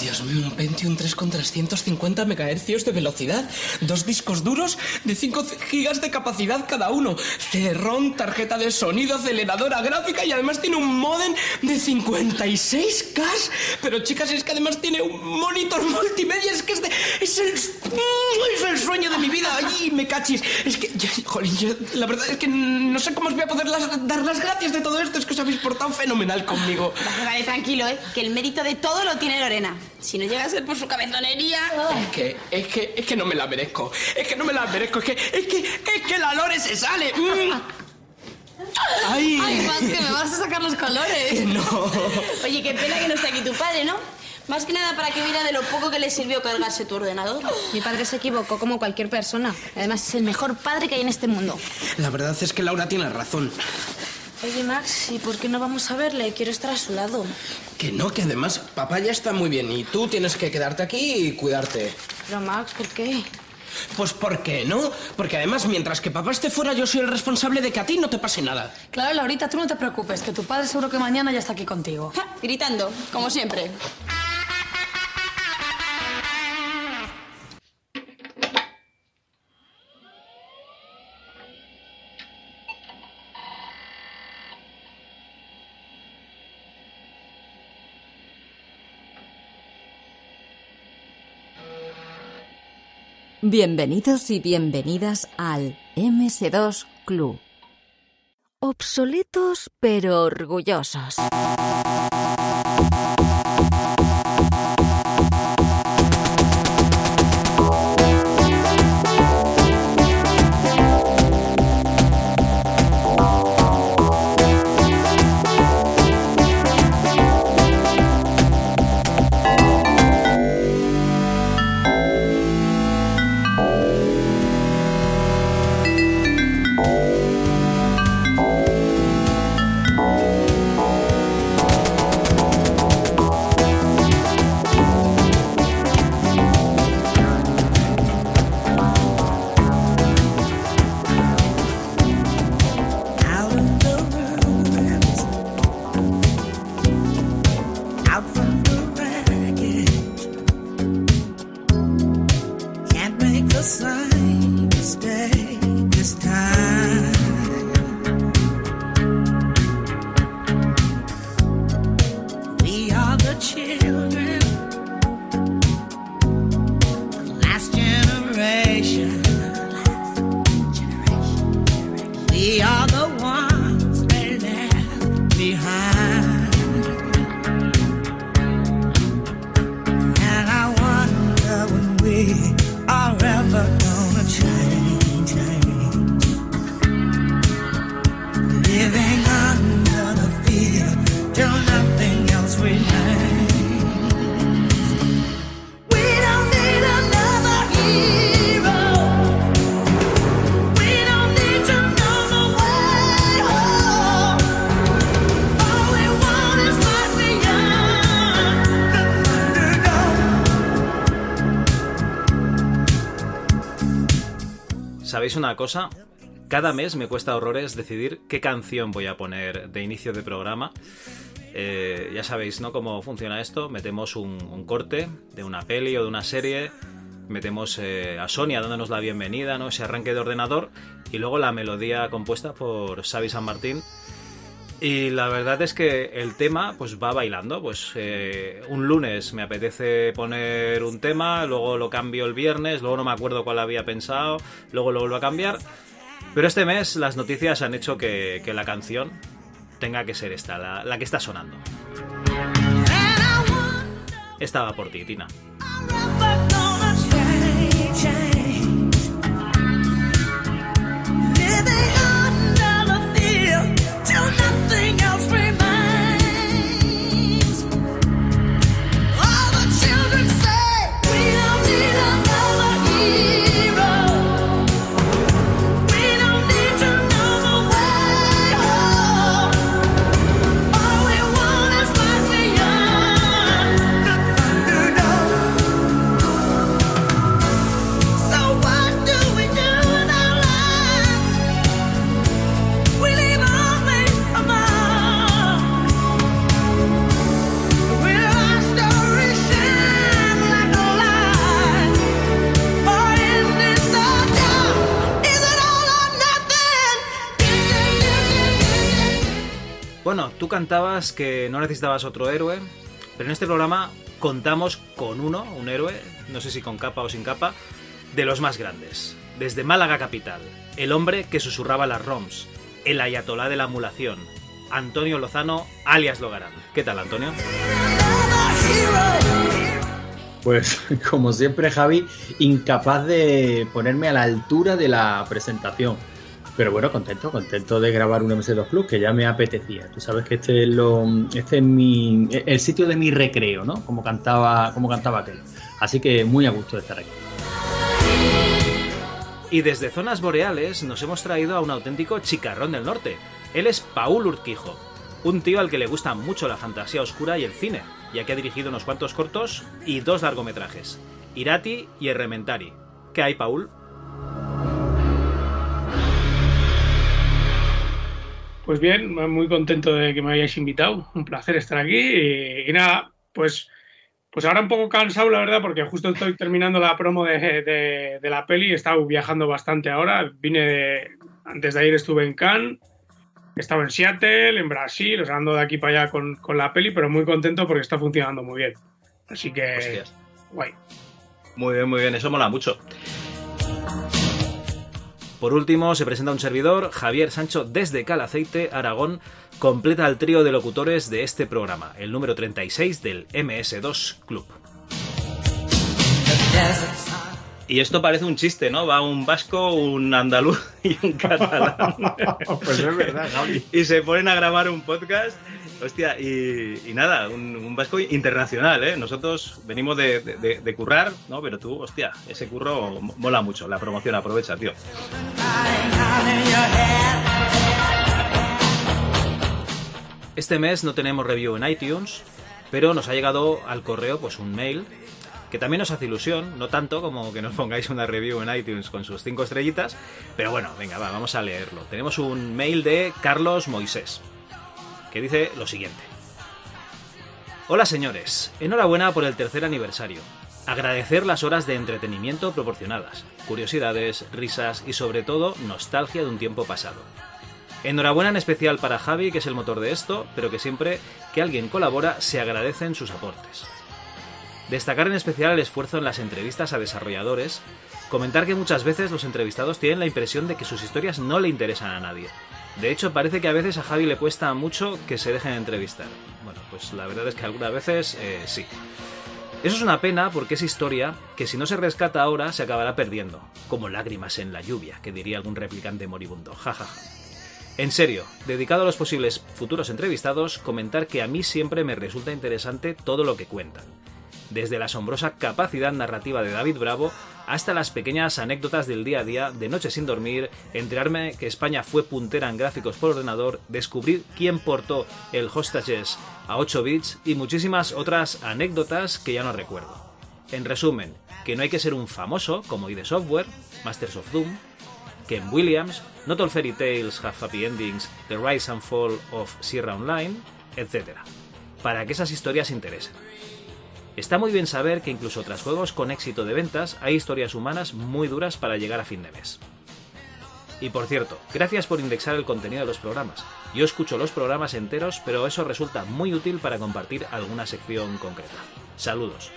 Dios mío, un Pentium 3 con 350 MHz de velocidad, dos discos duros de 5 gigas de capacidad cada uno, CD-ROM, tarjeta de sonido, aceleradora gráfica y además tiene un modem de 56K. Pero chicas, es que además tiene un monitor multimedia, es que es, de- es el, el sueño de mi vida. Ay, me cachis. Es que, jolín, yo, la verdad es que no sé cómo os voy a poder dar las gracias de todo esto, es que os habéis portado fenomenal conmigo. Vale, vale, tranquilo, ¿eh? Que el mérito de todo lo tiene Lorena. Si no llega a ser por su cabezonería... Es que, es que, es que no me la merezco. Es que no me la merezco. Es que, es que, es que la Lore se sale. Mm. Ay. Ay, Max, que me vas a sacar los colores. Que no. Oye, qué pena que no esté aquí tu padre, ¿no? Más que nada para que viera de lo poco que le sirvió cargarse tu ordenador. Mi padre se equivocó como cualquier persona. Además, es el mejor padre que hay en este mundo. La verdad es que Laura tiene razón. Oye, Max, ¿y por qué no vamos a verle? Quiero estar a su lado. Que no, que además papá ya está muy bien y tú tienes que quedarte aquí y cuidarte. Pero, Max, ¿por qué? Pues ¿por qué no? Porque además mientras que papá esté fuera yo soy el responsable de que a ti no te pase nada. Claro, Laurita, tú no te preocupes, que tu padre seguro que mañana ya está aquí contigo. Ja, Gritando, como siempre. Bienvenidos y bienvenidas al MS2 Club. Obsoletos pero orgullosos. ¿Sabéis una cosa? Cada mes me cuesta horrores decidir qué canción voy a poner de inicio de programa. Eh, ya sabéis, ¿no? Cómo funciona esto. Metemos un, corte de una peli o de una serie. Metemos eh, a Sonia dándonos la bienvenida, ¿no? Ese arranque de ordenador. Y luego la melodía compuesta por Xavi San Martín. Y la verdad es que el tema pues va bailando. Pues eh, un lunes me apetece poner un tema, luego lo cambio el viernes, luego no me acuerdo cuál había pensado, luego lo vuelvo a cambiar. Pero este mes las noticias han hecho que, la canción tenga que ser esta, la, que está sonando. Estaba por ti, Tina. Don't. Cantabas que no necesitabas otro héroe, pero en este programa contamos con uno, un héroe, no sé si con capa o sin capa, de los más grandes. Desde Málaga capital, el hombre que susurraba las ROMs, el ayatolá de la emulación, Antonio Lozano, alias Logarán. ¿Qué tal, Antonio? Pues como siempre, Javi, incapaz de ponerme a la altura de la presentación. Pero bueno, contento, contento de grabar un MS2 Plus que ya me apetecía. Tú sabes que este es lo, este es mi, el sitio de mi recreo, ¿no? Como cantaba, como cantaba aquel. Así que muy a gusto de estar aquí. Y desde zonas boreales nos hemos traído a un auténtico chicarrón del norte. Él es Paul Urquijo, un tío al que le gusta mucho la fantasía oscura y el cine, ya que ha dirigido unos cuantos cortos y dos largometrajes, Irati y Errementari. ¿Qué hay, Paul? Pues bien, muy contento de que me hayáis invitado. Un placer estar aquí. Y, y nada, pues, pues ahora un poco cansado, la verdad, porque justo estoy terminando la promo de, de- de la peli. He estado viajando bastante ahora. Vine de- antes de ayer estuve en Cannes, he estado en Seattle, en Brasil, o sea, ando de aquí para allá con, con la peli, pero muy contento porque está funcionando muy bien. Así que, Hostias. guay. Muy bien, muy bien, eso mola mucho. Por último, se presenta un servidor, Javier Sancho, desde Calaceite, Aragón, completa el trío de locutores de este programa, el número 36 del MS2 Club. Y esto parece un chiste, ¿no? Va un vasco, un andaluz y un catalán. Pues es verdad, Javi. y se ponen a grabar un podcast. Hostia, y, y nada, un, un vasco internacional, ¿eh? Nosotros venimos de, de- currar, ¿no? Pero tú, hostia, ese curro mo- mola mucho. La promoción, aprovecha, tío. Este mes no tenemos review en iTunes, pero nos ha llegado al correo pues un mail que también nos hace ilusión, no tanto como que nos pongáis una review en iTunes con sus cinco estrellitas, pero bueno, venga, va, vamos a leerlo. Tenemos un mail de Carlos Moisés, que dice lo siguiente. Hola señores, enhorabuena por el tercer aniversario. Agradecer las horas de entretenimiento proporcionadas, curiosidades, risas y sobre todo nostalgia de un tiempo pasado. Enhorabuena en especial para Javi, que es el motor de esto, pero que siempre que alguien colabora se agradecen sus aportes. Destacar en especial el esfuerzo en las entrevistas a desarrolladores, comentar que muchas veces los entrevistados tienen la impresión de que sus historias no le interesan a nadie. De hecho, parece que a veces a Javi le cuesta mucho que se dejen entrevistar. Bueno, pues la verdad es que algunas veces eh, sí. Eso es una pena porque es historia que si no se rescata ahora se acabará perdiendo, como lágrimas en la lluvia, que diría algún replicante moribundo. jajaja. En serio, dedicado a los posibles futuros entrevistados, comentar que a mí siempre me resulta interesante todo lo que cuentan. Desde la asombrosa capacidad narrativa de David Bravo hasta las pequeñas anécdotas del día a día, de noche sin dormir, enterarme que España fue puntera en gráficos por ordenador, descubrir quién portó el Hostages a 8 bits y muchísimas otras anécdotas que ya no recuerdo. En resumen, que no hay que ser un famoso como ID Software, Masters of Doom, Ken Williams, Not All Fairy Tales Have Happy Endings, The Rise and Fall of Sierra Online, etc. Para que esas historias interesen. Está muy bien saber que incluso tras juegos con éxito de ventas hay historias humanas muy duras para llegar a fin de mes. Y por cierto, gracias por indexar el contenido de los programas. Yo escucho los programas enteros, pero eso resulta muy útil para compartir alguna sección concreta. Saludos.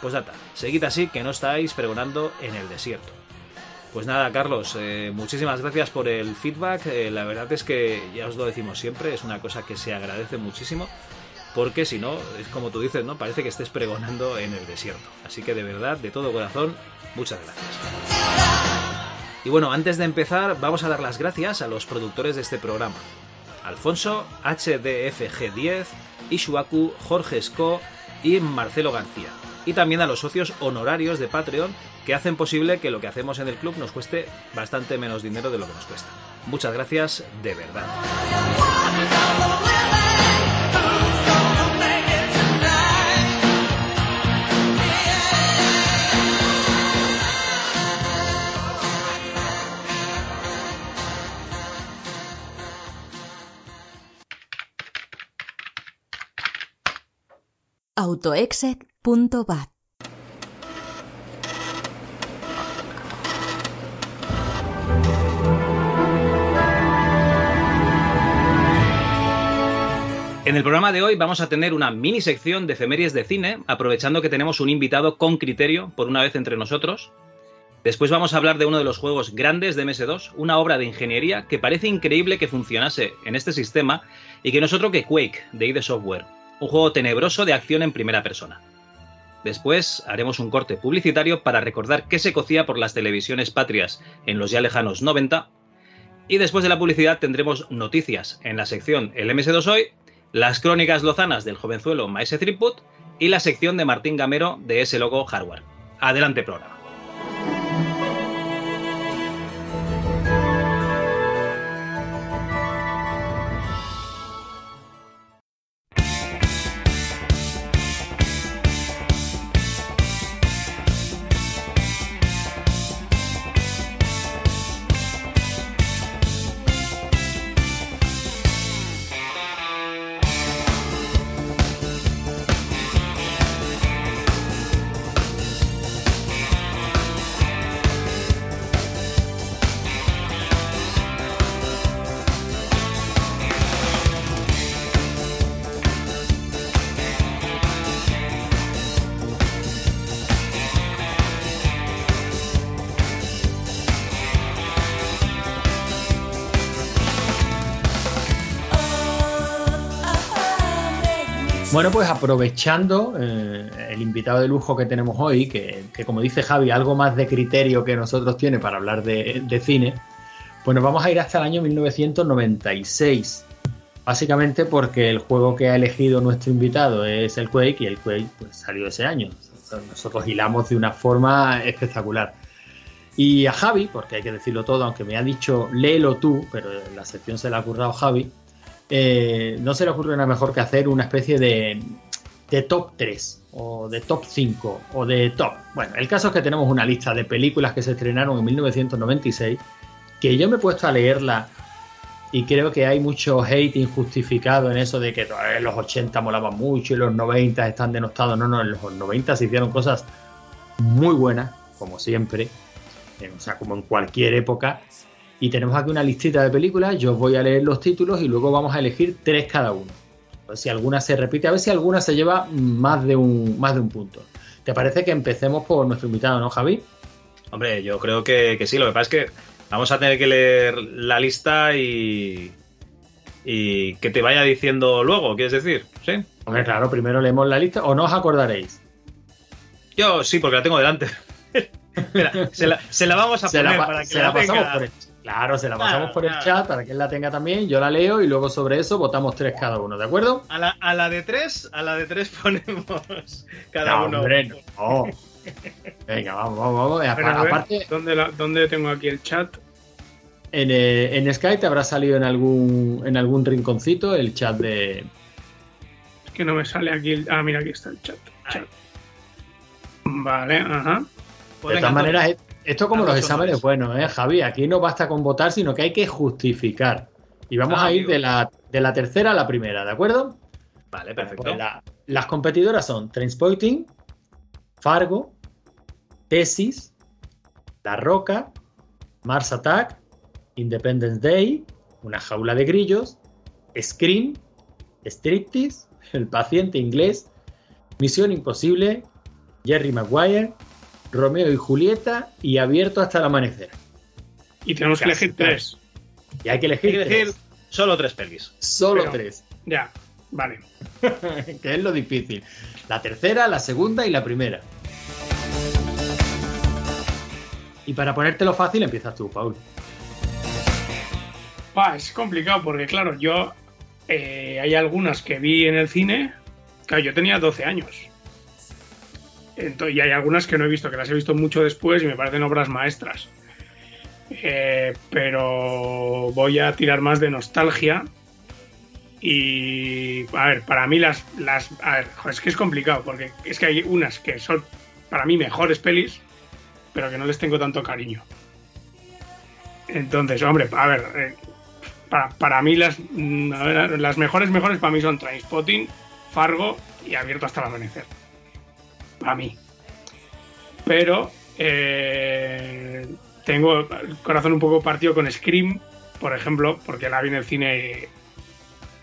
Pues data, seguid así que no estáis pregonando en el desierto. Pues nada, Carlos, eh, muchísimas gracias por el feedback. Eh, la verdad es que ya os lo decimos siempre, es una cosa que se agradece muchísimo. Porque si no, es como tú dices, ¿no? Parece que estés pregonando en el desierto. Así que de verdad, de todo corazón, muchas gracias. Y bueno, antes de empezar, vamos a dar las gracias a los productores de este programa. Alfonso, HDFG10, Ishuaku, Jorge Esco y Marcelo García. Y también a los socios honorarios de Patreon que hacen posible que lo que hacemos en el club nos cueste bastante menos dinero de lo que nos cuesta. Muchas gracias de verdad. autoexec.bat En el programa de hoy vamos a tener una mini sección de efemérides de cine, aprovechando que tenemos un invitado con criterio por una vez entre nosotros. Después vamos a hablar de uno de los juegos grandes de MS2, una obra de ingeniería que parece increíble que funcionase en este sistema y que no es otro que Quake, de ID Software, un juego tenebroso de acción en primera persona. Después haremos un corte publicitario para recordar qué se cocía por las televisiones patrias en los ya lejanos 90. Y después de la publicidad tendremos noticias en la sección El MS2 Hoy, las crónicas lozanas del jovenzuelo Maese Threepwood y la sección de Martín Gamero de ese logo Hardware. Adelante, programa. Bueno, pues aprovechando eh, el invitado de lujo que tenemos hoy, que, que, como dice Javi, algo más de criterio que nosotros tiene para hablar de, de cine, pues nos vamos a ir hasta el año 1996. Básicamente porque el juego que ha elegido nuestro invitado es el Quake y el Quake pues, salió ese año. Nosotros hilamos de una forma espectacular. Y a Javi, porque hay que decirlo todo, aunque me ha dicho léelo tú, pero la sección se la ha currado Javi, eh, no se le ocurre nada mejor que hacer una especie de, de, top 3 o de top 5 o de top. Bueno, el caso es que tenemos una lista de películas que se estrenaron en 1996 que yo me he puesto a leerla y creo que hay mucho hate injustificado en eso de que los 80 molaban mucho y los 90 están denostados. No, no, en los 90 se hicieron cosas muy buenas, como siempre, o sea, como en cualquier época. Y tenemos aquí una listita de películas, yo os voy a leer los títulos y luego vamos a elegir tres cada uno. A ver si alguna se repite, a ver si alguna se lleva más de un, más de un punto. ¿Te parece que empecemos por nuestro invitado, no, Javi? Hombre, yo creo que, que sí, lo que pasa es que vamos a tener que leer la lista y, y que te vaya diciendo luego, ¿quieres decir? ¿Sí? Hombre, claro, primero leemos la lista o no os acordaréis. Yo sí, porque la tengo delante. Mira, se, la, se, la, vamos a se poner la, para que se la, la pasamos por el, Claro, se la pasamos Claro, por el chat para que él la tenga también. Yo la leo y luego sobre eso votamos tres cada uno, ¿de acuerdo? A la, a la de tres, a la de tres ponemos cada No, uno. hombre, no. Venga, vamos, vamos, vamos. Pero, ver, aparte, ¿dónde, la- dónde tengo aquí el chat? en, eh, en Skype te habrá salido en algún, en algún rinconcito el chat de. Es que no me sale aquí. el- Ah, mira, aquí está el chat. chat. Vale, ajá. Pues de todas maneras, esto como los exámenes, honores. bueno, ¿eh, Javi? Aquí no basta con votar, sino que hay que justificar. Y vamos Ah, a ir amigo. de la, de la tercera a la primera, ¿de acuerdo? Vale, perfecto. pues la- las competidoras son Trainspotting, Fargo, Tesis, La Roca, Mars Attack, Independence Day, Una jaula de grillos, Scream, Striptease, El paciente inglés, Misión Imposible, Jerry Maguire, Romeo y Julieta y Abierto hasta el amanecer. Y tenemos que elegir tres. Y hay que Hay elegir, que tres, solo tres pelis. solo Pero- tres, Ya, vale. que es lo difícil. La tercera, la segunda y la primera. Y para ponértelo fácil empiezas tú, Paul. Pa, es complicado porque, claro, yo. eh, hay algunas que vi en el cine. Claro, yo tenía 12 años. Y hay algunas que no he visto, que las he visto mucho después y me parecen obras maestras. Eh, pero voy a tirar más de nostalgia. Y. A ver, para mí las. las a ver, es que es complicado porque es que hay unas que son para mí mejores pelis, pero que no les tengo tanto cariño. Entonces, hombre, a ver, eh, para, para mí las, mm, las mejores, mejores para mí son Trainspotting, Fargo y Abierto hasta el amanecer. Para mí. Pero eh, tengo el corazón un poco partido con Scream, por ejemplo, porque la vi en el cine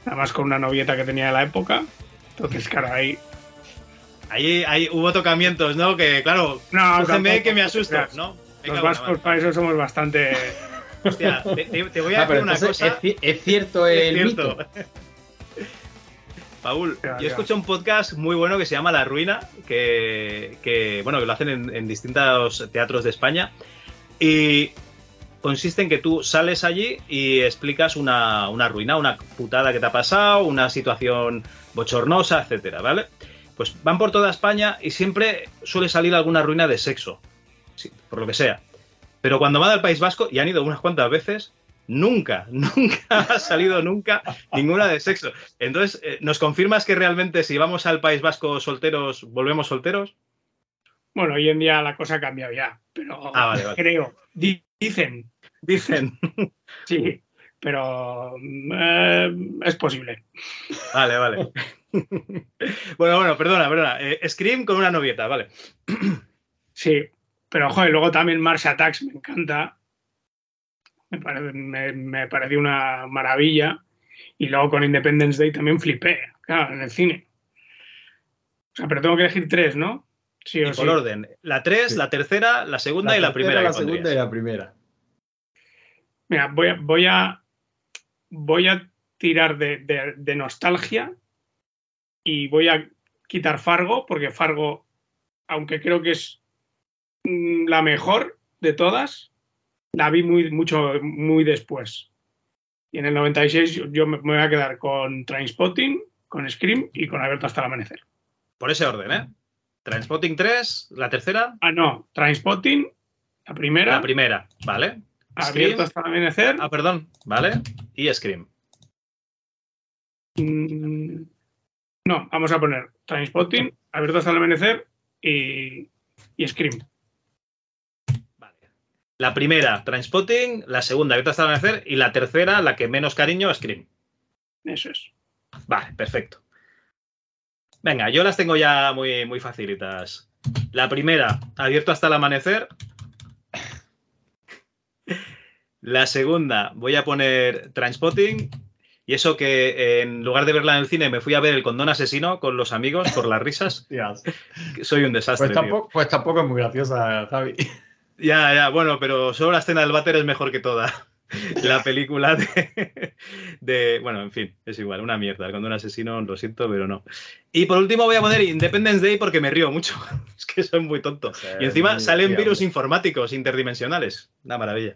Además con una novieta que tenía de la época. Entonces, claro, ahí... Ahí, ahí hubo tocamientos, ¿no? Que, claro, No, cógeme tampoco, que me asusto, creas. ¿no? Venga, Los bueno, vascos para eso somos bastante... Hostia, te, voy a Ah, decir una cosa. es, ci- es cierto el Es cierto. mito. Paul, Ya, yo ya. escuché un podcast muy bueno que se llama La Ruina, que, que, bueno, que lo hacen en, en distintos teatros de España. Y consiste en que tú sales allí y explicas una, una ruina, una putada que te ha pasado, una situación bochornosa, etcétera, ¿vale? Pues van por toda España y siempre suele salir alguna ruina de sexo, por lo que sea. Pero cuando van al País Vasco, y han ido unas cuantas veces, nunca, nunca ha salido nunca ninguna de sexo. Entonces, eh, ¿nos confirmas que realmente si vamos al País Vasco solteros, volvemos solteros? Bueno, hoy en día la cosa ha cambiado ya, pero Ah, vale, vale. creo. Di- Dicen, Dicen. sí, pero mm, eh, es posible. Vale, vale. bueno, bueno, perdona, perdona. Eh, Scream con una novieta, vale. Sí, pero joder, luego también Mars Attacks me encanta. Me, pare- me, me pareció una maravilla. Y luego con Independence Day también flipé, claro, en el cine. O sea, pero tengo que elegir tres, ¿no? Sí Y o por sí. orden. La 3, Sí. la tercera, la segunda y la tercera, primera. la segunda y la primera. Mira, voy a, voy a, voy a tirar de, de- de nostalgia y voy a quitar Fargo, porque Fargo, aunque creo que es mm, la mejor de todas, la vi muy, mucho, muy después. Y en el 96 yo- yo me me voy a quedar con Trainspotting, con Scream y con Abierto hasta el amanecer. Por ese orden, ¿eh? Transpotting 3, la tercera, Ah, no, Trainspotting, la primera, la primera, ¿vale? Abierto hasta el amanecer. Ah, perdón, ¿vale? Y Scream. Mm, No, vamos a poner Trainspotting, Abierto hasta el amanecer y, y Scream. La primera, Transpotting, la segunda, Abierto hasta el amanecer, y la tercera, la que menos cariño, Scream. Eso es. Vale, perfecto. Venga, yo las tengo ya muy, muy facilitas. La primera, abierto hasta el amanecer. La segunda, voy a poner Transpotting. Y eso que en lugar de verla en el cine me fui a ver el condón asesino con los amigos por las risas. Soy un desastre. Pues tío. tampoco, pues tampoco es muy graciosa, Javi. Ya, ya, bueno, pero solo la escena del váter es mejor que toda. La película de, de- Bueno, en fin, es igual, una mierda. Cuando un asesino, lo siento, pero no. Y por último voy a poner Independence Day porque me río mucho. Es que soy muy tonto. Y encima salen virus hombre. informáticos interdimensionales. Una maravilla.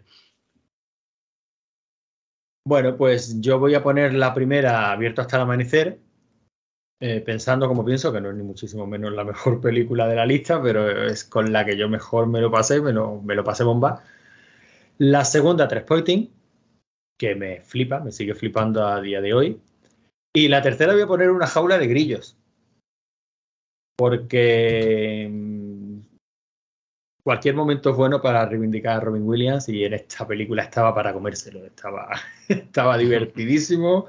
Bueno, pues yo voy a poner la primera abierto hasta el amanecer, eh, pensando como pienso, que no es ni muchísimo menos la mejor película de la lista, pero es con la que yo mejor me lo pasé, me lo, me lo pasé bomba. La segunda, Transporting, que me flipa, me sigue flipando a día de hoy. Y la tercera voy a poner una jaula de grillos. Porque cualquier momento es bueno para reivindicar a Robin Williams y en esta película estaba para comérselo, estaba, estaba divertidísimo.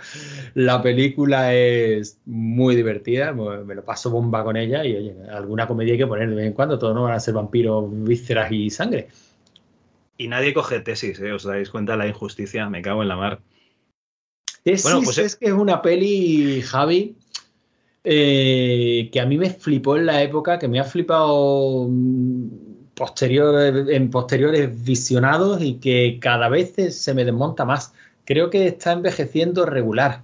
La película es muy divertida, me lo paso bomba con ella y oye, alguna comedia hay que poner de vez en cuando, todos no van a ser vampiros, vísceras y sangre. Y nadie coge tesis, ¿eh? ¿Os dais cuenta de la injusticia? Me cago en la mar. Tesis Bueno, pues, eh. es que es una peli, Javi, eh, que a mí me flipó en la época, que me ha flipado mm, posterior, en posteriores visionados y que cada vez se- me desmonta más. Creo que está envejeciendo regular.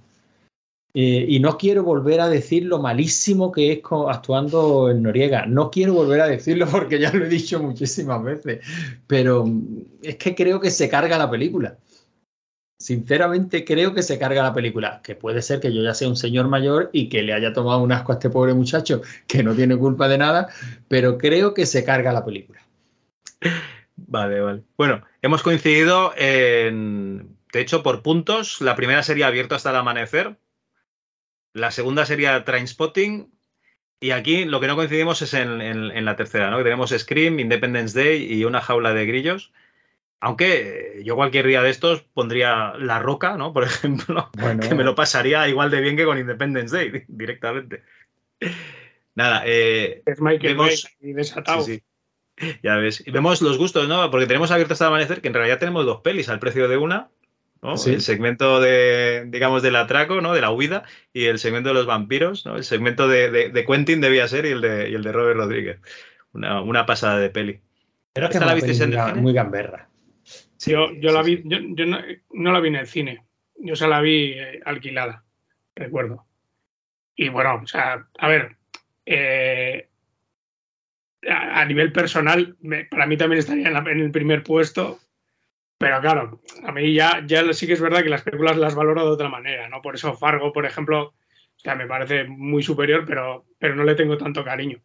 Eh, y no quiero volver a decir lo malísimo que es actuando en Noriega. No quiero volver a decirlo porque ya lo he dicho muchísimas veces. Pero mm, es que creo que se carga la película. Sinceramente creo que se carga la película, que puede ser que yo ya sea un señor mayor y que le haya tomado un asco a este pobre muchacho que no tiene culpa de nada, pero creo que se carga la película. Vale, vale. Bueno, hemos coincidido en. De hecho, por puntos, la primera sería abierto hasta el amanecer. La segunda sería Trainspotting. Y aquí lo que no coincidimos es en, en- en la tercera, ¿no? Que tenemos Scream, Independence Day y una jaula de grillos. Aunque yo cualquier día de estos pondría La Roca, ¿no? Por ejemplo, Bueno, que me lo pasaría igual de bien que con Independence Day, directamente. Nada, eh, Es Michael Vemos- Bay y desatado. Sí, sí. Ya ves. Y vemos los gustos, ¿no? Porque tenemos abierto hasta el amanecer, que en realidad tenemos dos pelis al precio de una. ¿no? Sí. El segmento de, digamos, del atraco, ¿no? De la huida y el segmento de los vampiros, ¿no? El segmento de, de- de Quentin debía ser y el de, y el de Robert Rodríguez. Una, una pasada de peli. Pero es que ¿Esta la visteis en el muy, gamberra. Sí, yo, yo la sí, vi, yo, yo no, no la vi en el cine. Yo se la vi eh, alquilada, recuerdo. Y bueno, o sea, a ver, eh, a, a nivel personal, me- para mí también estaría en, la- en el primer puesto. Pero claro, a mí ya, ya sí que es verdad que las películas las valoro de otra manera, ¿no? Por eso Fargo, por ejemplo, o sea, me parece muy superior, pero, pero no le tengo tanto cariño.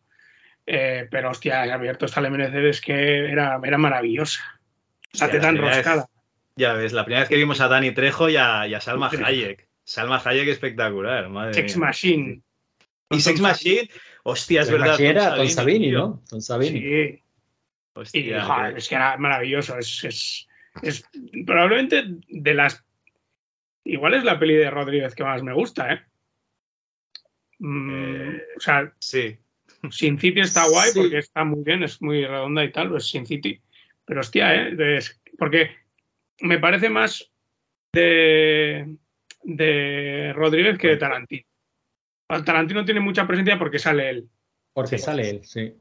Eh, pero hostia, abierto esta Mercedes que era, era maravillosa. Teta la primera vez- enroscada. Ya ves, la primera vez que vimos a Danny Trejo y a, y a Salma Hayek. Salma Hayek espectacular, madre Sex mía. Machine. Y Sex Machine, hostia, es El verdad. Tom Savini, Savini, tío. ¿no? Tom Savini. Sí. Y Hostia, joder, que- es que era maravilloso. Es, es, es probablemente de las. Igual es la peli de Rodríguez que más me gusta, ¿eh? Mm, Eh, o sea, Sí, Sin City está guay Sí. porque está muy bien, es muy redonda y tal, pues Sin City. Pero hostia, ¿eh? Es- porque me parece más de, de Rodríguez que de Tarantino. Tarantino tiene mucha presencia porque sale él, Porque sale él, sí.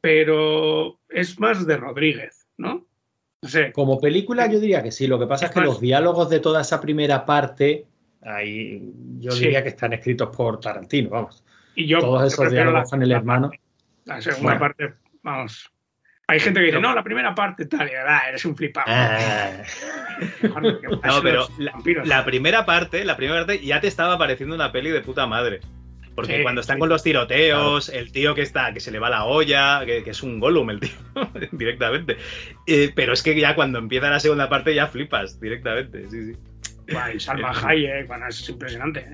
pero es más de Rodríguez, ¿no? No sé. Como película yo diría que sí, lo que pasa es que más- los diálogos de toda esa primera parte, ahí yo Sí. diría que están escritos por Tarantino, vamos. Y yo Todos esos diálogos la- con el hermano. La segunda Bueno. parte, vamos. Hay gente que dice, no, la primera parte tal, y ah, eres un flipado. Ah, No, pero la, la primera parte, la primera parte ya te estaba pareciendo una peli de puta madre. Porque Sí, cuando están sí. con los tiroteos, el tío que está, que se le va la olla, que, que es un Gollum el tío, directamente. Eh, pero es que ya cuando empieza la segunda parte ya flipas directamente, sí, sí. Guay, Salma Hayek, bueno, es impresionante.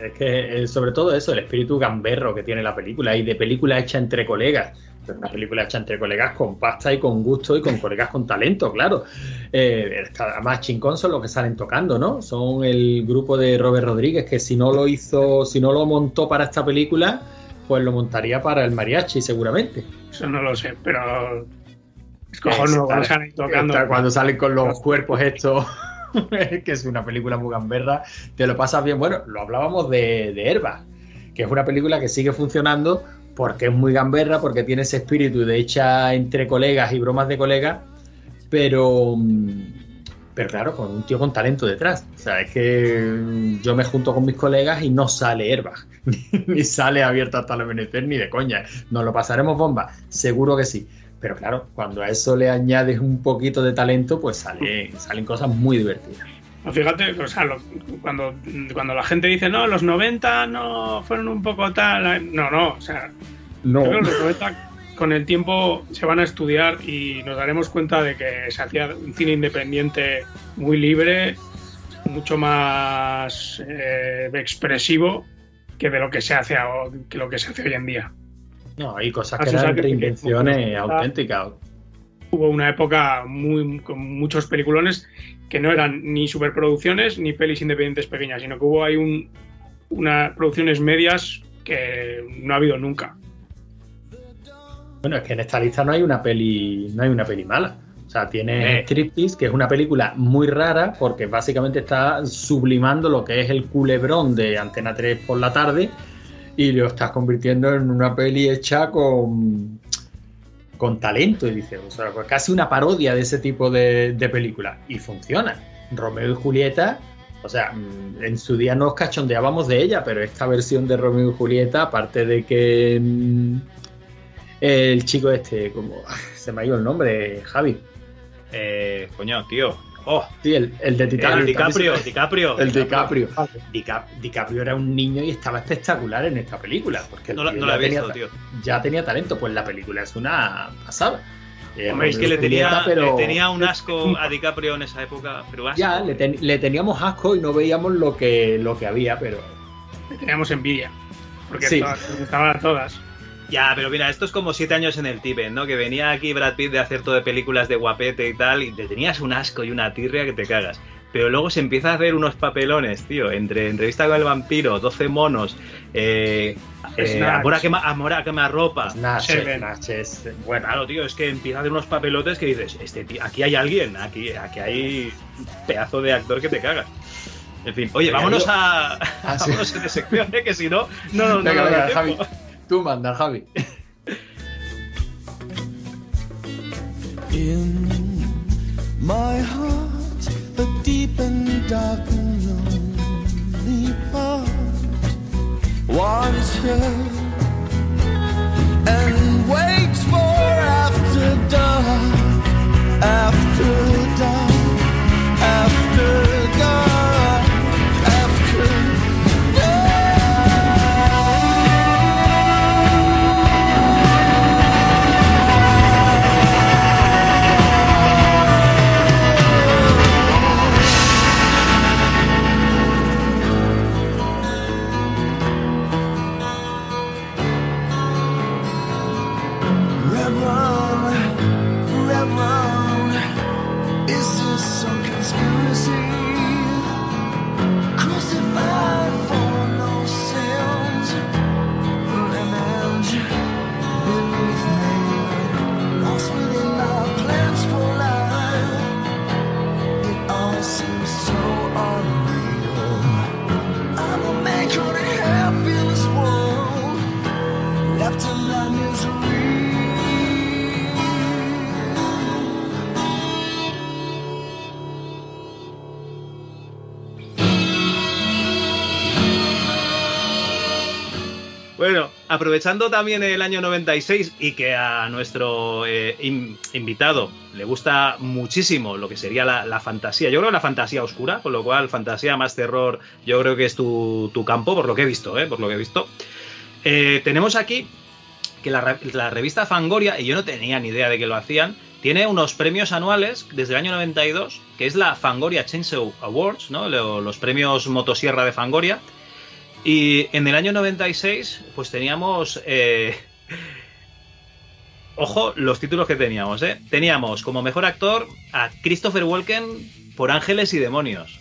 es que eh, sobre todo eso, el espíritu gamberro que tiene la película y de película hecha entre colegas. Pero una película hecha entre colegas con pasta y con gusto y con colegas con talento, claro. Eh, además, Chincón son los que salen tocando, ¿no? Son el grupo de Robert Rodríguez que si no lo hizo, si no lo montó para esta película, pues lo montaría para el mariachi seguramente. Eso no lo sé, pero es cojonudo cuando salen tocando. Cuando salen con los cuerpos estos, que es una película muy gamberra, te lo pasas bien. Bueno, lo hablábamos de, de Herba, que es una película que sigue funcionando porque es muy gamberra, porque tiene ese espíritu de hecha entre colegas y bromas de colegas, pero, mm, pero claro, con un tío con talento detrás. O sea, es que yo me junto con mis colegas y no sale Herba, ni sale abierto hasta el amanecer, ni de coña. Nos lo pasaremos bomba, seguro que sí. Pero claro, cuando a eso le añades un poquito de talento, pues sale, salen cosas muy divertidas. No, Fíjate, o sea, lo- cuando, cuando la gente dice, no, los 90 no fueron un poco tal. No, no, o sea, No, Yo creo que los 90 con el tiempo se van a estudiar y nos daremos cuenta de que se hacía un cine independiente muy libre, mucho más eh, expresivo que de lo que se hace a- que lo que se hace hoy en día. no, hay cosas Ah, que eran reinvenciones Ah. auténticas. Hubo una época muy con muchos peliculones que no eran ni superproducciones ni pelis independientes pequeñas, sino que hubo ahí un, unas producciones medias que no ha habido nunca. Bueno, es que en esta lista no hay una peli, no hay una peli mala. O sea, tiene Eh. Striptease, que es una película muy rara porque básicamente está sublimando lo que es el culebrón de Antena 3 por la tarde y lo estás convirtiendo en una peli hecha con, con talento. Y dices, o sea, pues casi una parodia de ese tipo de, de películas. Y funciona. Romeo y Julieta, o sea, mm, en su día nos cachondeábamos de ella, pero esta versión de Romeo y Julieta, aparte de que mm, el chico este, como se me ha ido el nombre, Javi. Eh, coño, tío. Oh, Sí, el, el de Titanic. el DiCaprio, DiCaprio. El DiCaprio. Dica- DiCaprio era un niño y estaba espectacular en esta película. Porque el No la, no la ya he visto, tenía- tío. Ya tenía talento, pues la película es una pasada. Eh, Hombre, es que le tenía, pero le tenía un asco a DiCaprio en esa época, pero asco. ya le, ten- le teníamos asco y no veíamos lo que, lo que había, pero Le teníamos envidia, porque Sí. todas, a todas. Ya, pero mira, esto es como siete años en el Tíbet, ¿no? Que venía aquí Brad Pitt de hacer todo de películas de guapete y tal, y te tenías un asco y una tirria que te cagas. pero luego se empieza a hacer unos papelones, tío, entre entrevista con el vampiro, 12 monos, eh, eh, amor, a quema, amor a quemarropa. Snatch, Seven. Snatch es- bueno, Claro, tío, es que empieza a hacer unos papelotes que dices, este tío, aquí hay alguien, aquí, aquí hay pedazo de actor que te cagas. En fin, oye, vámonos a, Ah, sí. vámonos de sección, ¿eh? que si no, no, no, no, venga, tiempo. Javi. Tú manda, Javi. In my heart, a deep and dark and lonely part wants her and waits for after dark, after Bueno, aprovechando también el año 96 y que a nuestro eh, in- invitado le gusta muchísimo lo que sería la, fantasía, yo creo la fantasía oscura, con lo cual fantasía más terror, yo creo que es tu, tu campo, por lo que he visto, ¿eh? por lo que he visto. Eh, tenemos aquí que la, la revista Fangoria, y yo no tenía ni idea de que lo hacían, tiene unos premios anuales desde el año 92, que es la Fangoria Chainsaw Awards, ¿no? Lo- los premios motosierra de Fangoria. Y en el año 96, pues teníamos. eh, Ojo, los títulos que teníamos, ¿eh? Teníamos como mejor actor a Christopher Walken por Ángeles y Demonios.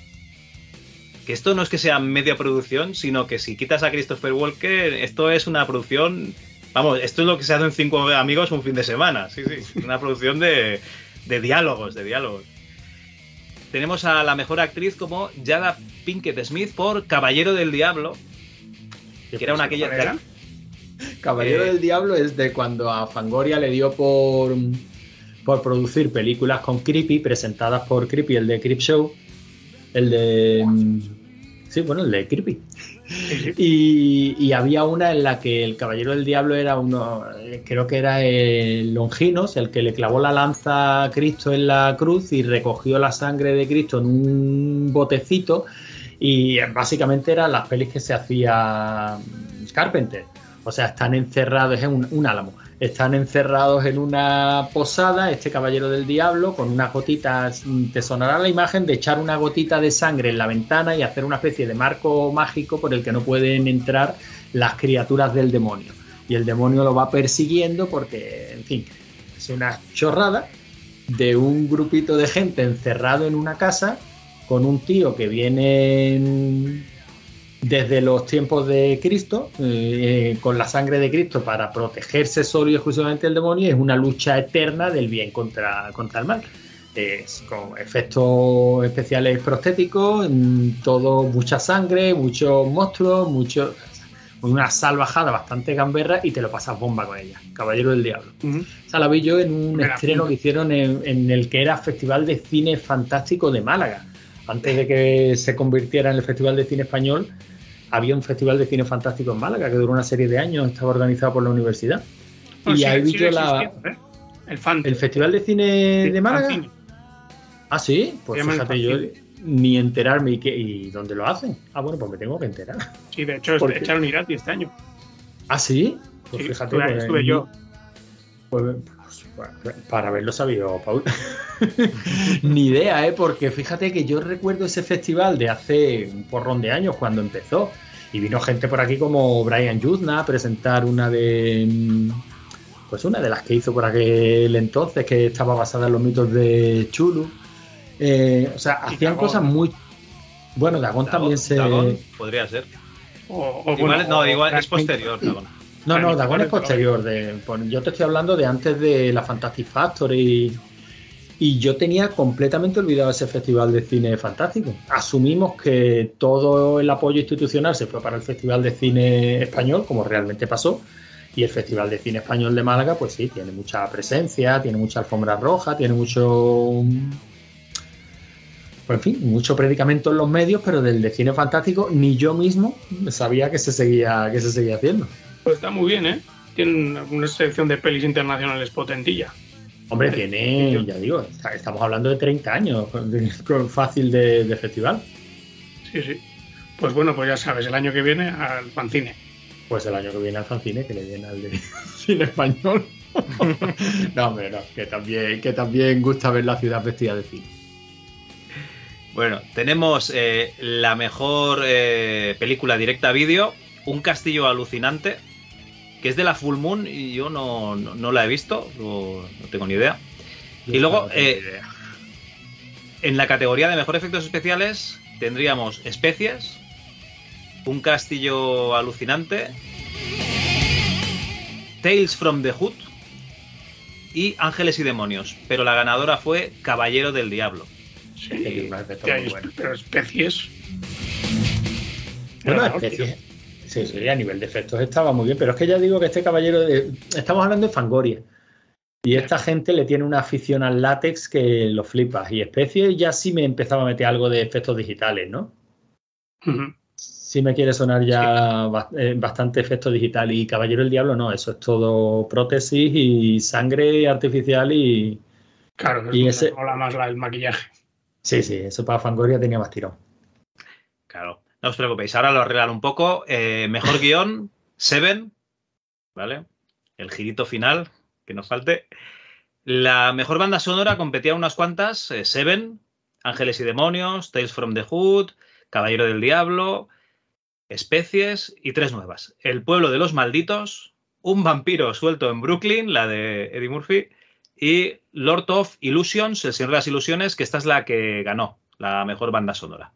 Que esto no es que sea media producción, sino que si quitas a Christopher Walken, esto es una producción. Vamos, esto es lo que se hace en cinco amigos un fin de semana. Sí, sí. Una producción de, diálogos, de diálogos. Tenemos a la mejor actriz como Jada Pinkett Smith por Caballero del Diablo, que era una aquella. ¿Cuál era? Caballero Eh, del Diablo es de cuando a Fangoria le dio por, por producir películas con Creepy, presentadas por Creepy, el de Creep Show, el de... Sí, bueno, el de Creepy. Y, y había una en la que el Caballero del Diablo era uno, eh, creo que era el Longinos, el que le clavó la lanza a Cristo en la cruz y recogió la sangre de Cristo en un botecito. Y eh, básicamente eran las pelis que se hacía Carpenter. O sea, están encerrados en un, un álamo. Están encerrados en una posada, este caballero del diablo, con unas gotitas. mm, Te sonará la imagen de echar una gotita de sangre en la ventana y hacer una especie de marco mágico por el que no pueden entrar las criaturas del demonio. Y el demonio lo va persiguiendo porque, en fin, es una chorrada de un grupito de gente encerrado en una casa con un tío que viene en- desde los tiempos de Cristo, eh, con la sangre de Cristo para protegerse solo y exclusivamente del demonio, es una lucha eterna del bien contra, contra el mal. Es con efectos especiales prostéticos, mm, todo, mucha sangre, muchos monstruos, mucho, una salvajada bastante gamberra y te lo pasas bomba con ella. Caballero del Diablo. Esa la vi yo en un estreno que hicieron en, en el que era Festival de Cine Fantástico de Málaga. Antes de que se convirtiera en el Festival de Cine Español, había un Festival de Cine Fantástico en Málaga que duró una serie de años, estaba organizado por la universidad. Y ahí vi yo la, ¿eh? El el Festival de Cine de Málaga. Ah, sí, pues fíjate yo ni enterarme y, qué- y dónde lo hacen. Ah, bueno, pues me tengo que enterar. Sí, de hecho, echaron Irati este año. Ah, sí, pues Sí, fíjate. estuve, pues, estuve yo. Pues, para haberlo sabido, Paul. Ni idea, ¿eh? Porque fíjate que yo recuerdo ese festival de hace un porrón de años cuando empezó. Y vino gente por aquí como Brian Yuzna a presentar una de. mm, Pues una de las que hizo por aquel entonces, que estaba basada en los mitos de Chulu. Eh, o sea, hacían cosas muy. Bueno, Dagón también se. Dagón, podría ser. O, o, Igual, bueno, no, o igual es posterior, Dagón. No, no, Dagón es posterior. De, por- yo te estoy hablando de antes de la Fantastic Factory. Y yo tenía completamente olvidado ese festival de cine fantástico. Asumimos que todo el apoyo institucional se fue para el Festival de Cine Español, como realmente pasó. Y el Festival de Cine Español de Málaga, pues sí, tiene mucha presencia, tiene mucha alfombra roja, tiene mucho. Pues en fin, mucho predicamento en los medios, pero del de cine fantástico ni yo mismo sabía que se seguía, que se seguía haciendo. Pues está muy bien, ¿eh? Tienen una selección de pelis internacionales potentilla. Hombre, tiene, yo- ya digo, estamos hablando de 30 años de- con fácil de, de festival. Sí, sí. Pues bueno, pues ya sabes, el año que viene al Pancine. Pues el año que viene al Fancine, que le den al de cine español. no, hombre, no, que también, que también gusta ver la ciudad vestida de cine. Bueno, tenemos eh, la mejor eh, película directa a vídeo, Un castillo alucinante, que es de la Full Moon y yo no, no- no la he visto, no, no tengo ni idea. Y luego, eh, idea. En la categoría de mejor efectos especiales tendríamos Especies, Un castillo alucinante, Tales from the Hood y Ángeles y Demonios, pero la ganadora fue Caballero del Diablo. Sí, que hay- pero especies. Bueno, especies. Sí, sí, a nivel de efectos estaba muy bien, pero es que ya digo que este caballero de... Estamos hablando de Fangoria. Y esta gente le tiene una afición al látex que lo flipas. Y especies ya sí me empezaba a meter algo de efectos digitales, ¿no? Ujú. Sí me quiere sonar ya eh, bastante efecto digital. Y Caballero del Diablo no, eso es todo prótesis y sangre artificial y... Claro, Y y ese- ese... mola más la, el maquillaje. Sí, sí, eso para Fangoria tenía más tirón. Claro, no os preocupéis, ahora lo arreglan un poco. Eh, mejor guion, Seven, ¿vale? El girito final, que nos falte. La mejor banda sonora competía unas cuantas, eh, Seven, Ángeles y Demonios, Tales from the Hood, Caballero del Diablo, Especies y tres nuevas. El pueblo de los malditos, Un vampiro suelto en Brooklyn, la de Eddie Murphy, y Lord of Illusions, El Señor de las Ilusiones, que esta es la que ganó la mejor banda sonora.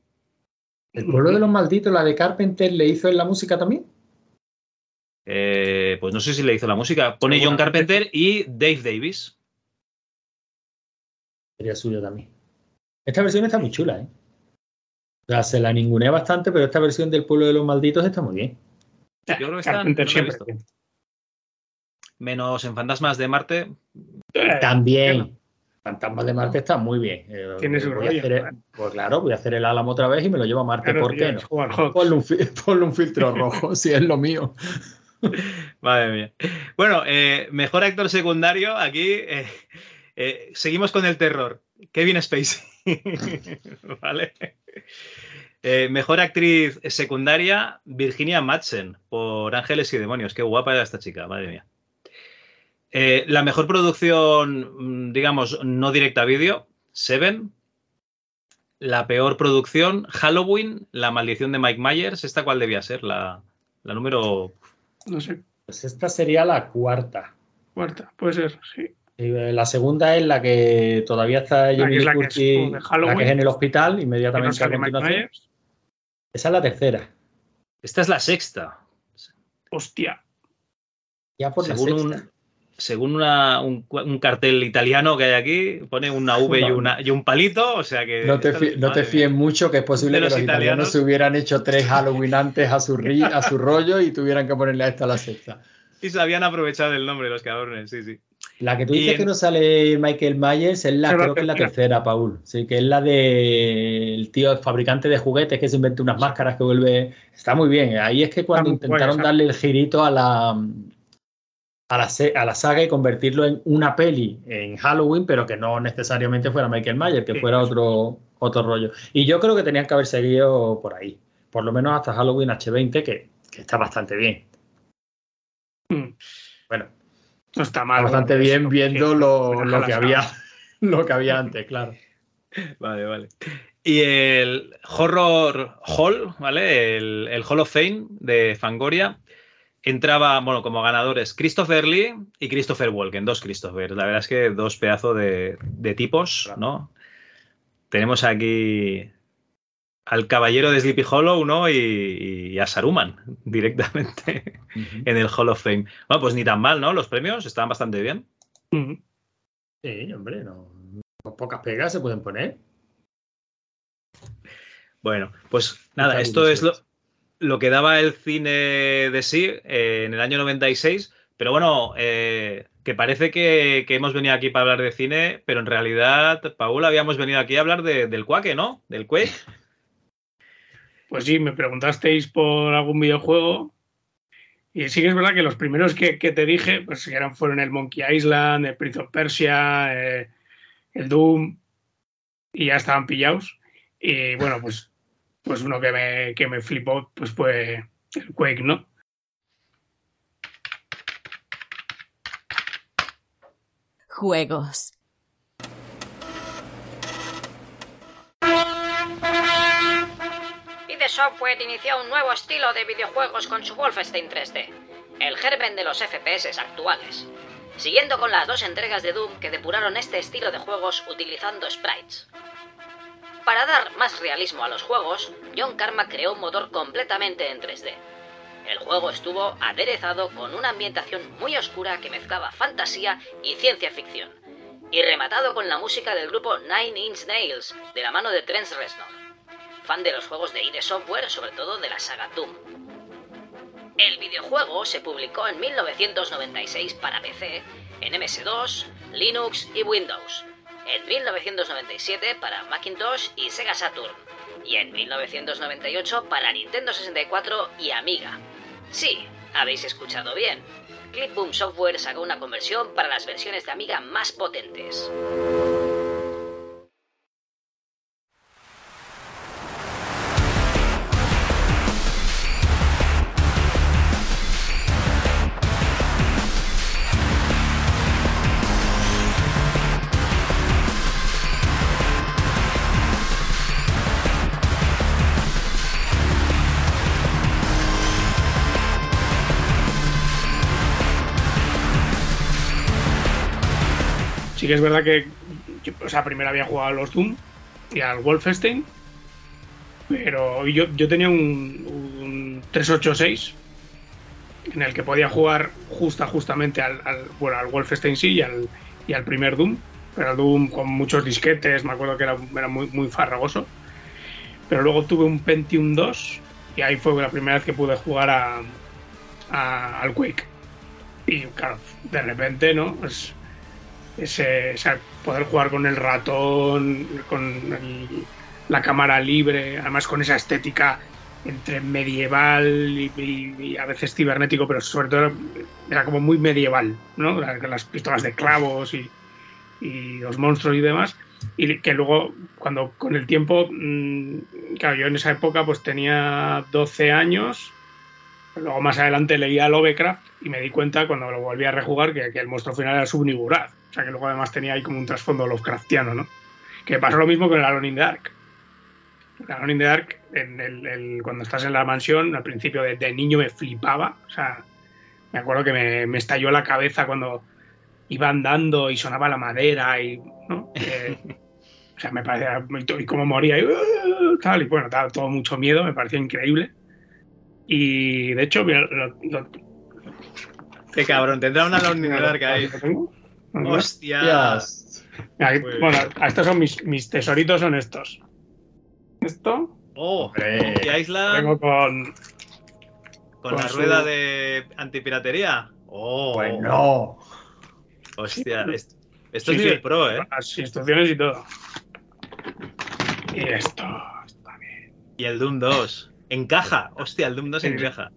¿El pueblo de los malditos, la de Carpenter, le hizo en la música también? Eh, pues no sé si le hizo la música. Pone John. Carpenter y Dave Davis. Sería suyo también. Esta versión está muy chula, ¿eh? O sea, se la ningunea bastante, pero esta versión del pueblo de los malditos está muy bien. Yo creo que está- Carpenter no siempre. Menos en Fantasmas de Marte. También. Fantasmas de Marte está muy bien. Eh, Tiene su voy a rollo, hacer el- ¿no? pues claro, voy a hacer el Álamo otra vez y me lo llevo a Marte. claro, ¿Por qué no? Ponle un, fi- ponle un filtro rojo, si es lo mío. Madre mía. Bueno, eh, mejor actor secundario. Aquí eh, eh, seguimos con el terror. Kevin Spacey. vale. Eh, mejor actriz secundaria, Virginia Madsen, por Ángeles y Demonios. Qué guapa era esta chica, madre mía. Eh, la mejor producción, mm, digamos, no directa a vídeo, Seven. La peor producción, Halloween, La maldición de Mike Myers. ¿Esta cuál debía ser? La, la número No sé, Pues esta sería la cuarta. cuarta, puede ser, sí. Y, eh, La segunda es la que todavía está es la la que es en el hospital, inmediatamente a continuación. Esa es la tercera. Esta es la sexta. Hostia. Ya por Según, la sexta. un, según una- un, cartel italiano que hay aquí, pone una V y, No. una, y un palito, o sea que... No te, esta- fí- no te madre fíes mía. mucho que es posible que los los italianos italianos. se hubieran hecho tres Halloween antes a su, ri- a su rollo y tuvieran que ponerle a esta la sexta. Y se habían aprovechado del nombre los cabrones, sí, sí. La que tú dices en- que no sale Michael Myers es la, creo que es la tercera. Paul. Sí, que es la del tío fabricante de juguetes que se inventa unas máscaras que vuelve. Está muy bien. Ahí es que cuando intentaron darle el girito a la a la, a la saga y convertirlo en una peli en Halloween, pero que no necesariamente fuera Michael Myers, que Sí, fuera otro, otro rollo. Y yo creo que tenían que haber seguido por ahí. Por lo menos hasta Halloween H20, que, que está bastante bien. Mm, Bueno, No está mal. bastante bueno, bien viendo que- lo, lo que había lo que había antes, claro. Vale, vale. Y el Horror Hall, ¿vale? El, el Hall of Fame de Fangoria entraba, bueno, como ganadores Christopher Lee y Christopher Walken, dos Christopher. La verdad es que dos pedazos de, de tipos, ¿no? tenemos aquí al caballero de Sleepy Hollow, ¿no? Y, y a Saruman directamente en el Hall of Fame. Bueno, pues ni tan mal, ¿no? Los premios estaban bastante bien. Sí, hombre, no. Pocas pegas se pueden poner. Bueno, pues nada, esto es lo. Lo que daba el cine de sí eh, en el año 96. Pero bueno, eh, que parece que, que hemos venido aquí para hablar de cine, pero en realidad, Paul, habíamos venido aquí a hablar de- del Quake, ¿no? Del Quake. Pues sí, me preguntasteis por algún videojuego. Y sí que es verdad que los primeros que, que te dije, pues eran, fueron el Monkey Island, el Prince of Persia, eh, el Doom, y ya estaban pillados. Y bueno, pues, pues uno que me, que me flipó pues fue el Quake, ¿no? Juegos. ID Software inició un nuevo estilo de videojuegos con su Wolfenstein 3D, el germen de los FPS actuales, siguiendo con las dos entregas de Doom que depuraron este estilo de juegos utilizando sprites. Para dar más realismo a los juegos, John Karma creó un motor completamente en 3D. El juego estuvo aderezado con una ambientación muy oscura que mezclaba fantasía y ciencia ficción, y rematado con la música del grupo Nine Inch Nails, de la mano de Trent Reznor fan de los juegos de ID Software, sobre todo de la saga Doom. El videojuego se publicó en 1996 para PC, en MS2, Linux y Windows, en 1997 para Macintosh y Sega Saturn, y en 1998 para Nintendo 64 y Amiga. Sí, habéis escuchado bien. Clipboom Software sacó una conversión para las versiones de Amiga más potentes. Que es verdad que, o sea, primero había jugado a los Doom y al Wolfenstein, pero yo, yo tenía un, un 386 en el que podía jugar justa, justamente al, al- bueno, al Wolfenstein sí y al, y al primer Doom, pero el Doom con muchos disquetes, me acuerdo que era, era muy, muy farragoso. Pero luego tuve un Pentium 2 y ahí fue la primera vez que pude jugar a, al Quake. Y claro, de repente, ¿no? Es, ese, o poder jugar con el ratón, con la cámara libre, además con esa estética entre medieval y, a veces cibernético, pero sobre todo era, como muy medieval, ¿no? La- Las pistolas de clavos y, los monstruos y demás. Y que luego, cuando con el tiempo, mm, claro, yo en esa época pues tenía 12 años, luego más adelante leía Lovecraft y me di cuenta cuando lo volví a rejugar que, que el monstruo final era Subnigurat. O sea que luego además tenía ahí como un trasfondo Lovecraftiano, ¿no? Que pasó lo mismo con el Alone in the Dark. El Alone in the Dark, en el- el- cuando estás en la mansión, al principio de, de niño me flipaba. O sea, me acuerdo que me, me estalló la cabeza cuando iba andando y sonaba la madera y, ¿no? Eh, o sea, me parecía, y cómo moría y, "Uh", tal, y bueno, daba todo mucho miedo, me parecía increíble. Y de hecho, mira, lo- lo- Qué cabrón, tendrá una longinidad que hay. ¿lo tengo? Hostia. Hostias. Bien. bueno, estos son mis, mis tesoritos, son estos. Esto Oh. Monkey Island tengo con. con con la su- rueda de antipiratería. Oh, Bueno. hostia. est- Esto Sí, es nivel sí, pro, ¿eh? Las instrucciones y todo. Y esto. Está bien. Y el Doom 2. Encaja. Hostia, el Doom 2 Sí, sí. encaja.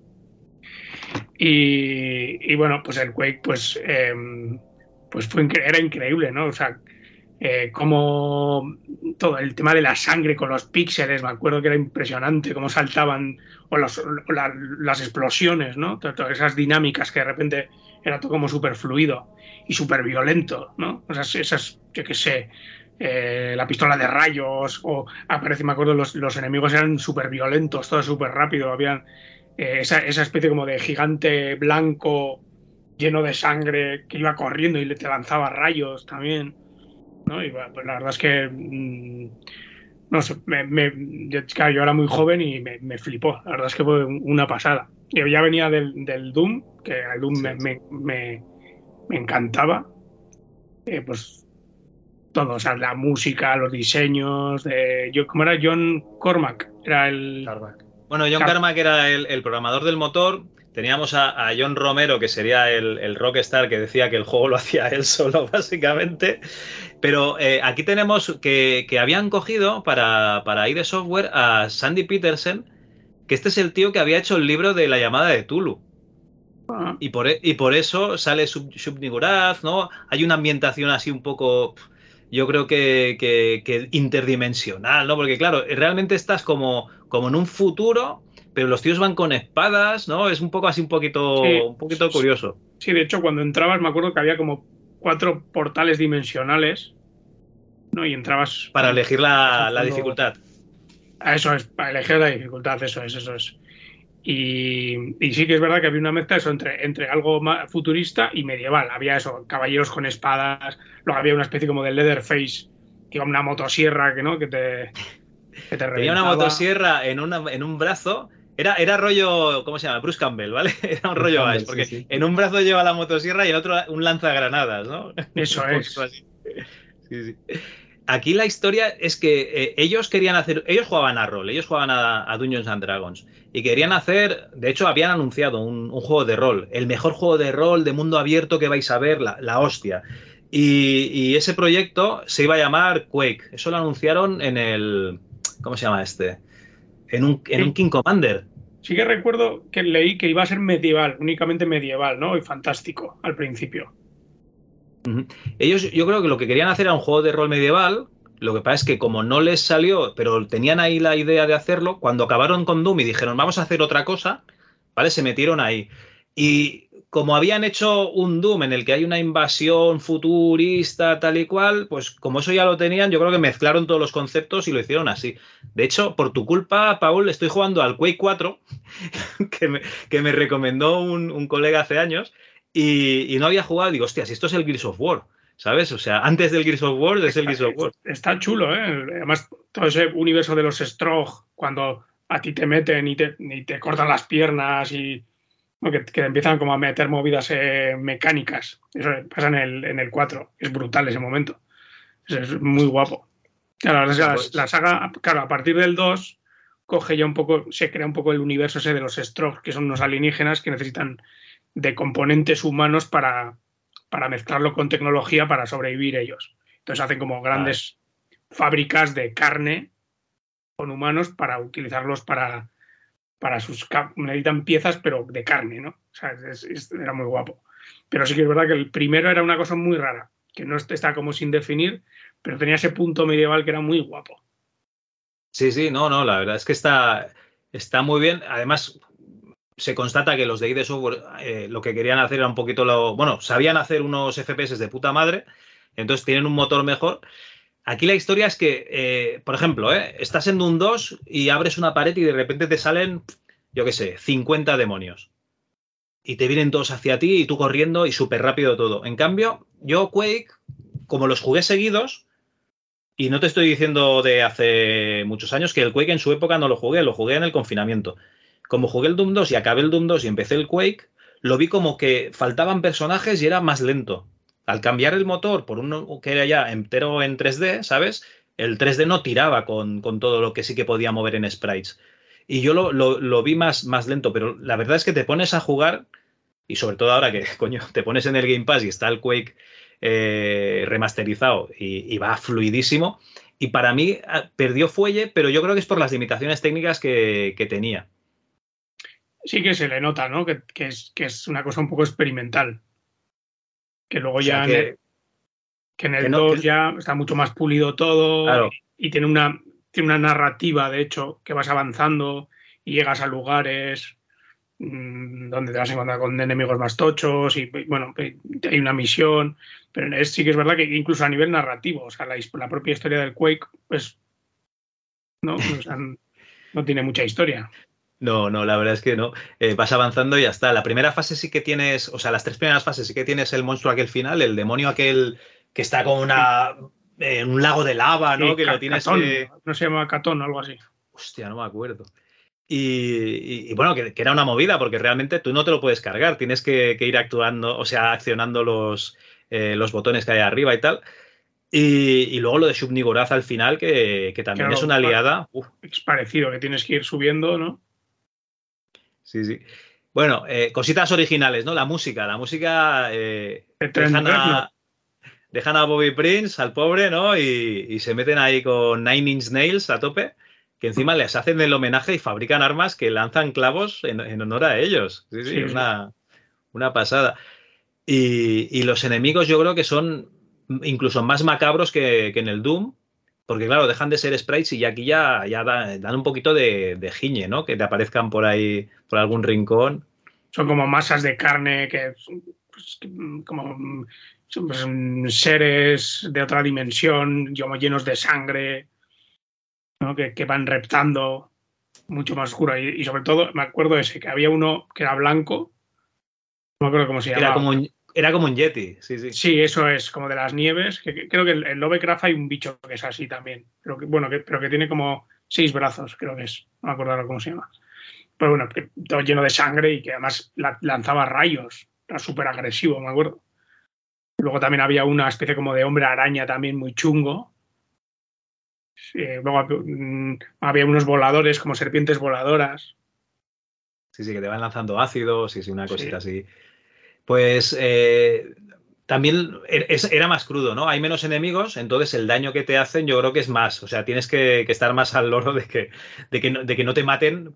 Y, y bueno, pues el Quake, pues, eh, pues fue era increíble, ¿no? O sea, eh, como todo el tema de la sangre con los píxeles, me acuerdo que era impresionante cómo saltaban, o, las explosiones, ¿no? To- Todas esas dinámicas que de repente era todo como súper fluido y súper violento, ¿no? O sea, esas, yo qué sé, eh, la pistola de rayos, o aparece, me acuerdo, los, los enemigos eran súper violentos, todo súper rápido, habían eh, esa, esa especie como de gigante blanco lleno de sangre que iba corriendo y le te lanzaba rayos también. ¿no? Y pues la verdad es que, mm, no sé, me, me- yo, claro, yo era muy joven y me, me flipó. La verdad es que fue una pasada. Yo ya venía del, del Doom, que el Doom me, me- encantaba. Eh, pues todo, o sea, la música, los diseños, de, yo, ¿cómo era? John Cormack, era el... Bueno, John. Carmack era el, el programador del motor. Teníamos a, a John Romero, que sería el, el rockstar que decía que el juego lo hacía él solo, básicamente. Pero eh, aquí tenemos que, que habían cogido para, para ID Software a Sandy Peterson, que este es el tío que había hecho el libro de la llamada de Tulu. Ah, Y por, e- y por eso sale Sub, Subniguraz, ¿no? Hay una ambientación así un poco, yo creo que, que- que interdimensional, ¿no? Porque claro, realmente estás como, como en un futuro, pero los tíos van con espadas, ¿no? Es un poco así un poquito, Sí. un poquito curioso. Sí, de hecho, cuando entrabas me acuerdo que había como cuatro portales dimensionales, ¿no? Y entrabas... Para elegir la, la dificultad. Ah, Eso es, para elegir la dificultad, eso es, eso es. Y, y sí que es verdad que había una mezcla eso entre, entre algo más futurista y medieval. Había eso, caballeros con espadas, luego había una especie como de Leatherface, que iba una motosierra que no, que te, que te Tenía una motosierra en, una, en un brazo. Era, era rollo, ¿cómo se llama? Bruce Campbell, ¿vale? Era un Bruce rollo Campbell, Ash, porque sí, sí. en un brazo lleva la motosierra y en otro un lanzagranadas, ¿no? Eso es. así. Sí, sí. Aquí la historia es que eh, ellos querían hacer, ellos jugaban a rol, ellos jugaban a, a Dungeons and Dragons y querían hacer, de hecho habían anunciado un, un juego de rol, el mejor juego de rol de mundo abierto que vais a ver, la, la hostia. Y, y ese proyecto se iba a llamar Quake. Eso lo anunciaron en el, ¿cómo se llama este? En un, en un King Commander. Sí que recuerdo que leí que iba a ser medieval, únicamente medieval, ¿no? Y fantástico al principio. Ellos, yo creo que lo que querían hacer era un juego de rol medieval. Lo que pasa es que como no les salió, pero tenían ahí la idea de hacerlo, cuando acabaron con Doom y dijeron, vamos a hacer otra cosa, ¿vale? Se metieron ahí. Y como habían hecho un Doom en el que hay una invasión futurista, tal y cual, pues como eso ya lo tenían, yo creo que mezclaron todos los conceptos y lo hicieron así. De hecho, por tu culpa, Paul, estoy jugando al Quake 4, que me, recomendó un, colega hace años, y, no había jugado. Digo, hostia, si esto es el Gears of War, ¿sabes? O sea, antes del Gears of War es el Gears of War. Está chulo, ¿eh? Además, todo ese universo de los Strog, cuando a ti te meten y te, cortan las piernas y. que, que empiezan como a meter movidas eh, mecánicas. Eso pasa en el, en el 4. Es brutal ese momento. Es, es muy guapo. Claro, la, verdad es que la- la saga, claro, a partir del 2 coge ya un poco, se crea un poco el universo ese de los Strog, que son unos alienígenas que necesitan de componentes humanos para, para mezclarlo con tecnología para sobrevivir ellos. Entonces hacen como grandes fábricas de carne con humanos para utilizarlos para, para sus... Necesitan piezas, pero de carne, ¿no? O sea, era muy guapo. Pero sí que es verdad que el primero era una cosa muy rara, que no está como sin definir, pero tenía ese punto medieval que era muy guapo. Sí, sí, no, no, la verdad es que está, está muy bien. Además, se constata que los de ID Software eh, lo que querían hacer era un poquito lo. Bueno, sabían hacer unos FPS de puta madre, entonces tienen un motor mejor. Aquí la historia es que, eh, por ejemplo, eh, estás en un 2 y abres una pared y de repente te salen, yo qué sé, 50 demonios. Y te vienen todos hacia ti y tú corriendo y súper rápido todo. En cambio, yo Quake, como los jugué seguidos, y no te estoy diciendo de hace muchos años que el Quake en su época no lo jugué, lo jugué en el confinamiento. Como jugué el Doom 2 y acabé el Doom 2 y empecé el Quake, lo vi como que faltaban personajes y era más lento. Al cambiar el motor por uno que era ya entero en 3D, ¿sabes? El 3D no tiraba con, todo lo que sí que podía mover en sprites. Y yo lo, lo- vi más, lento, pero la verdad es que te pones a jugar, y sobre todo ahora que, coño, te pones en el Game Pass y está el Quake eh, remasterizado y, va fluidísimo. Y para mí ah, perdió fuelle, pero yo creo que es por las limitaciones técnicas que, tenía. Sí que se le nota, ¿no? Que es una cosa un poco experimental. Que luego O sea ya que- en el, que en el que no- 2 que- ya está mucho más pulido todo Claro. y, y tiene una, tiene una narrativa, de hecho, que vas avanzando y llegas a lugares mm, donde te vas a encontrar con enemigos más tochos y bueno, hay una misión, pero es, sí que es verdad que incluso a nivel narrativo, o sea, la, la propia historia del Quake, pues no, O sea, no tiene mucha historia. No, no, la verdad es que no. Eh, vas avanzando y ya está. La primera fase sí que tienes, o sea, las tres primeras fases sí que tienes el monstruo aquel final, el demonio aquel que está con una en un lago de lava, ¿no? Sí, que lo tienes Catón, que... No se llama Catón o algo así. Hostia, no me acuerdo. Y, y- y bueno, que, que era una movida, porque realmente tú no te lo puedes cargar, tienes que, que ir actuando, o sea, accionando los, eh, los botones que hay arriba y tal. Y, y luego lo de Shub-Niggurath al final, que, que también Claro, es una aliada. Uf, Es parecido, que tienes que ir subiendo, ¿no? Sí, sí. Bueno, eh, cositas originales, ¿no? La música, la música... eh, dejan, a, dejan a Bobby Prince, al pobre, ¿no? Y, y se meten ahí con Nine Inch Nails a tope, que encima les hacen el homenaje y fabrican armas que lanzan clavos en, en honor a ellos. Sí, sí, Sí, sí. una, una pasada. Y, y los enemigos yo creo que son incluso más macabros que, que en el Doom, porque claro, dejan de ser sprites y aquí ya, ya da- dan un poquito de, de giñe, ¿no? Que te aparezcan por ahí, por algún rincón. Son como masas de carne que pues, que, como son, pues, seres de otra dimensión, como llenos de sangre, ¿no? que, que van reptando mucho más oscuro. Y, y sobre todo, me acuerdo ese, que había uno que era blanco, no me acuerdo cómo se llamaba. Era como, un, era como un Yeti, sí, sí. Sí, eso es, como de las nieves. Que, que- creo que en Lovecraft hay un bicho que es así también. Pero que, bueno, que, pero que tiene como seis brazos, creo que es. No me acuerdo cómo se llama. Pero bueno, que todo lleno de sangre y que además la- lanzaba rayos. Era súper agresivo, me acuerdo. Luego también había una especie como de hombre araña también muy chungo. Sí, luego mm, había unos voladores como serpientes voladoras. Sí, sí, que te van lanzando ácidos y sí, una Sí. cosita así. Pues eh, también er- era más crudo, ¿no? Hay menos enemigos, entonces el daño que te hacen yo creo que es más. O sea, tienes que, estar más al loro de que, de, que no, te maten,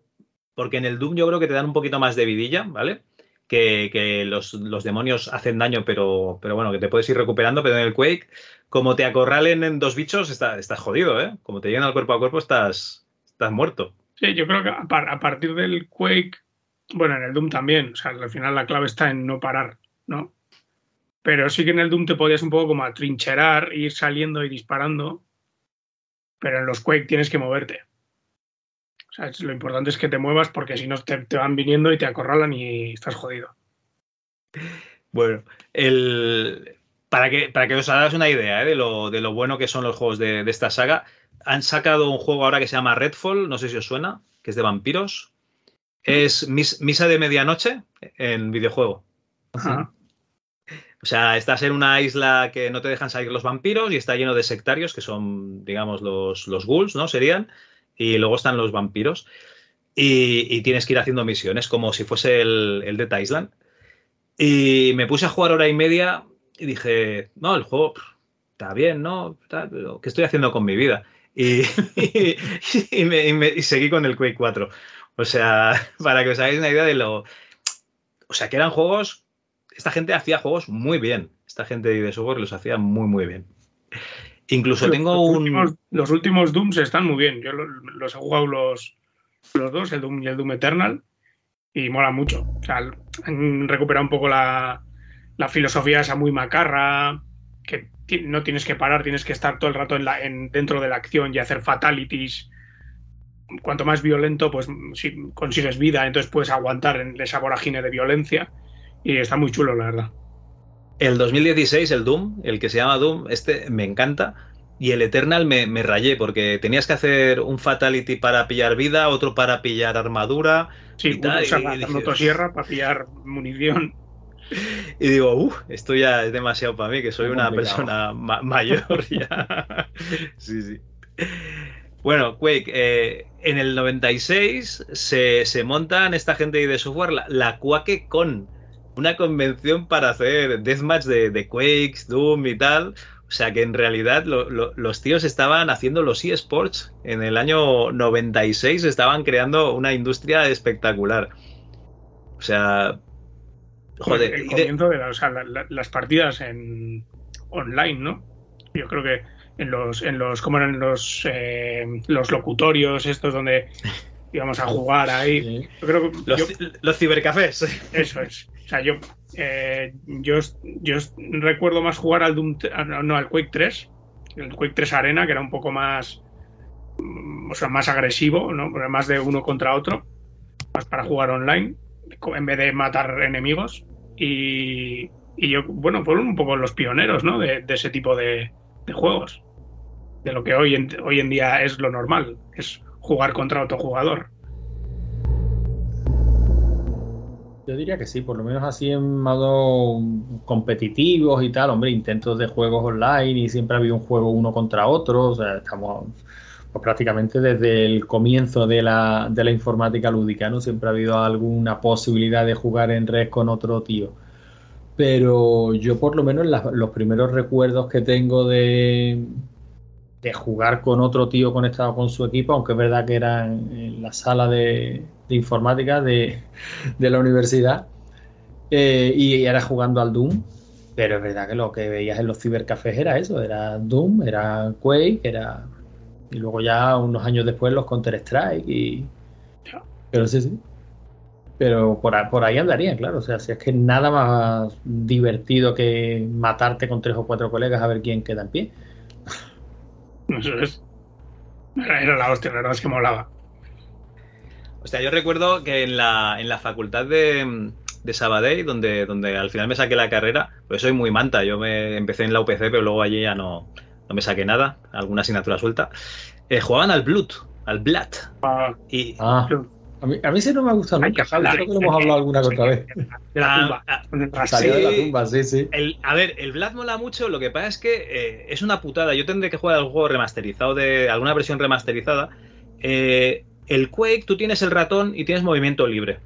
porque en el Doom yo creo que te dan un poquito más de vidilla, ¿vale? Que, los, demonios hacen daño, pero, pero bueno, que te puedes ir recuperando, pero en el Quake, como te acorralen en dos bichos, está- estás jodido, ¿eh? Como te llegan al cuerpo a cuerpo, estás, estás muerto. Sí, yo creo que a partir del Quake, bueno, en el Doom también, o sea, al final la clave está en no parar, ¿no? Pero sí que en el Doom te podías un poco como atrincherar, ir saliendo y disparando, pero en los Quake tienes que moverte. O sea, lo importante es que te muevas porque si no te, te van viniendo y te acorralan y estás jodido. Bueno, el, para, que, para que os hagáis una idea ¿eh? de, lo, de lo bueno que son los juegos de, de esta saga, han sacado un juego ahora que se llama Redfall, no sé si os suena, que es de vampiros. Es mis- Misa de Medianoche en videojuego. Ajá. O sea, estás en una isla que no te dejan salir los vampiros y está lleno de sectarios, que son, digamos, los, los ghouls, ¿no? Serían. Y luego están los vampiros. Y, y tienes que ir haciendo misiones, como si fuese el, el Dead Island. Y me puse a jugar hora y media y dije, no, el juego está bien, ¿no? ¿Qué estoy haciendo con mi vida? Y, y- y me- y me- y seguí con el Quake 4. O sea, para que os hagáis una idea de lo... O sea, que eran juegos... Esta gente hacía juegos muy bien. Esta gente de software los hacía muy, muy bien. Incluso tengo los un... Últimos, los últimos Dooms están muy bien. Yo lo- los he jugado los, los dos, el Doom y el Doom Eternal, y mola mucho. O sea, han recuperado un poco la, la filosofía esa muy macarra, que no tienes que parar, tienes que estar todo el rato en la, en, dentro de la acción y hacer fatalities. Cuanto más violento, pues si consigues vida, entonces puedes aguantar en esa vorágine de violencia. Y está muy chulo, la verdad. El 2016, el Doom, el que se llama Doom, este me encanta. Y el Eternal me, me rayé porque tenías que hacer un Fatality para pillar vida, otro para pillar armadura. Sí, y tal, uno usa y- la y motosierra para pillar munición. Y digo, uff, esto ya es demasiado para mí, que soy Muy una complicado. persona ma- mayor ya. sí, sí. Bueno, Quake, eh, en el 96 se, se montan esta gente de software, la, la Quake Con, una convención para hacer deathmatch de, de Quakes, Doom y tal. O sea que en realidad lo- lo- los tíos estaban haciendo los eSports. En el año 96 estaban creando una industria espectacular. O sea, joder. Pues el y de- comienzo de la- o sea, la- la- las partidas en online, ¿no? Yo creo que en los, en los, como eran los, eh, los locutorios estos donde íbamos a jugar ahí. Sí. Yo creo que Los, yo- ci- los cibercafés. eso es. O sea, yo, eh, yo, yo recuerdo más jugar al Doom, ah, no, al Quake 3, el Quake 3 Arena, que era un poco más, mm, o sea, más agresivo, ¿no? Más de uno contra otro, más para jugar online, en vez de matar enemigos. Y, y yo, bueno, fueron un poco los pioneros, ¿no? De, de ese tipo de, de juegos. de lo que hoy en, hoy en día es lo normal, es jugar contra otro jugador. Yo diría que sí, por lo menos así en modo competitivos y tal, hombre, intentos de juegos online y siempre ha habido un juego uno contra otro, o sea, estamos pues, prácticamente desde el comienzo de la, de la informática lúdica, ¿no? Siempre ha habido alguna posibilidad de jugar en red con otro tío. Pero yo por lo menos las- los primeros recuerdos que tengo de, de jugar con otro tío conectado con su equipo, aunque es verdad que era en, en la sala de, de informática de, de la universidad, eh, y era jugando al Doom, pero es verdad que lo que veías en los cibercafés era eso, era Doom, era Quake, era... Y luego ya unos años después los Counter-Strike y... Pero sí, sí. Pero por, por ahí andaría, claro. O sea, si es que nada más divertido que matarte con tres o cuatro colegas a ver quién queda en pie. Eso es. Era, era la hostia, la verdad es que molaba. O sea, yo recuerdo que en la, en la facultad de, de Sabadell, donde, donde al final me saqué la carrera, pues soy muy manta. Yo me empecé en la UPC, pero luego allí ya no, no me saqué nada, alguna asignatura suelta. Eh, jugaban al Blood, al Blood. Y, Ah, a mí, a mí sí no me ha gustado nunca, Javi, creo que lo hemos hablado alguna que otra vez. De la Ah, tumba. ah, rasero. Salió de la tumba, sí, sí. El, a ver, el Blood mola mucho, lo que pasa es que eh, es una putada. Yo tendré que jugar al juego remasterizado de alguna versión remasterizada. Eh, el Quake, tú tienes el ratón y tienes movimiento libre.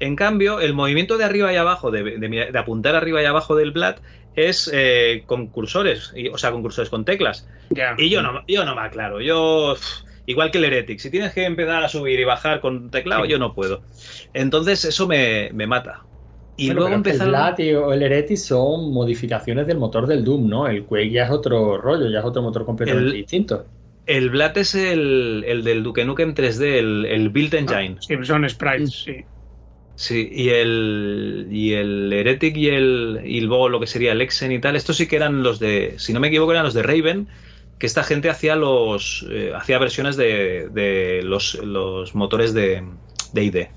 En cambio, el movimiento de arriba y abajo, de, de mira- de apuntar arriba y abajo del Blood, es eh, con cursores, y- o sea, con cursores con teclas. Ya. Y yo no, yo no me aclaro. Yo, pff, igual que el Heretic, si tienes que empezar a subir y bajar con teclado, Sí. yo no puedo. Entonces, eso me, me mata. Y Bueno, luego empezaron. El Vlad y o el Heretic son modificaciones del motor del Doom, ¿no? El Quake ya es otro rollo, ya es otro motor completamente El- distinto. El Blood es el, el del Duke Nukem 3D, el, el Build Engine. Sí, son sprites, sí. Sí, y el, y el Heretic y el, y luego lo que sería el Exen y tal, estos sí que eran los de, si no me equivoco, eran los de Raven, que esta gente hacía los eh, hacía versiones de, de los, los motores de, de ID.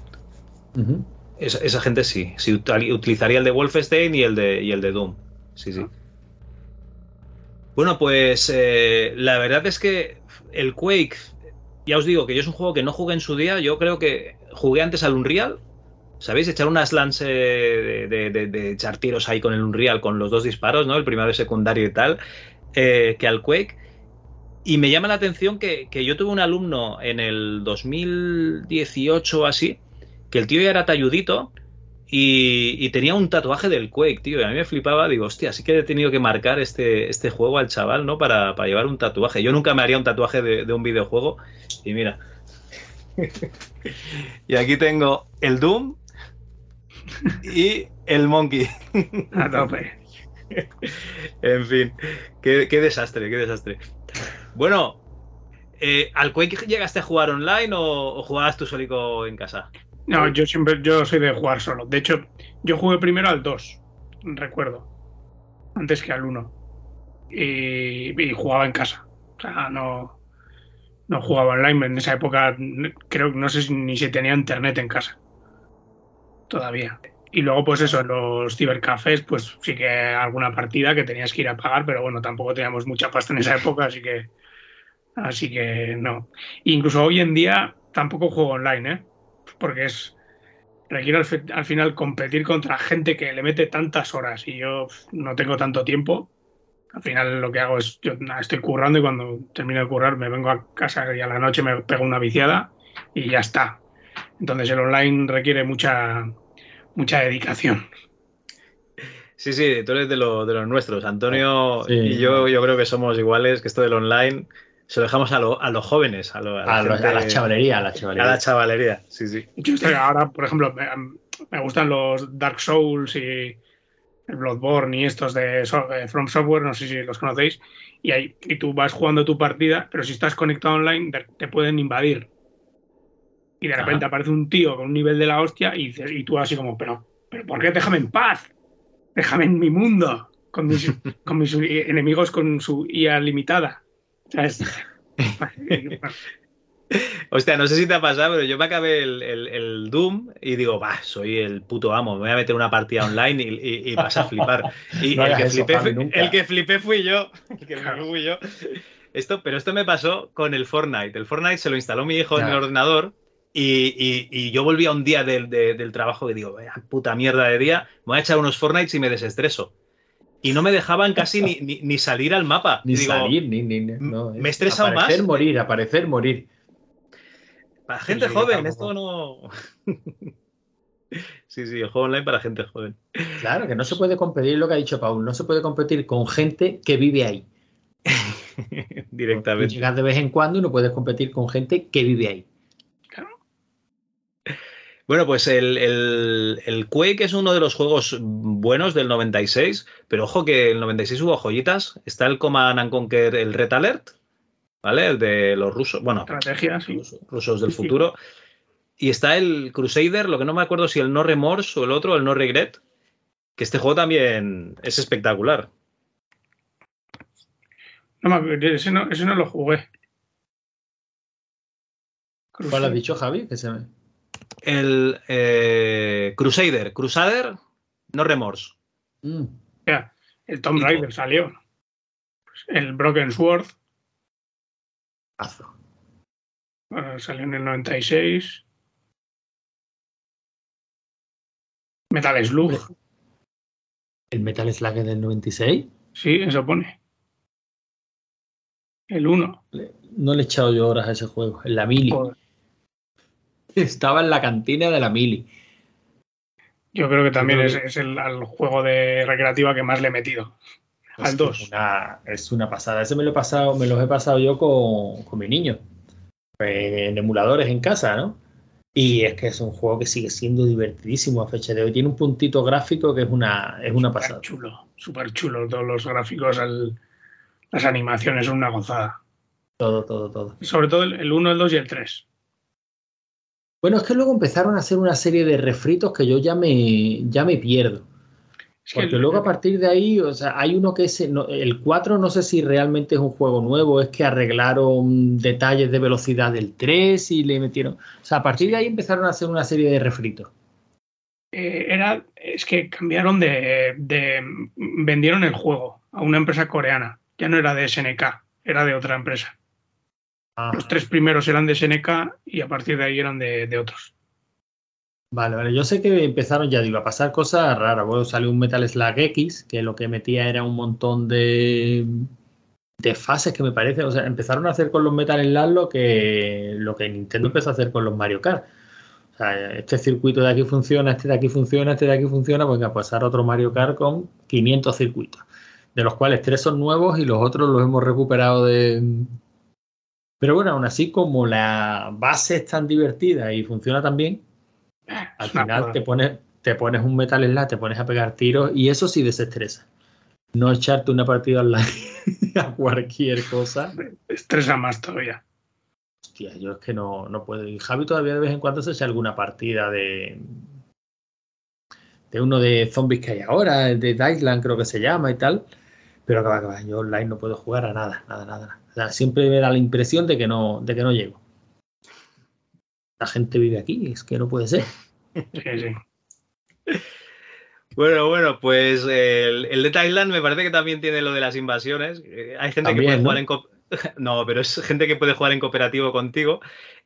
Esa, esa gente sí, sí util- utilizaría el de Wolfenstein y el de, y el de Doom. Sí, sí. Bueno, pues eh, la verdad es que el Quake, ya os digo que yo es un juego que no jugué en su día, yo creo que jugué antes al Unreal. ¿Sabéis? Echar unas lance de, de- de- de echar tiros ahí con el Unreal, con los dos disparos, ¿no? El primero y secundario y tal, eh, que al Quake. Y me llama la atención que, que yo tuve un alumno en el 2018 o así, que el tío ya era talludito y, y tenía un tatuaje del Quake, tío. Y a mí me flipaba, digo, hostia, sí que he tenido que marcar este, este juego al chaval, ¿no? Para, para llevar un tatuaje. Yo nunca me haría un tatuaje de, de un videojuego. Y mira. y aquí tengo el Doom y el Monkey. A tope. en fin, qué, qué desastre, qué desastre. Bueno, eh, ¿al Quake llegaste a jugar online o, jugabas tú solico en casa? No, yo siempre, yo soy de jugar solo. De hecho, yo jugué primero al 2, recuerdo. Antes que al 1. Y, jugaba en casa. O sea, no, no jugaba online. En esa época, creo que no sé si ni si tenía internet en casa. Todavía. Y luego, pues eso, en los cibercafés, pues sí que alguna partida que tenías que ir a pagar, pero bueno, tampoco teníamos mucha pasta en esa época, así que. Así que no. Incluso hoy en día tampoco juego online, ¿eh? porque es requiere al, fi- al final competir contra gente que le mete tantas horas y yo no tengo tanto tiempo. Al final lo que hago es, yo estoy currando y cuando termino de currar me vengo a casa y a la noche me pego una viciada y ya está. Entonces el online requiere mucha, mucha dedicación. Sí, sí, tú eres de, lo- de los nuestros. Antonio Sí. y yo, yo creo que somos iguales, que esto del online se lo dejamos a, lo- a los jóvenes, a, lo- a la, A, los- gente- a la chavalería, a la a chavalería. la chavalería. Sí, sí. Yo estoy ahora, por ejemplo, me, me gustan los Dark Souls y el Bloodborne y estos de From Software, no sé si los conocéis, y, ahí, y tú vas jugando tu partida, pero si estás conectado online te pueden invadir. Y de repente aparece un tío con un nivel de la hostia y, dices, y tú así como, pero, pero ¿por qué? Déjame en paz, déjame en mi mundo, con mis, con mis enemigos con su IA limitada. ¿Sabes? Hostia, no sé si te ha pasado, pero yo me acabé el, el- el Doom y digo, va, soy el puto amo, me voy a meter una partida online y, y- y vas a flipar. Y No el, que eso, flipé, el que flipé fui yo. El que flipé fui yo. Esto, pero esto me pasó con el Fortnite. El Fortnite se lo instaló mi hijo en el ordenador y, y- y yo volvía un día del, de- del trabajo y digo, "Vaya puta mierda de día, me voy a echar unos Fortnites y me desestreso. Y no me dejaban casi ni, ni- ni salir al mapa. Ni digo, salir, ni, ni, no, me he es estresado aparecer, más. morir, aparecer, morir. Para gente Sí, joven, esto no. sí, sí, el juego online para gente joven. Claro, que no se puede competir lo que ha dicho Paul, no se puede competir con gente que vive ahí. Directamente. llegas de vez en cuando y no puedes competir con gente que vive ahí. Bueno, pues el, el, el Quake es uno de los juegos buenos del 96, pero ojo que el 96 hubo joyitas. Está el Command and Conquer, el Red Alert, ¿vale? El de los rusos, bueno, Estrategia, sí. rusos, rusos del Sí, sí. futuro. Y está el Crusader, lo que no me acuerdo si el No Remorse o el otro, el No Regret, que este juego también es espectacular. No, me acuerdo, ese, no, ese no lo jugué. ¿Cuál has dicho, Javi? Que se me- El eh, Crusader, Crusader, No Remorse. Mm, Ya, el Tomb Raider salió. Pues el Broken Sword pazo. bueno, salió en el 96. Metal Slug. ¿El Metal Slug es del 96? Sí, eso pone. El 1. No le he echado yo horas a ese juego, en la mili. Joder. Estaba en la cantina de la mili. Yo creo que también creo es, que- es el juego de recreativa que más le he metido. Al que 2. Es una, es una pasada. Ese me lo he pasado, me los he pasado yo con, con mi niño. Pues, en emuladores en casa, ¿no? Y es que es un juego que sigue siendo divertidísimo a fecha de hoy. Tiene un puntito gráfico que es una, es una Súper pasada. chulo, súper chulo. Todos los gráficos, el- las animaciones son una gozada. Todo, todo, todo. Sobre todo el, el 1, el 2 y el 3. Bueno, es que luego empezaron a hacer una serie de refritos que yo ya me, ya me pierdo. Es que Porque el- luego a partir de ahí, o sea, hay uno que es el 4, no sé si realmente es un juego nuevo, es que arreglaron detalles de velocidad del 3 y le metieron, o sea, a partir de ahí empezaron a hacer una serie de refritos. eh, era, es que cambiaron de, de- Vendieron el juego a una empresa coreana. Ya no era de SNK, era de otra empresa. Ah, Los tres primeros eran de SNK y a partir de ahí eran de, de otros. vale, vale, yo sé que empezaron, ya digo, a pasar cosas raras. Bueno, salió un Metal Slug X, que lo que metía era un montón de de fases que me parece, o sea, empezaron a hacer con los Metal Slug lo que lo que Nintendo empezó a hacer con los Mario Kart. O sea, este circuito de aquí funciona, este de aquí funciona, este de aquí funciona, pues a pasar otro Mario Kart con 500 circuitos, de los cuales tres son nuevos y los otros los hemos recuperado de... Pero bueno, aún así, como la base es tan divertida y funciona tan bien, al una final te pones, te pones un Metal Slug, te pones a pegar tiros y eso sí desestresa. No echarte una partida online a cualquier cosa. Estresa más todavía. Hostia, yo es que no, no puedo. Y Javi todavía de vez en cuando se echa alguna partida de. de uno de zombies que hay ahora, el de Island creo que se llama y tal. Pero que va, yo online no puedo jugar a nada, nada, nada. siempre me da la impresión de que no, de que no llego. La gente vive aquí, es que no puede ser. Sí, sí. Bueno, bueno, pues el, el de Thailand me parece que también tiene lo de las invasiones. Eh, hay gente que puede ¿no? jugar en co- No, pero es gente que puede jugar en cooperativo contigo.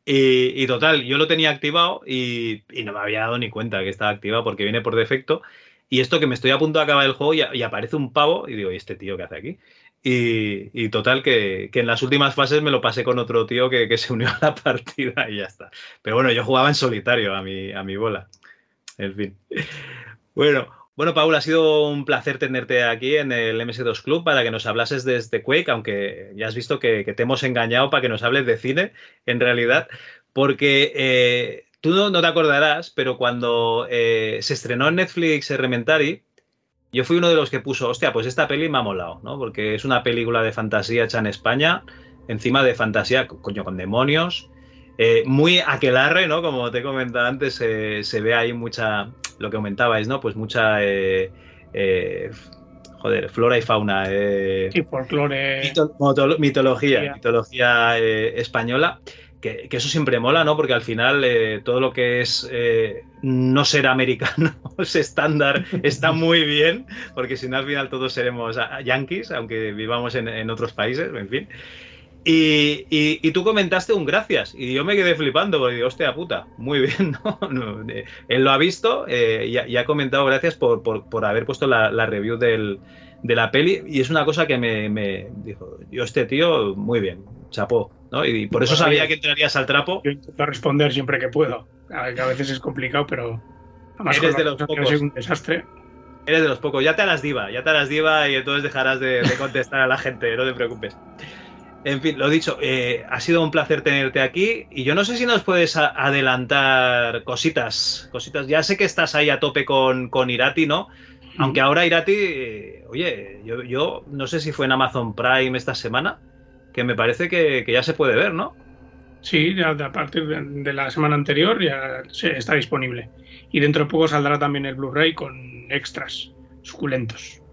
Y, y total, yo lo tenía activado y, y no me había dado ni cuenta que estaba activado porque viene por defecto. Y esto que me estoy a punto de acabar el juego y, aparece un pavo y digo, ¿y este tío qué hace aquí? Y, total, que, que en las últimas fases me lo pasé con otro tío que, que se unió a la partida y ya está. Pero bueno, yo jugaba en solitario a mi, a mi bola. En fin. Bueno, bueno, Paul, ha sido un placer tenerte aquí en el MS2 Club para que nos hablases de Quake, aunque ya has visto que, que te hemos engañado para que nos hables de cine, en realidad, porque eh, tú no, no te acordarás, pero cuando eh, se estrenó en Netflix Elementary, yo fui uno de los que puso, hostia, pues esta peli me ha molado, ¿no? Porque es una película de fantasía hecha en España, encima de fantasía, co- coño, con demonios, eh, muy aquelarre, ¿no? Como te comentaba antes, eh, se ve ahí mucha, lo que comentabais, ¿no? Pues mucha, eh, joder, flora y fauna. Sí, folclore. mito- mitología, Mitología. mitología española. Que, que eso siempre mola, ¿no? Porque al final eh, todo lo que es eh, no ser americano es estándar está muy bien, porque si no al final todos seremos yankees, aunque vivamos en, en otros países, en fin. Y, y- y tú comentaste un gracias y yo me quedé flipando porque digo, hostia puta, muy bien, ¿no? No, eh, él lo ha visto eh, y, ha, y ha comentado gracias por, por- por haber puesto la, la review del- de la peli y es una cosa que me, me dijo, yo este tío, muy bien, chapó, ¿no? Y por eso sabía que entrarías al trapo. Yo intento responder siempre que puedo. A, veces es complicado, pero. Además, Eres de los pocos. Es un desastre. Eres de los pocos, ya te harás diva, ya te harás diva y entonces dejarás de, de contestar a la gente, no te preocupes. En fin, lo dicho, eh, ha sido un placer tenerte aquí y yo no sé si nos puedes adelantar cositas, cositas. Ya sé que estás ahí a tope con, con Irati, ¿no? Aunque ahora Irati, eh, oye, yo, yo no sé si fue en Amazon Prime esta semana, que me parece que, que ya se puede ver, ¿no? Sí, ya a partir de, de la semana anterior ya se- está disponible. Y dentro de poco saldrá también el Blu-ray con extras suculentos.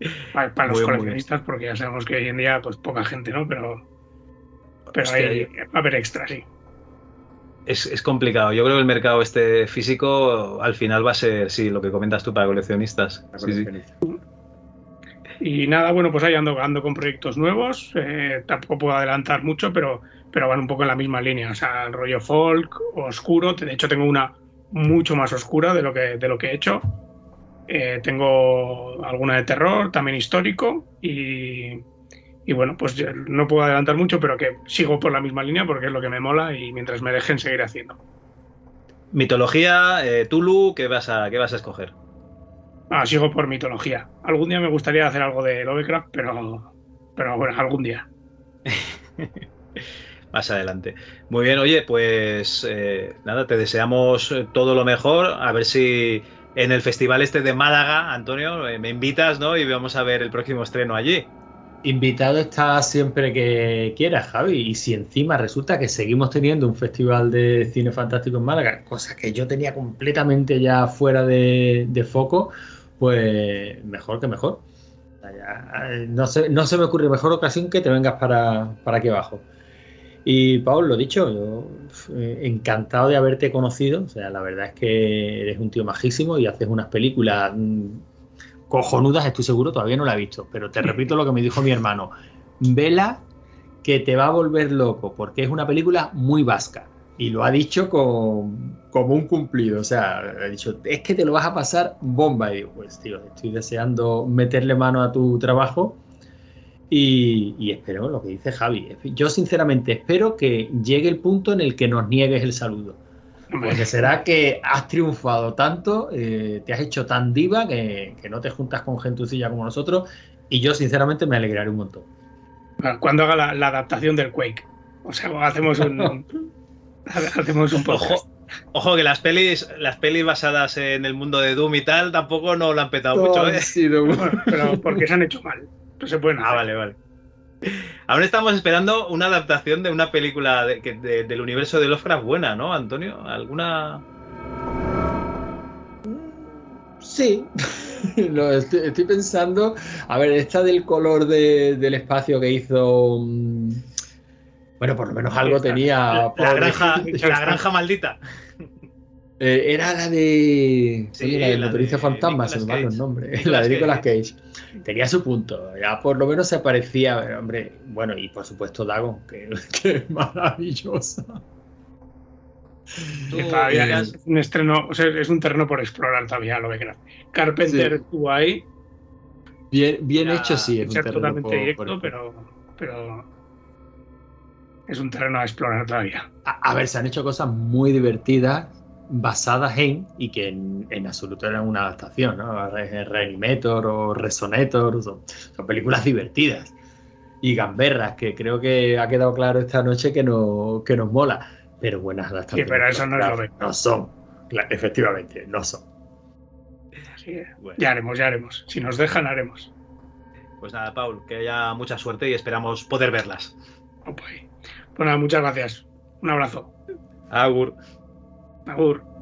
Para, para los coleccionistas, porque ya sabemos que hoy en día pues poca gente, ¿no? Pero, pero hay- va a haber extras, sí. Es, es complicado. Yo creo que el mercado este físico al final va a ser, sí, lo que comentas tú para coleccionistas. Sí, sí. Y nada, bueno, pues ahí ando, ando con proyectos nuevos. eh, tampoco puedo adelantar mucho, pero, pero van un poco en la misma línea. O sea, el rollo folk, oscuro. De hecho, tengo una mucho más oscura de lo que, de lo que he hecho. Eh, tengo alguna de terror, también histórico. Y, y bueno, pues no puedo adelantar mucho, pero que sigo por la misma línea porque es lo que me mola y mientras me dejen seguir haciendo. Mitología, eh, Tulu, ¿qué vas, a, ¿qué vas a escoger? Ah, sigo por mitología. Algún día me gustaría hacer algo de Lovecraft, pero, pero bueno, algún día. Más adelante. Muy bien, oye, pues eh, nada, te deseamos eh, todo lo mejor. A ver si en el festival este de Málaga, Antonio, eh, me invitas, ¿no? Y vamos a ver el próximo estreno allí. Invitado está siempre que quieras, Javi. Y si encima resulta que seguimos teniendo un festival de cine fantástico en Málaga, cosa que yo tenía completamente ya fuera de, de foco, pues mejor que mejor. No, se, me ocurre mejor ocasión que te vengas para, aquí abajo. Y Paul, lo dicho, yo encantado de haberte conocido. O sea, la verdad es que eres un tío majísimo y haces unas películas mm, cojonudas, estoy seguro, todavía no la he visto, pero te repito lo que me dijo mi hermano. Vela que te va a volver loco, porque es una película muy vasca. Y lo ha dicho con, como un cumplido. O sea, ha dicho, es que te lo vas a pasar bomba. Y digo, pues tío, estoy deseando meterle mano a tu trabajo. Y, y espero lo que dice Javi. Yo sinceramente espero que llegue el punto en el que nos niegues el saludo. Porque será que has triunfado tanto, eh, te has hecho tan diva que, que no te juntas con gentucilla como nosotros. Y yo sinceramente me alegraré un montón. Cuando haga la, la adaptación del Quake. O sea, hacemos un, hacemos un podcast. Ojo, ojo que las pelis, las pelis basadas en el mundo de Doom y tal tampoco no lo han petado mucho, ¿eh? Bueno, pero porque se han hecho mal. No se pueden Ah, hacer. vale, vale. Ahora estamos esperando una adaptación de una película de- que- de- del universo de Lovecraft buena, ¿no, Antonio? ¿Alguna...? Sí, Lo estoy, estoy pensando. A ver, esta del color de- del espacio que hizo. Bueno, por lo menos algo tenía. La, granja, la granja maldita. Eh, era la de. Sí, oye, la del motorista de fantasma, se me van los nombres. La de Nicolas Cage. Tenía su punto. Ya por lo menos se parecía. Hombre, bueno, y por supuesto Dagon, que, que es maravillosa. Tú, Que todavía eh, es un estreno, o sea, es un terreno por explorar todavía lo que Carpenter Sí. estuvo ahí, Bien, bien hecho, sí. Es un ser terreno totalmente por- directo, por- pero, pero es un terreno a explorar todavía. A, a ver, se han hecho cosas muy divertidas basadas en y que en, en absoluto eran una adaptación, ¿no? Re- Reanimator o Resonator, son, son películas divertidas y gamberras que creo que ha quedado claro esta noche que, no, que nos mola, pero buenas adaptaciones. Sí, pero eso no es lo claro, No son, efectivamente, no son. Bueno. ya haremos, ya haremos. Si nos dejan, haremos. Pues nada, Paul, que haya mucha suerte y esperamos poder verlas. Oh, pues. Nada, muchas gracias. Un abrazo. Agur. Agur.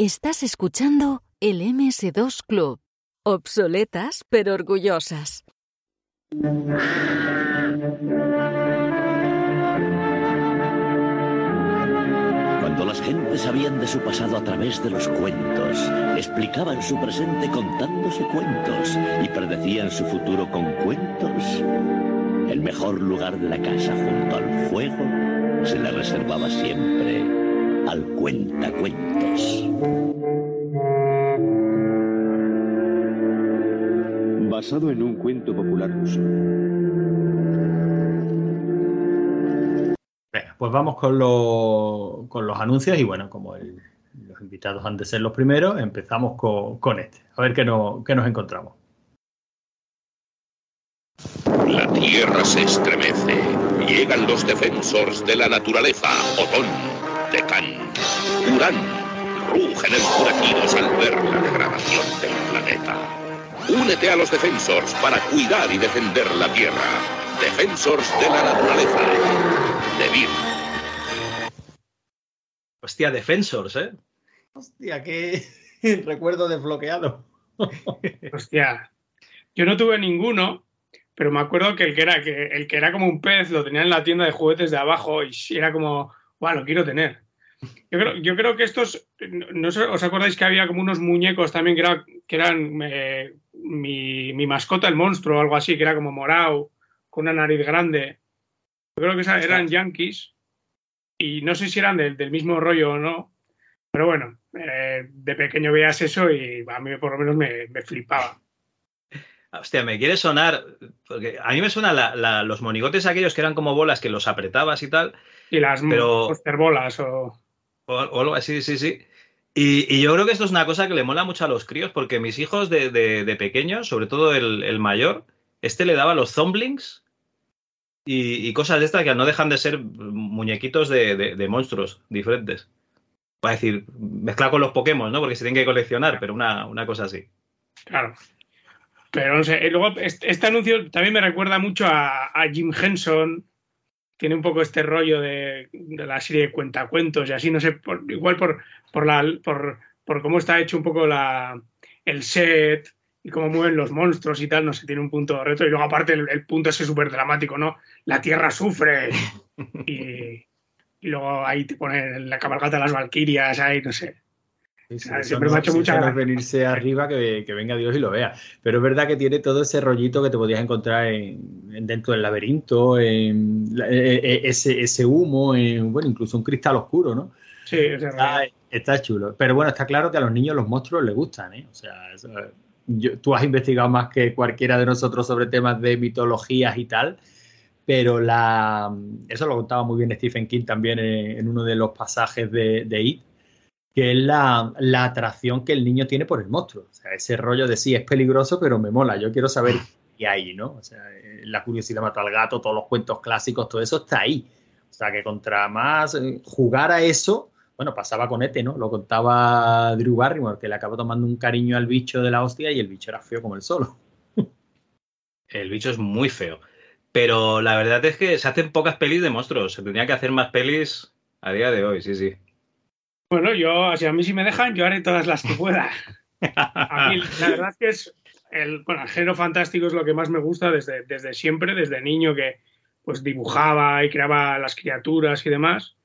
Estás escuchando El MS2 Club. Obsoletas pero orgullosas. Cuando las gentes sabían de su pasado a través de los cuentos, explicaban su presente contándose cuentos y predecían su futuro con cuentos, el mejor lugar de la casa junto al fuego se le reservaba siempre al cuentacuentos. Basado en un cuento popular ruso. Venga, pues vamos con, lo- con los anuncios y bueno, como el- los invitados han de ser los primeros, empezamos con, con este. A ver qué, no- qué nos encontramos. La tierra se estremece. Llegan los defensores de la naturaleza. Otón, Decán, Urán. Rugen enfurecidos al ver la degradación del planeta. Únete a los defensores para cuidar y defender la tierra. Defensores de la naturaleza. Debir. Hostia, Defensors, ¿eh? Hostia, qué recuerdo desbloqueado. Hostia, yo no tuve ninguno, pero me acuerdo que el que era, que el que era como un pez lo tenía en la tienda de juguetes de abajo y era como, guau, lo quiero tener. Yo creo, yo creo que estos, no, sé, ¿os acordáis que había como unos muñecos también que, era- que eran eh, mi, mi mascota, el monstruo o algo así, que era como morado, con una nariz grande? Yo creo que esa- eran yankees y no sé si eran del, del mismo rollo o no, pero bueno, eh, de pequeño veías eso y a mí por lo menos me, me flipaba. Hostia, me quiere sonar. Porque a mí me suenan la- la- los monigotes aquellos que eran como bolas que los apretabas y tal. Y las Pero- bolas o... O, algo así, sí, sí. Y, yo creo que esto es una cosa que le mola mucho a los críos, porque mis hijos de, pequeños, sobre todo el, mayor, este le daba los zomblings y, cosas de estas que no dejan de ser muñequitos de, monstruos diferentes. Va a decir, mezclar con los Pokémon, ¿no? Porque se tienen que coleccionar, pero una, una cosa así. Claro. Pero no sé, luego este, este anuncio también me recuerda mucho a Jim Henson. Tiene un poco este rollo de, de la serie de cuentacuentos y así, no sé, por- igual por, por, la, por, por cómo está hecho un poco la, el set y cómo mueven los monstruos y tal, no sé, tiene un punto reto. Y luego aparte el, el punto ese súper dramático, ¿no? La tierra sufre. Y, y luego ahí te ponen la cabalgata de las valquirias, ahí, no sé. Sí, Ah, siempre no- me ha hecho sí, mucha venirse arriba que, que venga Dios y lo vea. Pero es verdad que tiene todo ese rollito que te podías encontrar en, en dentro del laberinto, en e- e- ese, ese humo, en, bueno, incluso un cristal oscuro, ¿no? Sí, es. Está, está chulo. Pero bueno, está claro que a los niños los monstruos les gustan, ¿eh? O sea, eso- yo- tú has investigado más que cualquiera de nosotros sobre temas de mitologías y tal, pero la, eso lo contaba muy bien Stephen King también en, en uno de los pasajes de, de It, que es la, la atracción que el niño tiene por el monstruo. O sea, ese rollo de sí, es peligroso, pero me mola. Yo quiero saber qué hay, ¿no? O sea, eh, la curiosidad mató al gato, todos los cuentos clásicos, todo eso está ahí. O sea, que contra más eh, jugar a eso, bueno, pasaba con Ete, ¿no? Lo contaba Drew Barrymore, que le acabó tomando un cariño al bicho de la hostia y el bicho era feo como el solo. El bicho es muy feo. Pero la verdad es que se hacen pocas pelis de monstruos. Se tendría que hacer más pelis a día de hoy, sí, sí. Bueno, yo, si a mí si me dejan, yo haré todas las que pueda. A mí, la verdad es que es el, bueno, el género fantástico es lo que más me gusta desde, siempre, desde niño que pues dibujaba y creaba las criaturas y demás.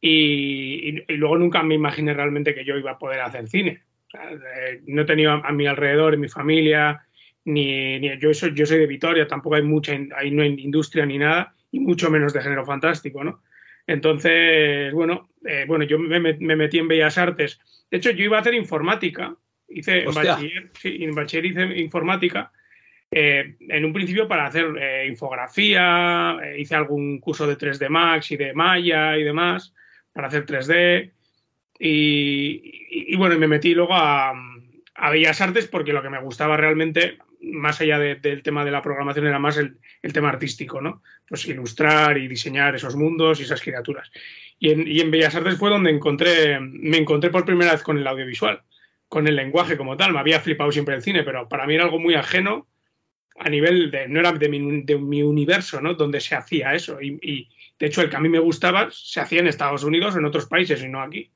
Y, luego nunca me imaginé realmente que yo iba a poder hacer cine. Eh, no he tenido a, mi alrededor, en mi familia, ni, ni- yo, soy, yo soy de Vitoria, tampoco hay mucha, ahí no hay industria ni nada, y mucho menos de género fantástico, ¿no? Entonces, bueno, eh, bueno, yo me, me- me metí en Bellas Artes. De hecho, yo iba a hacer informática. Hice en bachiller, sí, en bachiller hice informática. eh, en un principio para hacer eh, infografía, eh, hice algún curso de 3D Max y de Maya y demás, para hacer 3D. Y, y- y bueno, me metí luego a, a Bellas Artes porque lo que me gustaba realmente, más allá de- del tema de la programación, era más el, tema artístico, ¿no? Pues ilustrar y diseñar esos mundos y esas criaturas. Y en, Bellas Artes fue donde encontré, me encontré por primera vez con el audiovisual, con el lenguaje como tal. Me había flipado siempre el cine, pero para mí era algo muy ajeno a nivel de, no era de mi, universo, ¿no? Donde se hacía eso. Y, y, de hecho, el que a mí me gustaba se hacía en Estados Unidos o en otros países y no aquí.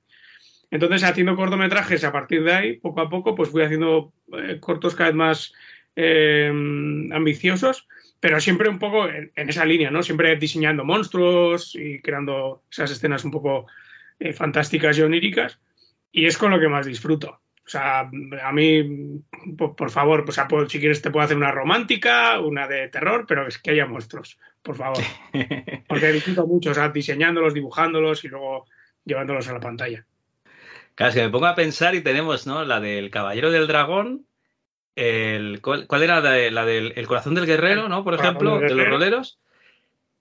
Entonces, haciendo cortometrajes a partir de ahí, poco a poco, pues fui haciendo eh, cortos cada vez más eh, ambiciosos, pero siempre un poco en, en esa línea, ¿no? Siempre diseñando monstruos y creando esas escenas un poco eh, fantásticas y oníricas. Y es con lo que más disfruto. O sea, a mí, por, por favor, pues, si quieres te puedo hacer una romántica, una de terror, pero es que haya monstruos, por favor. Porque disfruto mucho, o sea, diseñándolos, dibujándolos y luego llevándolos a la pantalla. Claro, es que me pongo a pensar y tenemos, ¿no? La del Caballero del Dragón, el, ¿cuál, cuál era la, de- la del el Corazón del Guerrero, ¿no? Por ejemplo, de los roleros.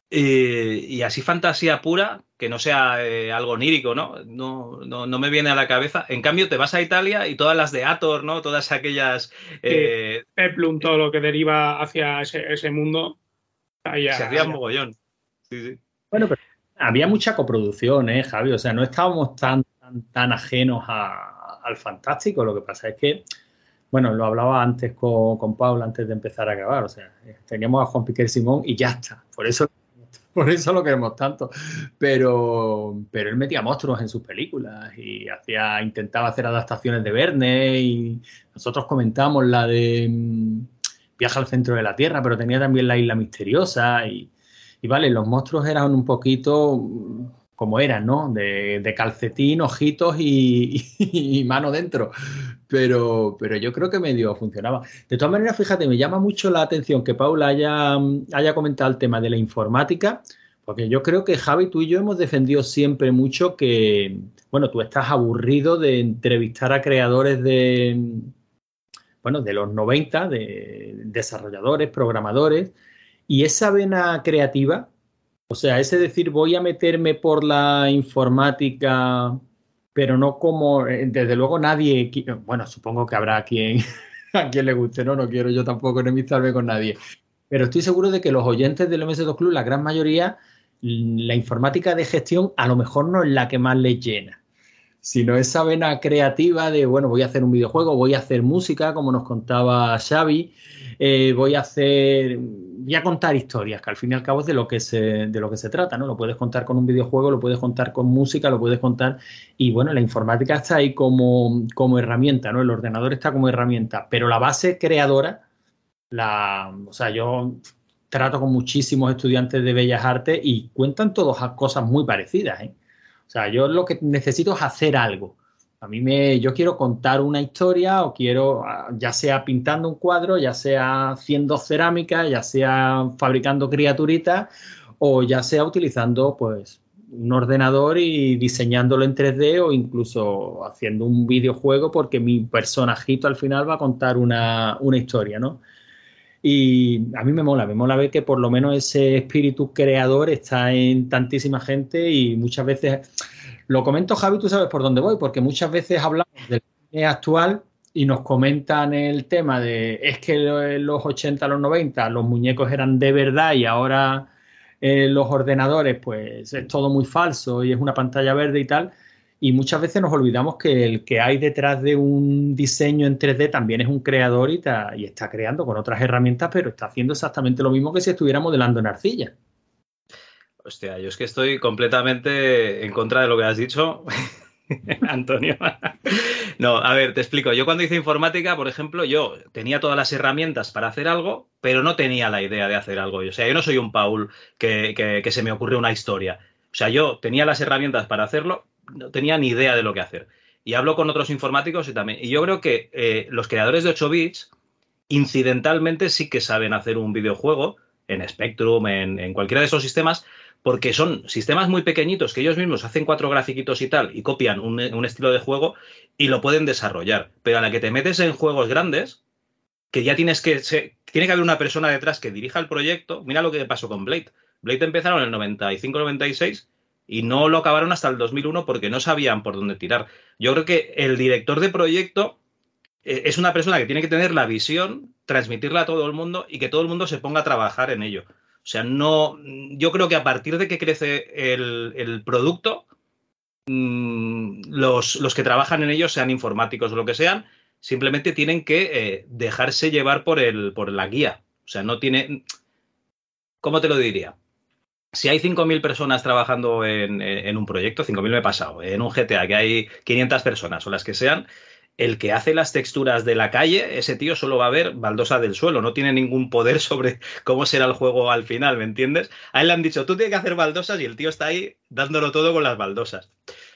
Y, y así fantasía pura, que no sea eh, algo onírico, ¿no? No, ¿no? no me viene a la cabeza. En cambio, te vas a Italia y todas las de Ator, ¿no? Todas aquellas... eh, Peplum, todo lo que deriva hacia ese, ese mundo. se hacían ya- mogollón. Sí, sí. Bueno, pero había mucha coproducción, ¿eh, Javi? O sea, no estábamos tan, tan, tan ajenos a- al fantástico. Lo que pasa es que, bueno, lo hablaba antes con, con Paula, antes de empezar a grabar. O sea, eh, teníamos a Juan Piquer Simón y ya está. Por eso, por eso lo queremos tanto. Pero, pero él metía monstruos en sus películas y hacía, intentaba hacer adaptaciones de Verne y nosotros comentamos la de mm, Viaja al centro de la Tierra, pero tenía también la isla misteriosa y, y vale, los monstruos eran un poquito como eran, ¿no? De, calcetín, ojitos y, y mano dentro. Pero, pero yo creo que medio funcionaba. De todas maneras, fíjate, me llama mucho la atención que Paula haya, haya comentado el tema de la informática, porque yo creo que Javi, tú y yo hemos defendido siempre mucho que, bueno, tú estás aburrido de entrevistar a creadores de, bueno, de los 90, de desarrolladores, programadores, y esa vena creativa, o sea, ese decir voy a meterme por la informática, pero no como, eh, desde luego nadie, bueno, supongo que habrá quien, a quien le guste, no, no quiero yo tampoco enemistarme con nadie, pero estoy seguro de que los oyentes del MS2 Club, la gran mayoría, la informática de gestión a lo mejor no es la que más les llena sino esa vena creativa de, bueno, voy a hacer un videojuego, voy a hacer música, como nos contaba Xavi, eh, voy a hacer, voy a contar historias, que al fin y al cabo es de lo que se, de lo que se trata, ¿no? Lo puedes contar con un videojuego, lo puedes contar con música, lo puedes contar, y bueno, la informática está ahí como, como herramienta, ¿no? El ordenador está como herramienta, pero la base creadora, la, o sea, yo trato con muchísimos estudiantes de Bellas Artes y cuentan todas cosas muy parecidas, ¿eh? O sea, yo lo que necesito es hacer algo. A mí me, yo quiero contar una historia o quiero, ah, ya sea pintando un cuadro, ya sea haciendo cerámica, ya sea fabricando criaturitas o ya sea utilizando, pues, un ordenador y diseñándolo en 3D o incluso haciendo un videojuego porque mi personajito al final va a contar una, una historia, ¿no? Y a mí me mola, me mola ver que por lo menos ese espíritu creador está en tantísima gente y muchas veces, lo comento Javi, tú sabes por dónde voy, porque muchas veces hablamos del cine actual y nos comentan el tema de es que los 80, los 90 los muñecos eran de verdad y ahora eh, los ordenadores pues es todo muy falso y es una pantalla verde y tal. Y muchas veces nos olvidamos que el que hay detrás de un diseño en 3D también es un creador y, está creando con otras herramientas, pero está haciendo exactamente lo mismo que si estuviera modelando en arcilla. Hostia, yo es que estoy completamente en contra de lo que has dicho, Antonio. No, a ver, te explico. Yo cuando hice informática, por ejemplo, yo tenía todas las herramientas para hacer algo, pero no tenía la idea de hacer algo. O sea, yo no soy un Paul que, que- que se me ocurre una historia. O sea, yo tenía las herramientas para hacerlo, no tenía ni idea de lo que hacer. Y hablo con otros informáticos y también. Y yo creo que eh, los creadores de 8 bits, incidentalmente sí que saben hacer un videojuego en Spectrum, en, en cualquiera de esos sistemas, porque son sistemas muy pequeñitos que ellos mismos hacen cuatro grafiquitos y tal y copian un, un estilo de juego y lo pueden desarrollar. Pero a la que te metes en juegos grandes, que ya tienes que tiene que haber una persona detrás que dirija el proyecto. Mira lo que pasó con Blade. Blade empezaron en el 95-96 y no lo acabaron hasta el 2001 porque no sabían por dónde tirar. Yo creo que el director de proyecto eh, es una persona que tiene que tener la visión, transmitirla a todo el mundo y que todo el mundo se ponga a trabajar en ello. O sea, no. Yo creo que a partir de que crece el, producto, mm, los, los que trabajan en ello, sean informáticos o lo que sean, simplemente tienen que eh, dejarse llevar por, el, por la guía. O sea, no tiene. ¿Cómo te lo diría? Si hay 5.000 personas trabajando en, un proyecto, 5.000 me he pasado, en un GTA que hay 500 personas o las que sean, el que hace las texturas de la calle, ese tío solo va a ver baldosa del suelo, no tiene ningún poder sobre cómo será el juego al final, ¿me entiendes? A él le han dicho, tú tienes que hacer baldosas y el tío está ahí dándolo todo con las baldosas.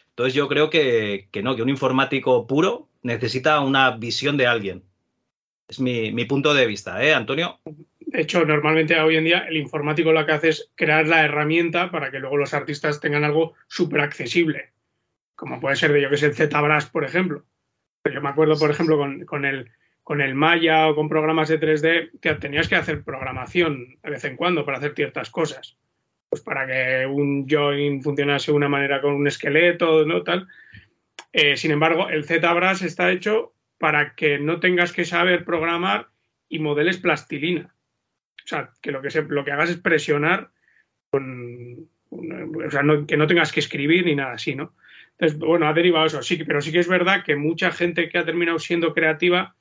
Entonces yo creo que, no, que un informático puro necesita una visión de alguien. Es mi punto de vista, ¿eh, Antonio? De hecho, normalmente hoy en día el informático lo que hace es crear la herramienta para que luego los artistas tengan algo súper accesible. Como puede ser de yo que sé, el ZBrush, por ejemplo. Yo me acuerdo, por ejemplo, con, el Maya o con programas de 3D, que tenías que hacer programación de vez en cuando para hacer ciertas cosas. Pues para que un join funcionase de una manera con un esqueleto, ¿no? Tal. Eh, sin embargo, el ZBrush está hecho para que no tengas que saber programar y modeles plastilina. O sea, que lo que, se, lo que hagas es presionar con, o sea, no, que no tengas que escribir ni nada así, ¿no? Entonces, bueno, ha derivado eso, sí, pero sí que es verdad que mucha gente que ha terminado siendo creativa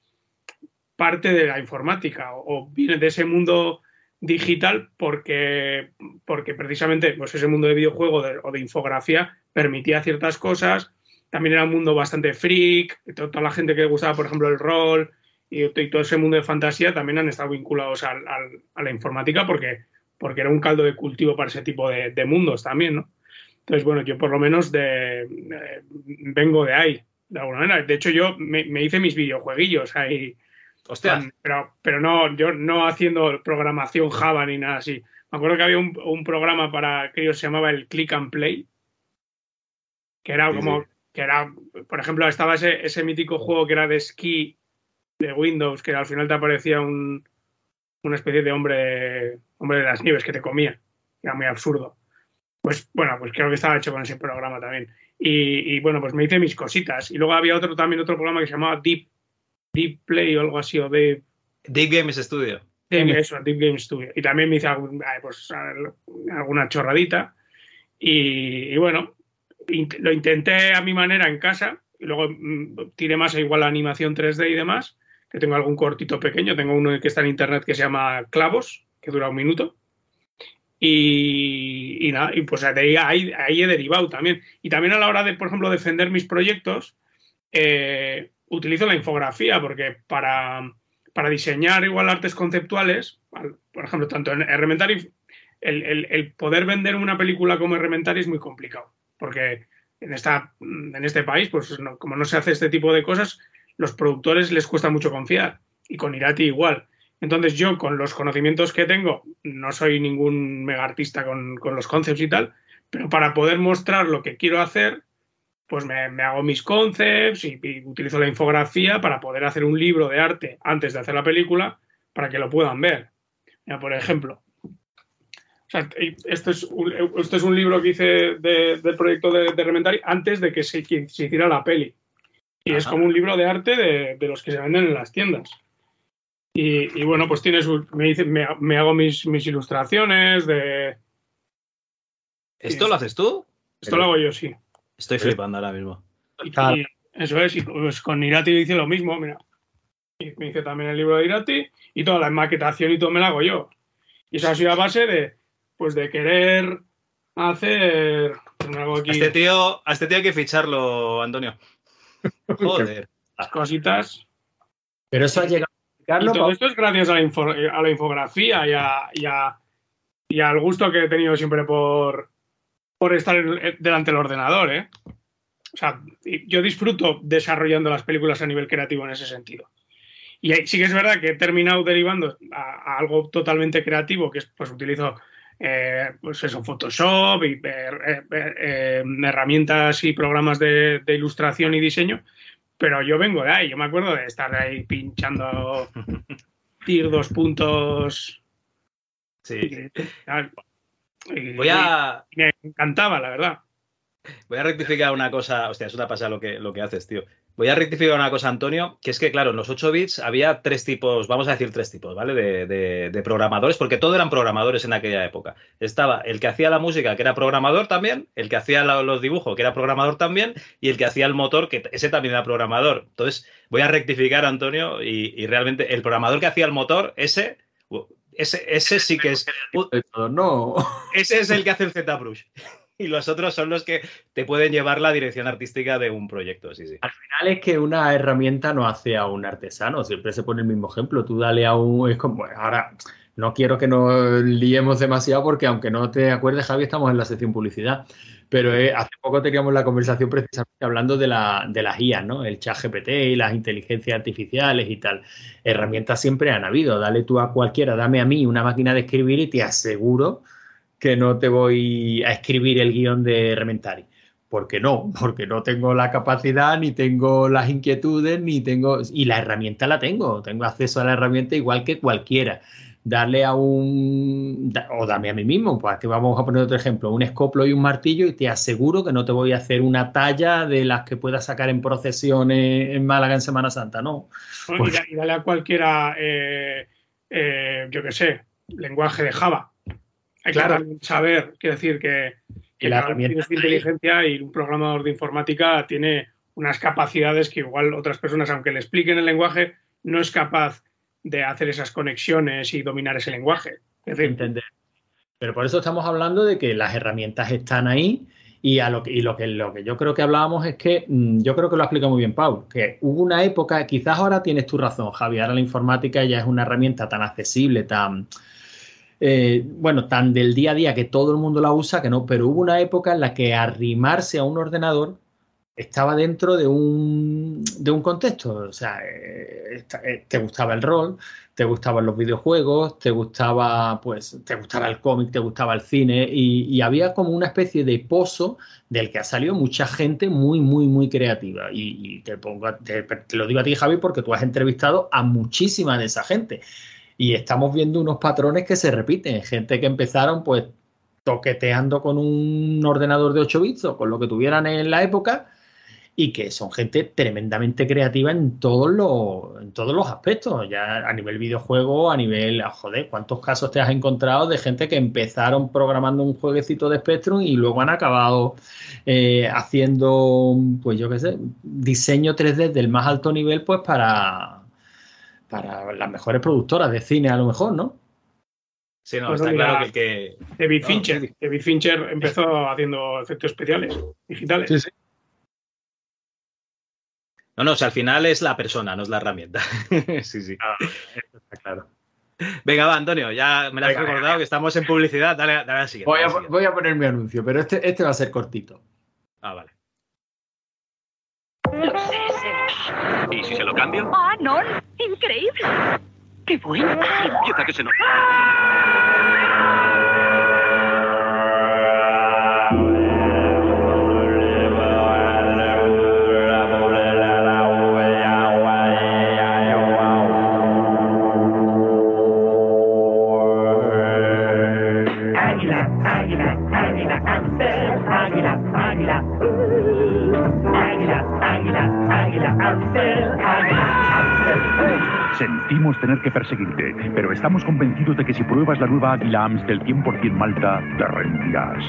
parte de la informática o, viene de ese mundo digital porque, porque precisamente pues ese mundo de videojuego de, o de infografía permitía ciertas cosas. También era un mundo bastante freak, toda la gente que gustaba, por ejemplo, el rol y, y todo ese mundo de fantasía también han estado vinculados al, al, a la informática porque, porque era un caldo de cultivo para ese tipo de, de mundos también, ¿no? Entonces, bueno, yo por lo menos de, eh, vengo de ahí, de alguna manera. De hecho, yo me, me hice mis videojueguillos ahí. Hostia. Pero, pero no, yo no haciendo programación Java ni nada así. Me acuerdo que había un, un programa para que se llamaba el Click and Play, que era Sí, como, sí. que era, por ejemplo, estaba ese, ese mítico juego que era de esquí de Windows, que al final te aparecía un, una especie de hombre, hombre de las nieves que te comía. Era muy absurdo. Pues bueno, pues creo que estaba hecho con ese programa también. Y, y, bueno, pues me hice mis cositas. Y luego había otro también otro programa que se llamaba Deep, Deep Play o algo así, o Deep, Deep Games Studio. Deep, eso, Deep Game Studio. Y también me hice algún- pues, alguna chorradita. Y, y bueno, int- lo intenté a mi manera en casa. Y luego mm, tiré más a igual a animación 3D y demás. Que tengo algún cortito pequeño. Tengo uno que está en internet que se llama Clavos, que dura un minuto. Y, nada, y pues ahí, he derivado también. Y también a la hora de, por ejemplo, defender mis proyectos, eh, utilizo la infografía, porque para, para diseñar igual artes conceptuales, al- por ejemplo, tanto en Elementary, el, el- poder vender una película como Elementary es muy complicado, porque en, esta, en este país, pues no- como no se hace este tipo de cosas, los productores les cuesta mucho confiar, y con Irati igual. Entonces yo, con los conocimientos que tengo, no soy ningún mega artista con, los concepts y tal, pero para poder mostrar lo que quiero hacer, pues me, hago mis concepts y, utilizo la infografía para poder hacer un libro de arte antes de hacer la película para que lo puedan ver. Por ejemplo, o esto, es un, es un libro que hice de- del proyecto de, de antes de que se, que se hiciera la peli. Y es como un libro de arte de, de los que se venden en las tiendas. Y, y bueno, pues tiene su, me, dice, me, me hago mis, mis ilustraciones de... ¿Esto lo haces tú? Esto lo hago yo, sí. Estoy flipando ahora mismo. Y, y eso es, y pues con Irati hice lo mismo, mira. Y me hice también el libro de Irati y toda la maquetación y todo me la hago yo. Y eso ha sido a base de, pues de querer hacer... hago aquí A este tío, a este tío hay que ficharlo, Antonio. Joder. cositas. Pero eso ha llegado a Y explicarlo, todo esto es gracias a la, info- a la infografía y, a- y a- y al gusto que he tenido siempre por, por estar en- delante del ordenador, ¿eh? O sea, y- yo disfruto desarrollando las películas a nivel creativo en ese sentido. Y sí que es verdad que he terminado derivando a, a algo totalmente creativo, que es, pues utilizo, eh, pues eso, Photoshop y eh, eh, eh, herramientas y programas de, de ilustración y diseño, pero yo vengo de ahí, yo me acuerdo de estar ahí pinchando tir dos puntos. Sí. Y- Voy a, me encantaba, la verdad. Voy a rectificar una cosa, hostia, es una pasada lo que, lo que haces, tío. Voy a rectificar una cosa, Antonio, que es que, claro, en los 8 bits había tres tipos, vamos a decir tres tipos, ¿vale? De, de- de programadores, porque todos eran programadores en aquella época. Estaba el que hacía la música, que era programador también, el que hacía la- los dibujos, que era programador también, y el que hacía el motor, que ese también era programador. Entonces, voy a rectificar, Antonio, y, y realmente el programador que hacía el motor, ese ese, ese sí que es. No. Ese es el que hace el ZBrush. Y los otros son los que te pueden llevar la dirección artística de un proyecto, sí, sí. Al final es que una herramienta no hace a un artesano, siempre se pone el mismo ejemplo. Tú dale a un. Es como, ahora, no quiero que nos liemos demasiado porque, aunque no te acuerdes, Javi, estamos en la sección publicidad. Pero eh, hace poco teníamos la conversación precisamente hablando de, la, de las IAs, ¿no? El chat GPT y las inteligencias artificiales y tal. Herramientas siempre han habido. Dale tú a cualquiera, dame a mí una máquina de escribir y te aseguro que no te voy a escribir el guion de Rementari. Porque no, porque no tengo la capacidad, ni tengo las inquietudes, ni tengo. Y la herramienta la tengo. Tengo acceso a la herramienta igual que cualquiera darle a un, o dame a mí mismo, pues que vamos a poner otro ejemplo, un escoplo y un martillo y te aseguro que no te voy a hacer una talla de las que puedas sacar en procesiones en Málaga en Semana Santa, no. Y, y dale a cualquiera, eh, eh, yo qué sé, lenguaje de Java. Hay Claro. que saber, quiero decir, que, la herramienta su inteligencia y un programador de informática tiene unas capacidades que igual otras personas, aunque le expliquen el lenguaje, no es capaz de hacer esas conexiones y dominar ese lenguaje. Es decir, Entender. Pero por eso estamos hablando de que las herramientas están ahí y, a lo que, y lo, que, lo que yo creo que hablábamos es que, mm, yo creo que lo explica muy bien Paul, que hubo una época, quizás ahora tienes tu razón, Javier, ahora la informática ya es una herramienta tan accesible, tan, eh, bueno, tan del día a día que todo el mundo la usa, que no, pero hubo una época en la que arrimarse a un ordenador estaba dentro de un, de un contexto. O sea, eh, eh, te gustaba el rol, te gustaban los videojuegos, te gustaba, pues, te gustaba el cómic, te gustaba el cine, y, había como una especie de pozo del que ha salido mucha gente muy, muy, muy creativa. Y, te, pongo, te lo digo a ti, Javi, porque tú has entrevistado a muchísima de esa gente. Y estamos viendo unos patrones que se repiten. Gente que empezaron, pues, toqueteando con un ordenador de 8 bits o con lo que tuvieran en la época y que son gente tremendamente creativa en todos los, en todos los aspectos, ya a nivel videojuego, a nivel, ah, joder, ¿cuántos casos te has encontrado de gente que empezaron programando un jueguecito de Spectrum y luego han acabado eh, haciendo, pues yo qué sé, diseño 3D del más alto nivel, pues para, para las mejores productoras de cine a lo mejor, ¿no? Sí, no, Pues está claro que el que. David No, Fincher. sí, sí. David Fincher empezó haciendo efectos especiales digitales. No, no, o sea, al final es la persona, no es la herramienta. sí, sí. Está claro. Venga, va, Antonio, ya me lo has Venga, recordado que estamos en publicidad. Dale, dale a la siguiente. Voy a a, la siguiente. voy a poner mi anuncio, pero este, este va a ser cortito. Ah, vale. ¿Y si se lo cambio? Ah, no, increíble. Qué bueno. Empieza que se nos... Sentimos tener que perseguirte, pero estamos convencidos de que si pruebas la nueva Águila Amstel 100% Malta, te rendirás.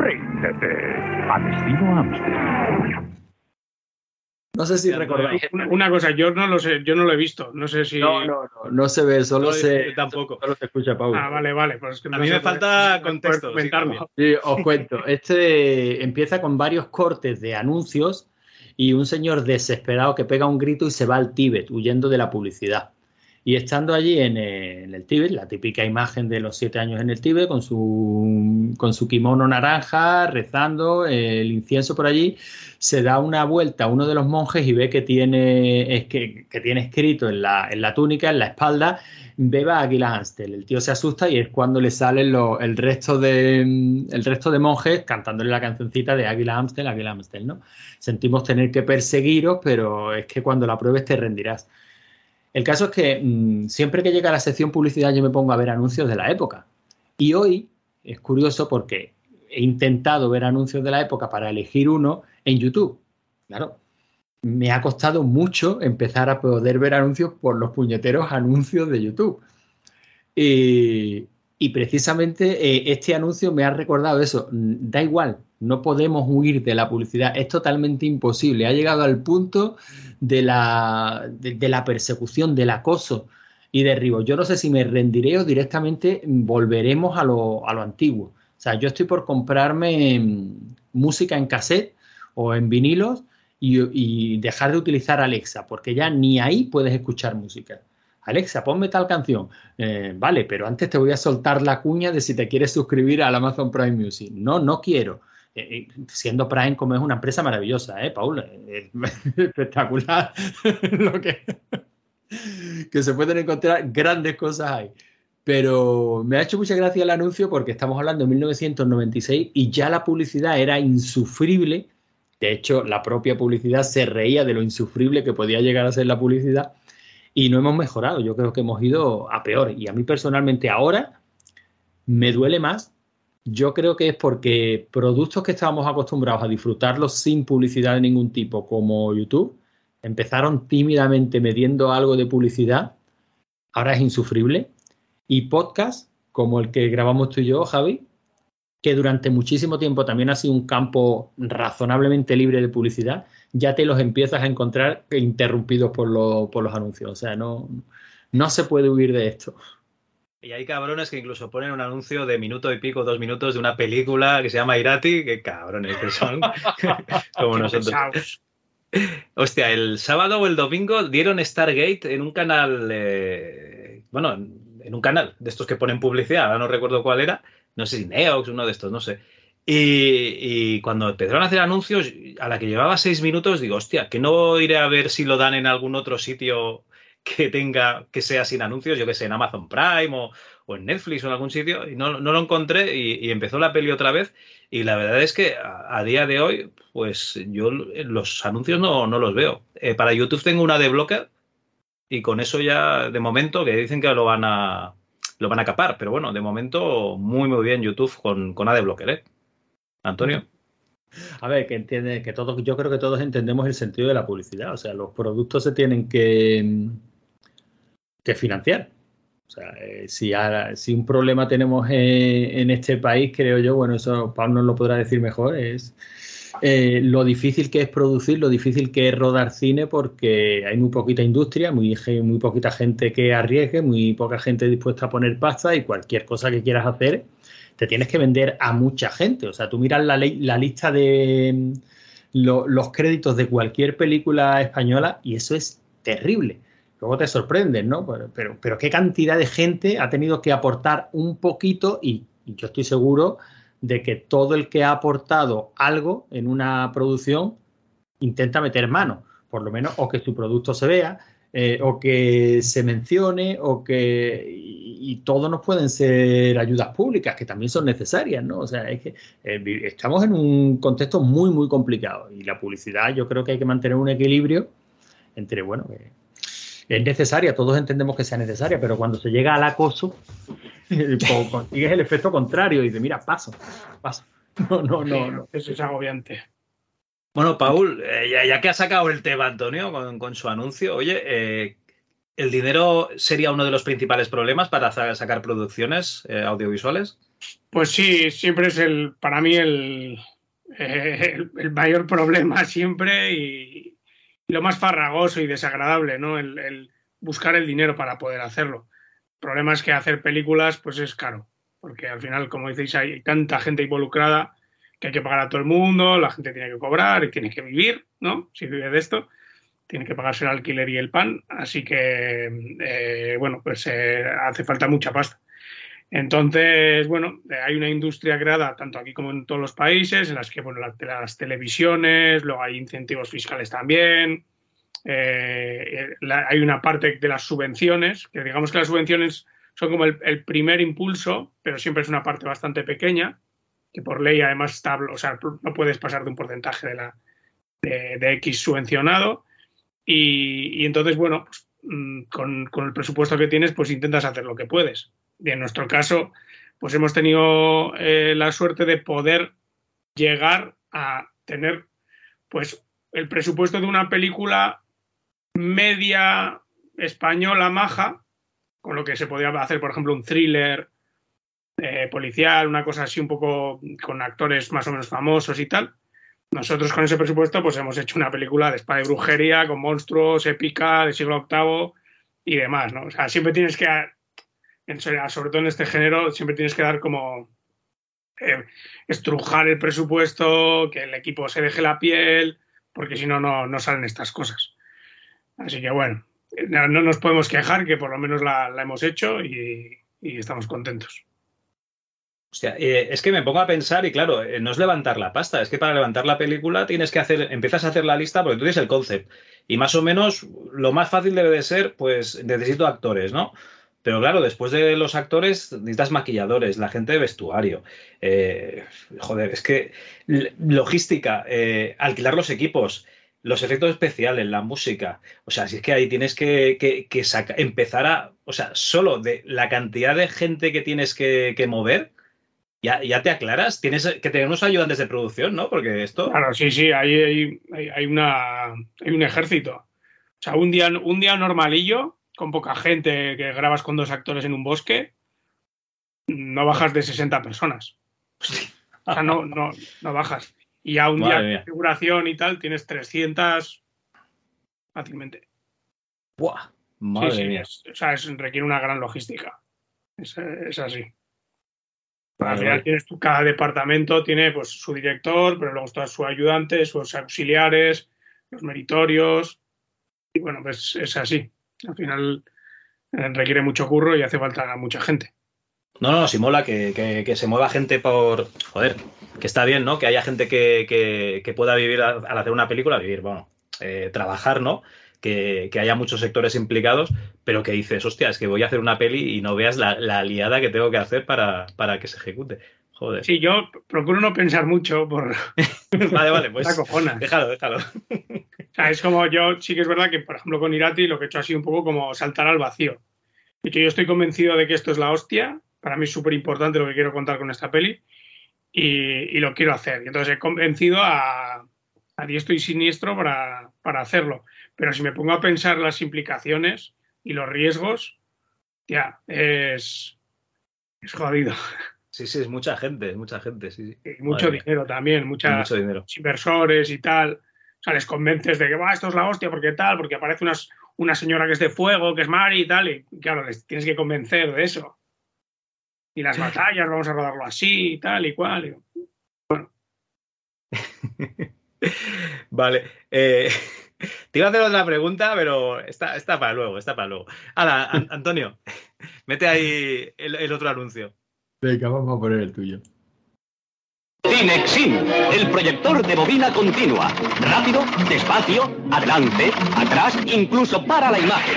Ríndete. A destino Amstel. No sé si recordáis. Una, cosa, yo no lo sé, yo no lo he visto. No sé si. No, no, no, no se ve, solo No, se, tampoco. solo se escucha Pau. Ah, vale, vale. Pues es que A mí me falta contexto. Sí, os cuento. Este empieza con varios cortes de anuncios y un señor desesperado que pega un grito y se va al Tíbet huyendo de la publicidad. Y estando allí en, eh, en el Tíbet, la típica imagen de los siete años en el Tíbet, con su, con su kimono naranja, rezando, eh, el incienso por allí, se da una vuelta a uno de los monjes y ve que tiene, que, tiene escrito en la, en la túnica, en la espalda, Beba Águila Anstel. El tío se asusta y es cuando le salen los- el, resto de, el resto de monjes cantándole la cancioncita de Águila Amstel, Águila Amstel, ¿no? Sentimos tener que perseguiros, pero es que cuando la pruebes te rendirás. El caso es que mm, siempre que llega la sección publicidad yo me pongo a ver anuncios de la época. Y hoy es curioso porque he intentado ver anuncios de la época para elegir uno en YouTube. Claro, me ha costado mucho empezar a poder ver anuncios por los puñeteros anuncios de YouTube. Y, y precisamente eh, este anuncio me ha recordado eso. Mm, Da igual, no podemos huir de la publicidad. Es totalmente imposible. Ha llegado al punto de la, de, la persecución, del acoso. y derribo. Yo no sé si me rendiré o directamente volveremos a lo, a lo antiguo. O sea, yo estoy por comprarme mm, música en cassette o en vinilos y, y dejar de utilizar Alexa, porque ya ni ahí puedes escuchar música. Alexa, ponme tal canción. Eh, vale, pero antes te voy a soltar la cuña de si te quieres suscribir al Amazon Prime Music. No, no quiero. Eh, eh, siendo Prime como es una empresa maravillosa, ¿eh, Paul? Es espectacular lo que, que se pueden encontrar grandes cosas ahí. Pero me ha hecho mucha gracia el anuncio porque estamos hablando de 1996 y ya la publicidad era insufrible. De hecho, la propia publicidad se reía de lo insufrible que podía llegar a ser la publicidad y no hemos mejorado. Yo creo que hemos ido a peor. Y a mí personalmente ahora me duele más. Yo creo que es porque productos que estábamos acostumbrados a disfrutarlos sin publicidad de ningún tipo, como YouTube, empezaron tímidamente metiendo algo de publicidad, ahora es insufrible. Y podcast, como el que grabamos tú y yo, Javi, que durante muchísimo tiempo también ha sido un campo razonablemente libre de publicidad, ya te los empiezas a encontrar interrumpidos por, lo- por los anuncios. O sea, no, no se puede huir de esto. Y hay cabrones que incluso ponen un anuncio de minuto y pico, dos minutos de una película que se llama Irati, que cabrones que son como nosotros. Hostia, el sábado o el domingo dieron Stargate en un canal, eh, bueno, en en un canal de estos que ponen publicidad, ahora no recuerdo cuál era, no sé si Neox, uno de estos, no sé. Y, cuando empezaron a hacer anuncios, a la que llevaba seis minutos, digo, hostia, que no iré a ver si lo dan en algún otro sitio que tenga, que sea sin anuncios, yo que sé, en Amazon Prime o, en Netflix o en algún sitio, y no, no lo encontré y, empezó la peli otra vez. Y la verdad es que a, a día de hoy, pues yo los anuncios no, no los veo. Eh, para YouTube tengo una de Blocker y con eso ya, de momento, que dicen que lo van a lo van a capar, pero bueno, de momento muy muy bien YouTube con, con AdBlocker, ¿eh? Antonio. A ver, que entiende, que todos, yo creo que todos entendemos el sentido de la publicidad. O sea, los productos se tienen que, que financiar. O sea, eh, si, ahora- si un problema tenemos eh, en este país, creo yo, bueno, eso Pablo nos lo podrá decir mejor, es eh, lo difícil que es producir, lo difícil que es rodar cine, porque hay muy poquita industria, muy, muy poquita gente que arriesgue, muy poca gente dispuesta a poner pasta y cualquier cosa que quieras hacer, te tienes que vender a mucha gente. O sea, tú miras la, la lista de mm, lo- los créditos de cualquier película española y eso es terrible. Luego te sorprendes, ¿no? Pero, pero, pero qué cantidad de gente ha tenido que aportar un poquito y, y yo estoy seguro de que todo el que ha aportado algo en una producción intenta meter mano, por lo menos, o que su producto se vea, eh, o que se mencione, o que. Y, y todo nos pueden ser ayudas públicas, que también son necesarias, ¿no? O sea, es que eh, estamos en un contexto muy, muy complicado. Y la publicidad, yo creo que hay que mantener un equilibrio entre, bueno, que es necesaria, todos entendemos que sea necesaria, pero cuando se llega al acoso, co- consigues el efecto contrario y dices, mira, paso, paso. No, no, no, no. Eso es agobiante. Bueno, Paul, eh, ya, que ha sacado el tema Antonio con, su anuncio, oye, eh, ¿el dinero sería uno de los principales problemas para sa- sacar producciones eh, audiovisuales? Pues sí, siempre es el, para mí el, el, mayor problema siempre y, lo más farragoso y desagradable, ¿no? El, buscar el dinero para poder hacerlo. El problema es que hacer películas pues es caro, porque al final, como decéis, hay tanta gente involucrada que hay que pagar a todo el mundo, la gente tiene que cobrar y tiene que vivir, ¿no? Si vive de esto, tiene que pagarse el alquiler y el pan, así que, eh, bueno, pues eh, hace falta mucha pasta. Entonces, bueno, eh, hay una industria creada tanto aquí como en todos los países, en las que, bueno, la- las televisiones, luego hay incentivos fiscales también, hay una parte de las subvenciones, que digamos que las subvenciones son como el primer impulso, pero siempre es una parte bastante pequeña, que por ley además está, o sea, no puedes pasar de un porcentaje de, la, de, X subvencionado. Y, y entonces, bueno, pues, mm, con, con el presupuesto que tienes, pues intentas hacer lo que puedes. Y en nuestro caso, pues hemos tenido eh, la suerte de poder llegar a tener, pues, el presupuesto de una película media española maja, con lo que se podía hacer, por ejemplo, un thriller eh, policial, una cosa así un poco con actores más o menos famosos y tal. Nosotros con ese presupuesto pues hemos hecho una película de espada y brujería, con monstruos, épica, del siglo VIII, y demás, ¿no? O sea, siempre tienes que, sobre todo en este género, siempre tienes que dar como eh, estrujar el presupuesto, que el equipo se deje la piel, porque si no, no, salen estas cosas. Así que bueno, eh, no, no nos podemos quejar, que por lo menos la, hemos hecho y estamos contentos. Hostia, eh, es que me pongo a pensar y claro, eh, no es levantar la pasta, es que para levantar la película tienes que hacer, empiezas a hacer la lista porque tú tienes el concept y más o menos lo más fácil debe de ser, pues necesito actores, ¿no? Pero claro, después de los actores necesitas maquilladores, la gente de vestuario. Eh, joder, es que logística, eh, alquilar los equipos, los efectos especiales, la música. O sea, si es que ahí tienes que, que- que empezar a. O sea, solo de la cantidad de gente que tienes que mover, ya, ya te aclaras. Tienes que tener unos ayudantes de producción, ¿no? Porque esto. Claro, sí, sí, hay, hay, hay- una, hay un ejército. O sea, un día, un día normalillo, con poca gente, que grabas con dos actores en un bosque, no bajas de 60 personas. O sea, no, no, no bajas. Y ya un Madre día mía. de configuración y tal, tienes 300 fácilmente. ¡Buah! Madre Sí, sí, mía. es- o sea, es- requiere una gran logística. Es, es así. Al final tienes tú, cada departamento tiene pues su director, pero luego están sus ayudantes, sus auxiliares, los meritorios. Y bueno, pues es así. Al final eh, requiere mucho curro y hace falta mucha gente. No, no, si mola que, que- que se mueva gente por. Joder, que está bien, ¿no? Que haya gente que, que- pueda vivir al al hacer una película, vivir, bueno, eh, trabajar, ¿no? Que, que haya muchos sectores implicados, pero que dices, hostia, es que voy a hacer una peli y no veas la, la liada que tengo que hacer para, para que se ejecute. Joder. Sí, yo procuro no pensar mucho por. Vale, vale, pues. Déjalo, déjalo. O sea, es como yo, sí que es verdad que, por ejemplo, con Irati lo que he hecho ha sido un poco como saltar al vacío. De hecho, yo estoy convencido de que esto es la hostia. Para mí es súper importante lo que quiero contar con esta peli y, y lo quiero hacer. Y entonces he convencido a, a diestro y siniestro para, para hacerlo. Pero si me pongo a pensar las implicaciones y los riesgos, ya, es, es jodido. Sí, sí, es mucha gente, es mucha gente, sí, sí. Y mucho Madre dinero también, mucha, Mucho dinero. muchos inversores y tal. O sea, les convences de que va, esto es la hostia, porque tal, porque aparece unas- una señora que es de fuego, que es Mari y tal, y claro, les tienes que convencer de eso. Y las batallas, vamos a rodarlo así y tal y cual. y- Vale. eh, te iba a hacer otra pregunta, pero está, está para luego, está para luego. Ahora, An- Antonio, mete ahí el, el otro anuncio. Venga, vamos a poner el tuyo. Cinexin, el proyector de bobina continua. Rápido, despacio, adelante, atrás, incluso para la imagen.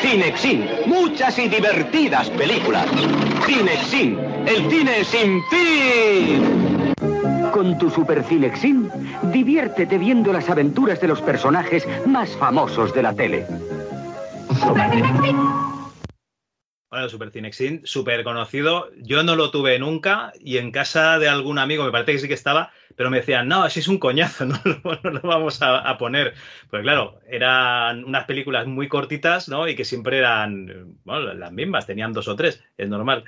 Cinexin, muchas y divertidas películas. Cinexin, el cine sin fin. Con tu Super Cinexin, diviértete viendo las aventuras de los personajes más famosos de la tele. Bueno, Super Cinexin, súper conocido. Yo no lo tuve nunca y en casa de algún amigo me parece que sí que estaba, pero me decían, no, ese es un coñazo, no lo, vamos a, poner. Pues claro, eran unas películas muy cortitas, ¿no? Y que siempre eran, bueno, las mismas, tenían dos o tres, es normal.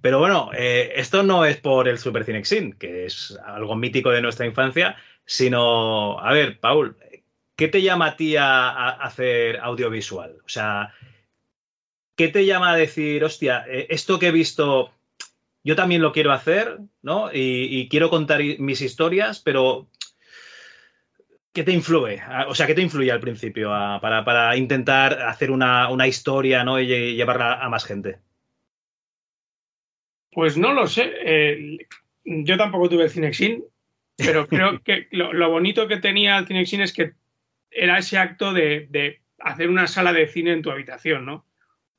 Pero bueno, eh, esto no es por el Super Cinexin, que es algo mítico de nuestra infancia, sino, a ver, Paul, ¿qué te llama a ti a hacer audiovisual? O sea, ¿qué te llama a decir, hostia, eh, esto que he visto, yo también lo quiero hacer, ¿no? Y, y quiero contar mis historias, pero ¿qué te influye? O sea, ¿qué te influye al principio a- para, para intentar hacer una, una historia, ¿no? Y lle- llevarla a más gente. Pues no lo sé. eh, yo tampoco tuve el Cinexin, pero creo que lo, lo bonito que tenía el Cinexin es que era ese acto de, de hacer una sala de cine en tu habitación, ¿no?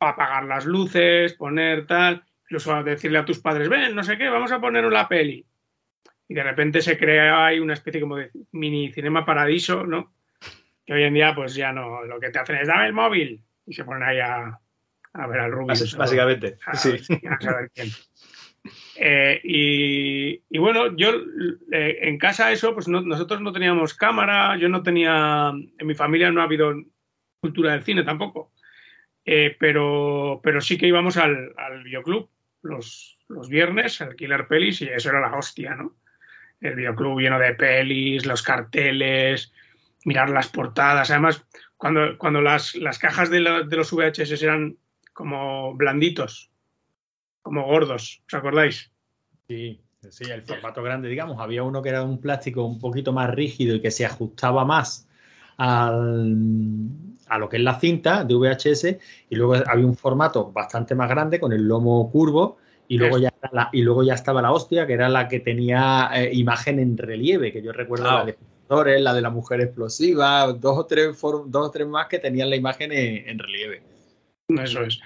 Apagar las luces, poner tal, incluso decirle a tus padres, ven, no sé qué, vamos a poner la peli. Y de repente se crea ahí una especie como de mini cinema paradiso, ¿no? Que hoy en día, pues ya no, lo que te hacen es dame el móvil y se ponen ahí a, a ver al. Bas- básicamente, A sí. a saber quién. Eh, y, y bueno, yo eh, en casa eso, pues no- nosotros no teníamos cámara, yo no tenía, en mi familia no ha habido cultura del cine tampoco, Eh, pero, pero sí que íbamos al, al videoclub los, los viernes a alquilar pelis y eso era la hostia, ¿no? El videoclub lleno de pelis, los carteles, mirar las portadas, además cuando, cuando las, las cajas de, de los VHS eran como blanditos, como gordos, ¿os acordáis? Sí, sí, el formato grande, digamos. Había uno que era un plástico un poquito más rígido y que se ajustaba más al, a lo que es la cinta de VHS y luego había un formato bastante más grande con el lomo curvo y luego, ya, la- y luego ya estaba la hostia, que era la que tenía eh, imagen en relieve, que yo recuerdo la de Flores, la de la mujer explosiva, dos o tres, dos o tres más que tenían la imagen en, en relieve. Eso es.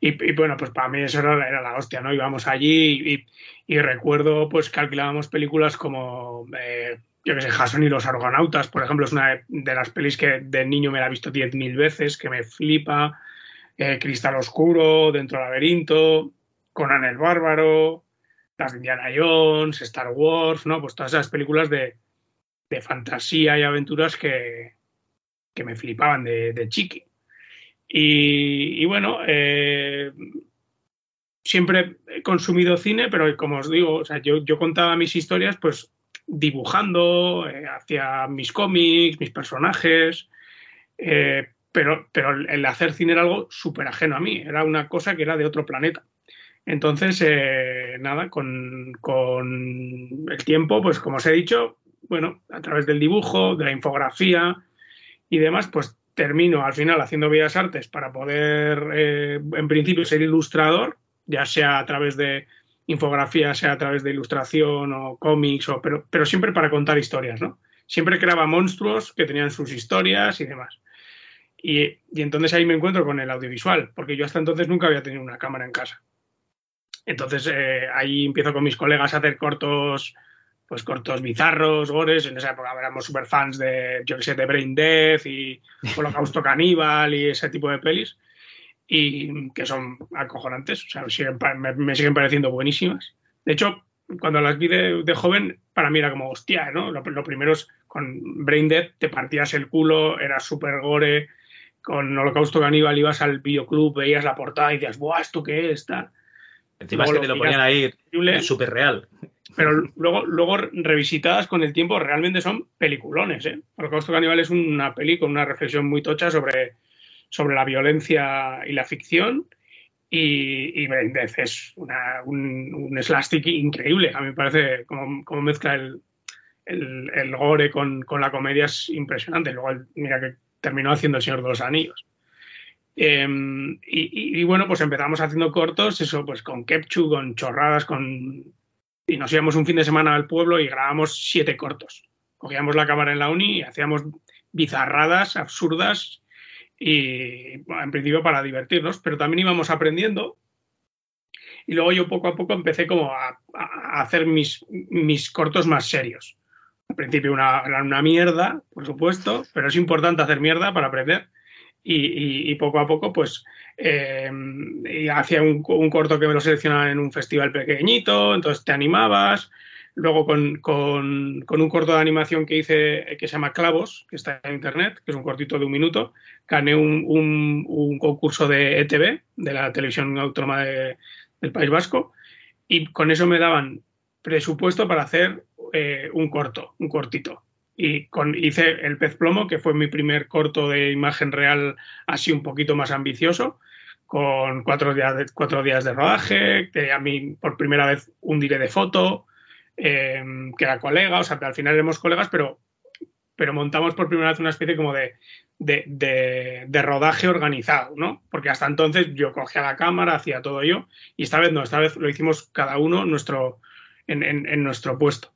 Y, y bueno, pues para mí eso era, la- era la hostia, ¿no? Íbamos allí y, y recuerdo pues que alquilábamos películas como, eh, yo que sé, Jason y los Argonautas, por ejemplo, es una de, las pelis que de niño me la he visto 10.000 veces, que me flipa. eh, Cristal Oscuro, Dentro del Laberinto, Conan el Bárbaro, las Indiana Jones, Star Wars, ¿no? Pues todas esas películas de, de fantasía y aventuras que, que me flipaban de, de chiqui. Y, y bueno, eh, siempre he consumido cine, pero como os digo, o sea, yo, yo contaba mis historias pues dibujando, eh, hacía mis cómics, mis personajes, eh, pero, pero el el hacer cine era algo súper ajeno a mí, era una cosa que era de otro planeta. Entonces, eh, nada, con, con el tiempo, pues como os he dicho, bueno, a través del dibujo, de la infografía y demás, pues termino al final haciendo Bellas Artes para poder, eh, en principio, ser ilustrador, ya sea a través de infografía, sea a través de ilustración o cómics, o, pero, pero siempre para contar historias, ¿no? Siempre creaba monstruos que tenían sus historias y demás. Y, y entonces ahí me encuentro con el audiovisual, porque yo hasta entonces nunca había tenido una cámara en casa. Entonces eh, ahí empiezo con mis colegas a hacer cortos, pues cortos bizarros, gores. En esa época éramos super fans de, yo de Brain Death y Holocausto Caníbal y ese tipo de pelis. Y que son acojonantes, o sea, siguen me, me siguen pareciendo buenísimas. De hecho, cuando las vi de, de joven, para mí era como, hostia, ¿no? Lo, lo primero es con Brain Dead, te partías el culo, era súper gore. Con Holocausto Caníbal ibas al videoclub, veías la portada y decías, ¡buah, ¿esto qué es? Tal. Encima Luego es que te lo ponían ahí súper real. Pero luego, luego revisitadas con el tiempo realmente son peliculones. ¿eh? Holocausto Caníbal es una peli con una reflexión muy tocha sobre, sobre la violencia y la ficción. Y, es un, slapstick increíble. A mí me parece como, mezcla el, el, gore con, con la comedia es impresionante. Luego, mira que terminó haciendo El Señor de los Anillos. Eh, y, bueno, pues empezamos haciendo cortos, eso, pues con Kepchu, con chorradas, con. Y nos íbamos un fin de semana al pueblo y grabábamos siete cortos. Cogíamos la cámara en la uni y hacíamos bizarradas, absurdas, y en principio para divertirnos, pero también íbamos aprendiendo. Y luego yo poco a poco empecé como a, hacer mis, mis cortos más serios. Al principio una, una mierda, por supuesto, pero es importante hacer mierda para aprender. Y, y- poco a poco, pues, eh, hacía un, un corto que me lo seleccionaban en un festival pequeñito, entonces te animabas. Luego con, con- con un corto de animación que hice eh, que se llama Clavos, que está en internet, que es un cortito de un minuto, gané un, un- un concurso de ETV, de la televisión autónoma de- del País Vasco, y con eso me daban presupuesto para hacer eh, un corto, un cortito. Y con, hice El pez plomo, que fue mi primer corto de imagen real así un poquito más ambicioso, con cuatro días de, cuatro días de rodaje, que a mí por primera vez un diré de foto, eh, que era colega, o sea, que al final éramos colegas, pero, pero montamos por primera vez una especie como de, de, de- de rodaje organizado, ¿no? Porque hasta entonces yo cogía la cámara, hacía todo yo, y esta vez no, esta vez lo hicimos cada uno nuestro, en- en nuestro puesto.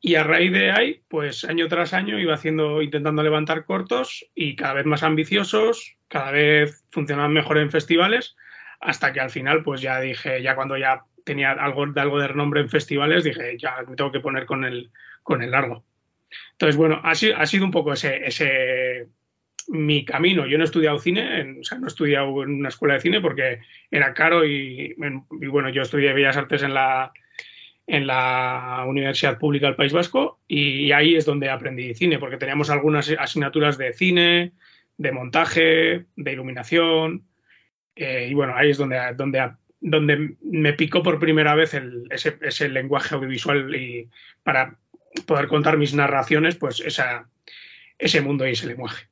Y a raíz de ahí, pues año tras año iba haciendo, intentando levantar cortos y cada vez más ambiciosos, cada vez funcionaban mejor en festivales, hasta que al final, pues ya dije, ya cuando ya tenía algo, de algo de renombre en festivales, dije, ya me tengo que poner con el, con el largo. Entonces, bueno, ha sido, ha sido un poco ese, ese mi camino. Yo no he estudiado cine, o sea, no he estudiado en una escuela de cine porque era caro y, y bueno, yo estudié Bellas Artes en la, en la Universidad Pública del País Vasco y ahí es donde aprendí cine, porque teníamos algunas asignaturas de cine, de montaje, de iluminación, eh, y bueno, ahí es donde, donde, donde me picó por primera vez el- ese, ese lenguaje audiovisual y para poder contar mis narraciones, pues esa, ese mundo y ese lenguaje.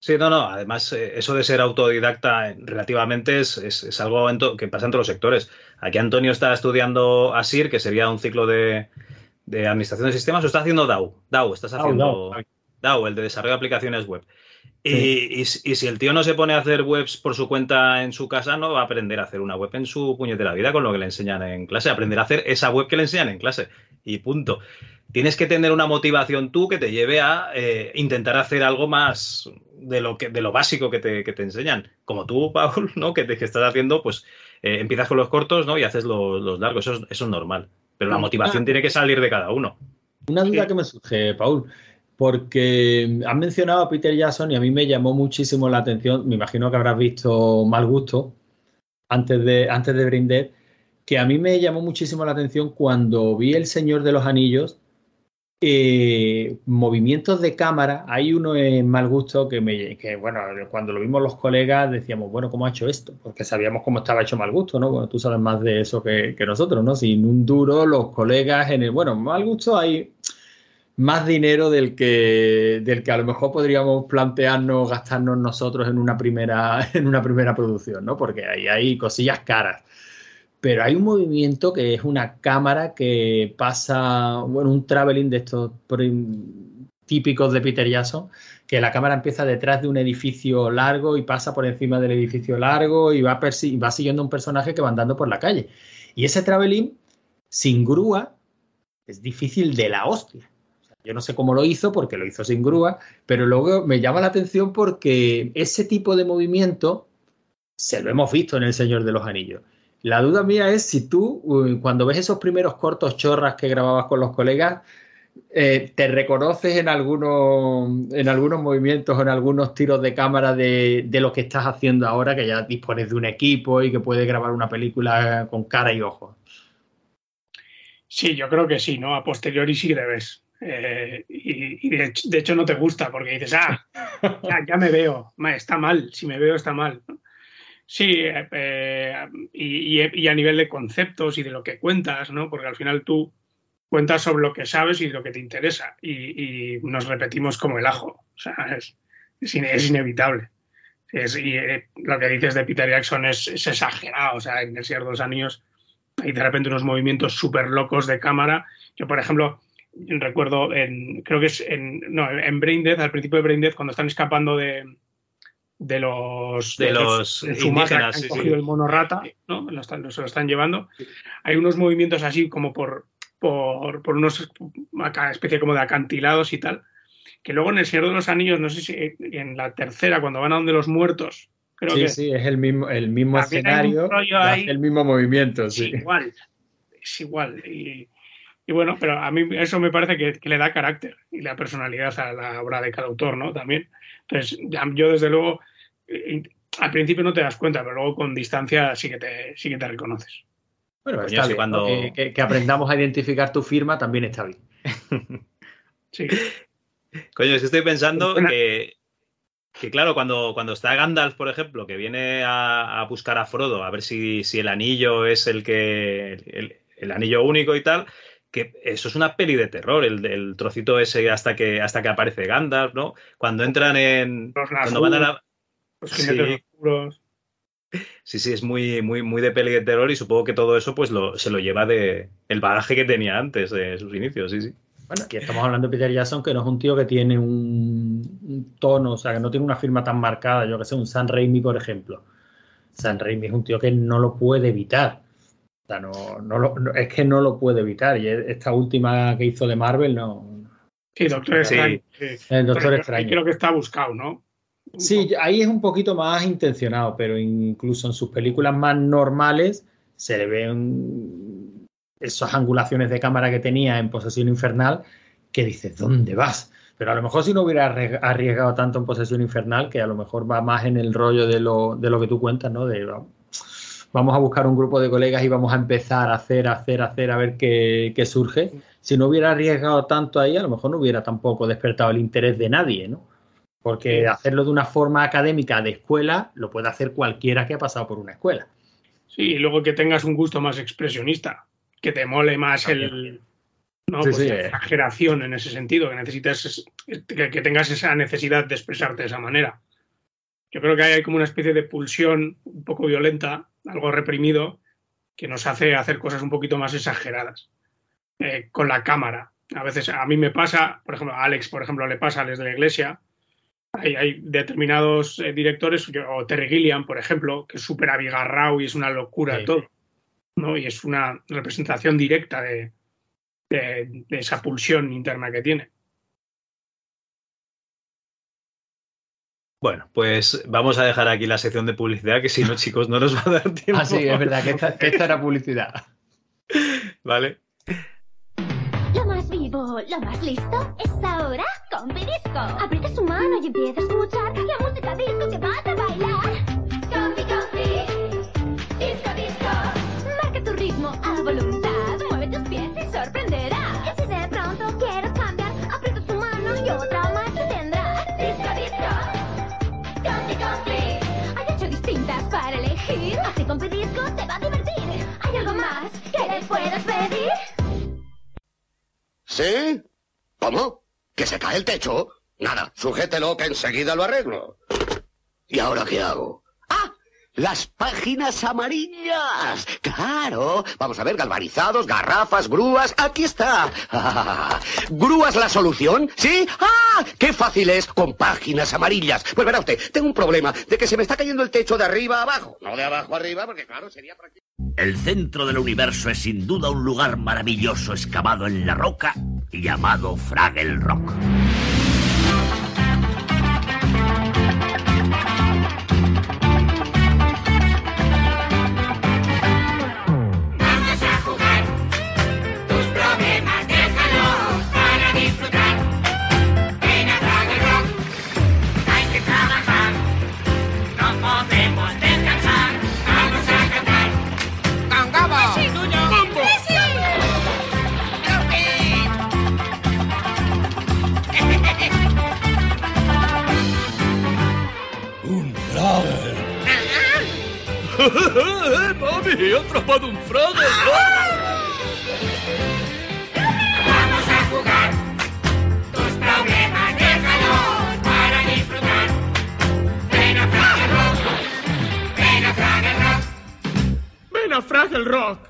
Sí, no, no. Además, eh, eso de ser autodidacta relativamente es, es- es algo que pasa en todos los sectores. Aquí Antonio está estudiando ASIR, que sería un ciclo de, de administración de sistemas, o está haciendo DAO. DAO, estás haciendo DAO. DAO, el de desarrollo de aplicaciones web. Y, y si y si el tío no se pone a hacer webs por su cuenta en su casa, no va a aprender a hacer una web en su puñetera vida con lo que le enseñan en clase. Aprenderá a hacer esa web que le enseñan en clase. Y punto. Tienes que tener una motivación tú que te lleve a eh, intentar hacer algo más de lo que de lo básico que te, que te enseñan. Como tú, Paul, ¿no? Que, te- que estás haciendo, pues eh, empiezas con los cortos, ¿no? Y haces los, los largos. Eso es, eso es normal. Pero la motivación tiene que salir de cada uno. Una duda que me surge, Paul, porque han mencionado a Peter Jackson y a mí me llamó muchísimo la atención, me imagino que habrás visto Mal Gusto antes de, antes de que a mí me llamó muchísimo la atención cuando vi El Señor de los Anillos, eh, movimientos de cámara, hay uno en Mal Gusto que, me, bueno, cuando lo vimos los colegas decíamos, bueno, ¿cómo ha hecho esto? Porque sabíamos cómo estaba hecho Mal Gusto, ¿no? Bueno, tú sabes más de eso que, que nosotros, ¿no? Sin un duro, los colegas en el, bueno, Mal Gusto hay más dinero del que, del que a lo mejor podríamos plantearnos gastarnos nosotros en una primera, en una primera producción, ¿no? Porque ahí hay cosillas caras. Pero hay un movimiento que es una cámara que pasa, bueno, un traveling de estos típicos de Peter Jackson, que la cámara empieza detrás de un edificio largo y pasa por encima del edificio largo y va, va siguiendo a un personaje que va andando por la calle. Y ese traveling sin grúa es difícil de la hostia. Yo no sé cómo lo hizo porque lo hizo sin grúa, pero luego me llama la atención porque ese tipo de movimiento se lo hemos visto en El Señor de los Anillos. La duda mía es si tú, uh, cuando ves esos primeros cortos chorras que grababas con los colegas, eh, te reconoces en algunos, en algunos movimientos o en algunos tiros de cámara de, de lo que estás haciendo ahora, que ya dispones de un equipo y que puedes grabar una película con cara y ojos. Sí, yo creo que sí, ¿no? A posteriori sí que ves. Eh, y de, hecho, no te gusta porque dices, ah, ya, me veo, está mal, si me veo está mal. Sí, eh, y, y- a nivel de conceptos y de lo que cuentas, ¿no? Porque al final tú cuentas sobre lo que sabes y lo que te interesa y, nos repetimos como el ajo. O sea, es, es ine- es inevitable. Y eh, lo que dices de Peter Jackson es, exagerado. O sea, en El Señor de los hay de repente unos movimientos súper locos de cámara. Yo, por ejemplo, recuerdo, en, creo que es en, no, en Brain Dead, al principio de Brain Dead, cuando están escapando de, de los De los de Sumatra, que indígenas, han sí, cogido sí. el mono rata, ¿no? Lo están- se lo están llevando. Hay unos movimientos así como por, por, por unos acá, especie como de acantilados y tal, que luego en El Señor de los Anillos, no sé si en la tercera, cuando van a donde los muertos, creo sí, que sí, es el mismo, el mismo escenario, el mismo movimiento, sí. igual, es igual. Y, y bueno, pero a mí eso me parece que, que le da carácter y la personalidad a la obra de cada autor, ¿no? También. Entonces, yo desde luego, eh, al principio no te das cuenta, pero luego con distancia sí que te, sí que te reconoces. Bueno, Coño, está bien, cuando- ¿no? que, que- que aprendamos a identificar tu firma también está bien. Sí. Coño, es que estoy pensando Buena. que, que claro, cuando, cuando está Gandalf, por ejemplo, que viene a, a buscar a Frodo, a ver si, si el anillo es el que. El, el anillo único y tal. Que eso es una peli de terror, el, el trocito ese hasta que, hasta que aparece Gandalf, ¿no? Cuando entran en. Los Cuando van a la. Los jinetes Sí. oscuros. Sí, sí, es muy, muy, muy de peli de terror y supongo que todo eso pues lo, se lo lleva de el bagaje que tenía antes de sus inicios, sí, sí. Bueno, aquí estamos hablando de Peter Jackson, que no es un tío que tiene un, un tono, o sea, que no tiene una firma tan marcada, yo que sé, un San Raimi, por ejemplo. San Raimi es un tío que no lo puede evitar. O sea, no, no lo- no- es que no lo puede evitar. Y esta última que hizo de Marvel, no. Sí, Doctor Sí. Extraño. sí. El Doctor Extraño. Creo que está buscado, ¿no? Sí, ahí es un poquito más intencionado, pero incluso en sus películas más normales se le ven esas angulaciones de cámara que tenía en Posesión Infernal que dices, ¿dónde vas? Pero a lo mejor si no hubiera arri- arriesgado tanto en Posesión Infernal, que a lo mejor va más en el rollo de lo, de lo que tú cuentas, ¿no? De vamos a buscar un grupo de colegas y vamos a empezar a hacer, a hacer, a hacer, a ver qué, qué surge. Si no hubiera arriesgado tanto ahí, a lo mejor no hubiera tampoco despertado el interés de nadie, ¿no? Porque hacerlo de una forma académica de escuela lo puede hacer cualquiera que ha pasado por una escuela. Sí, y luego que tengas un gusto más expresionista, que te mole más el. No, Sí, pues sí, eh. exageración en ese sentido, que necesitas es- que, que tengas esa necesidad de expresarte de esa manera. Yo creo que hay como una especie de pulsión un poco violenta, algo reprimido, que nos hace hacer cosas un poquito más exageradas eh, con la cámara. A veces a mí me pasa, por ejemplo, a Alex, por ejemplo, le pasa desde la iglesia. Hay, hay determinados eh, directores, yo- o Terry Gilliam, por ejemplo, que es súper abigarrao y es una locura Sí. todo. ¿no? Y es una representación directa de, de- de esa pulsión interna que tiene. Bueno, pues vamos a dejar aquí la sección de publicidad, que si no, chicos, no nos va a dar tiempo. Ah, sí, es verdad que esta, que esta era publicidad. Vale. Lo más vivo, lo más listo es ahora Combi Disco. Aprieta su mano y empieza a escuchar la música disco que vas a bailar. Elegir. Así Combi Disco te va a divertir. ¿Hay algo más que le puedas pedir? ¿Sí? ¿Cómo? ¿Que se cae el techo? Nada, sujételo que enseguida lo arreglo. ¿Y ahora qué hago? Las páginas amarillas. Claro. Vamos a ver, galvanizados, garrafas, grúas. Aquí está. ¿Grúas la solución? ¿Sí? ¡Ah! ¡Qué fácil es con páginas amarillas! Pues verá usted, tengo un problema de que se me está cayendo el techo de arriba a abajo. No de abajo a arriba, porque claro, sería práctico. El centro del universo es sin duda un lugar maravilloso excavado en la roca llamado Fraggle Rock. ¡Mami, he atrapado un Fraggle! Vamos a jugar. Tus problemas déjalos para disfrutar. Ven a Fraggle Rock. Ven a Fraggle Rock. Ven a Fraggle Rock.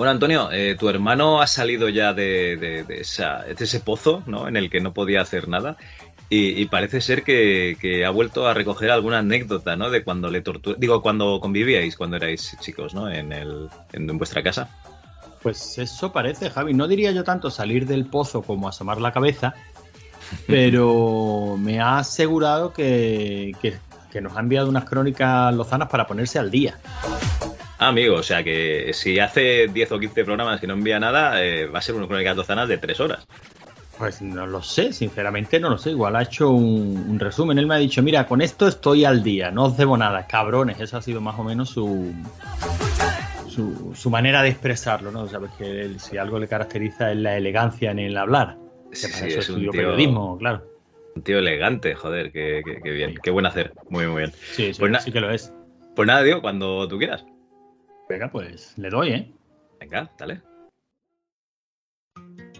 Bueno, Antonio, eh, tu hermano ha salido ya de, de- de esa- de ese pozo, ¿no? En el que no podía hacer nada. Y, y parece ser que, que ha vuelto a recoger alguna anécdota, ¿no? De cuando le tortura... Digo, cuando convivíais, cuando erais chicos, ¿no? En, el, en, en vuestra casa. Pues eso parece, Javi. No diría yo tanto salir del pozo como asomar la cabeza, pero me ha asegurado que, que- que nos ha enviado unas crónicas lozanas para ponerse al día. Ah, amigo, o sea que si hace 10 o 15 programas que no envía nada, eh, va a ser una crónica dozanas de 3 horas. Pues no lo sé, sinceramente no lo sé. Igual ha hecho un, un resumen. Él me ha dicho, mira, con esto estoy al día, no os debo nada, cabrones. Esa ha sido más o menos su, su, su manera de expresarlo, ¿no? Sabes que él, si algo le caracteriza es la elegancia en el hablar. Que Sí, para sí, eso es un tío- periodismo, claro. Un tío elegante, joder, qué, qué- qué bien, qué buen hacer. Muy, muy bien. Sí, sí, Pues sí que lo es. Pues nada, digo, cuando tú quieras. Venga, pues le doy, ¿eh? Venga, dale. A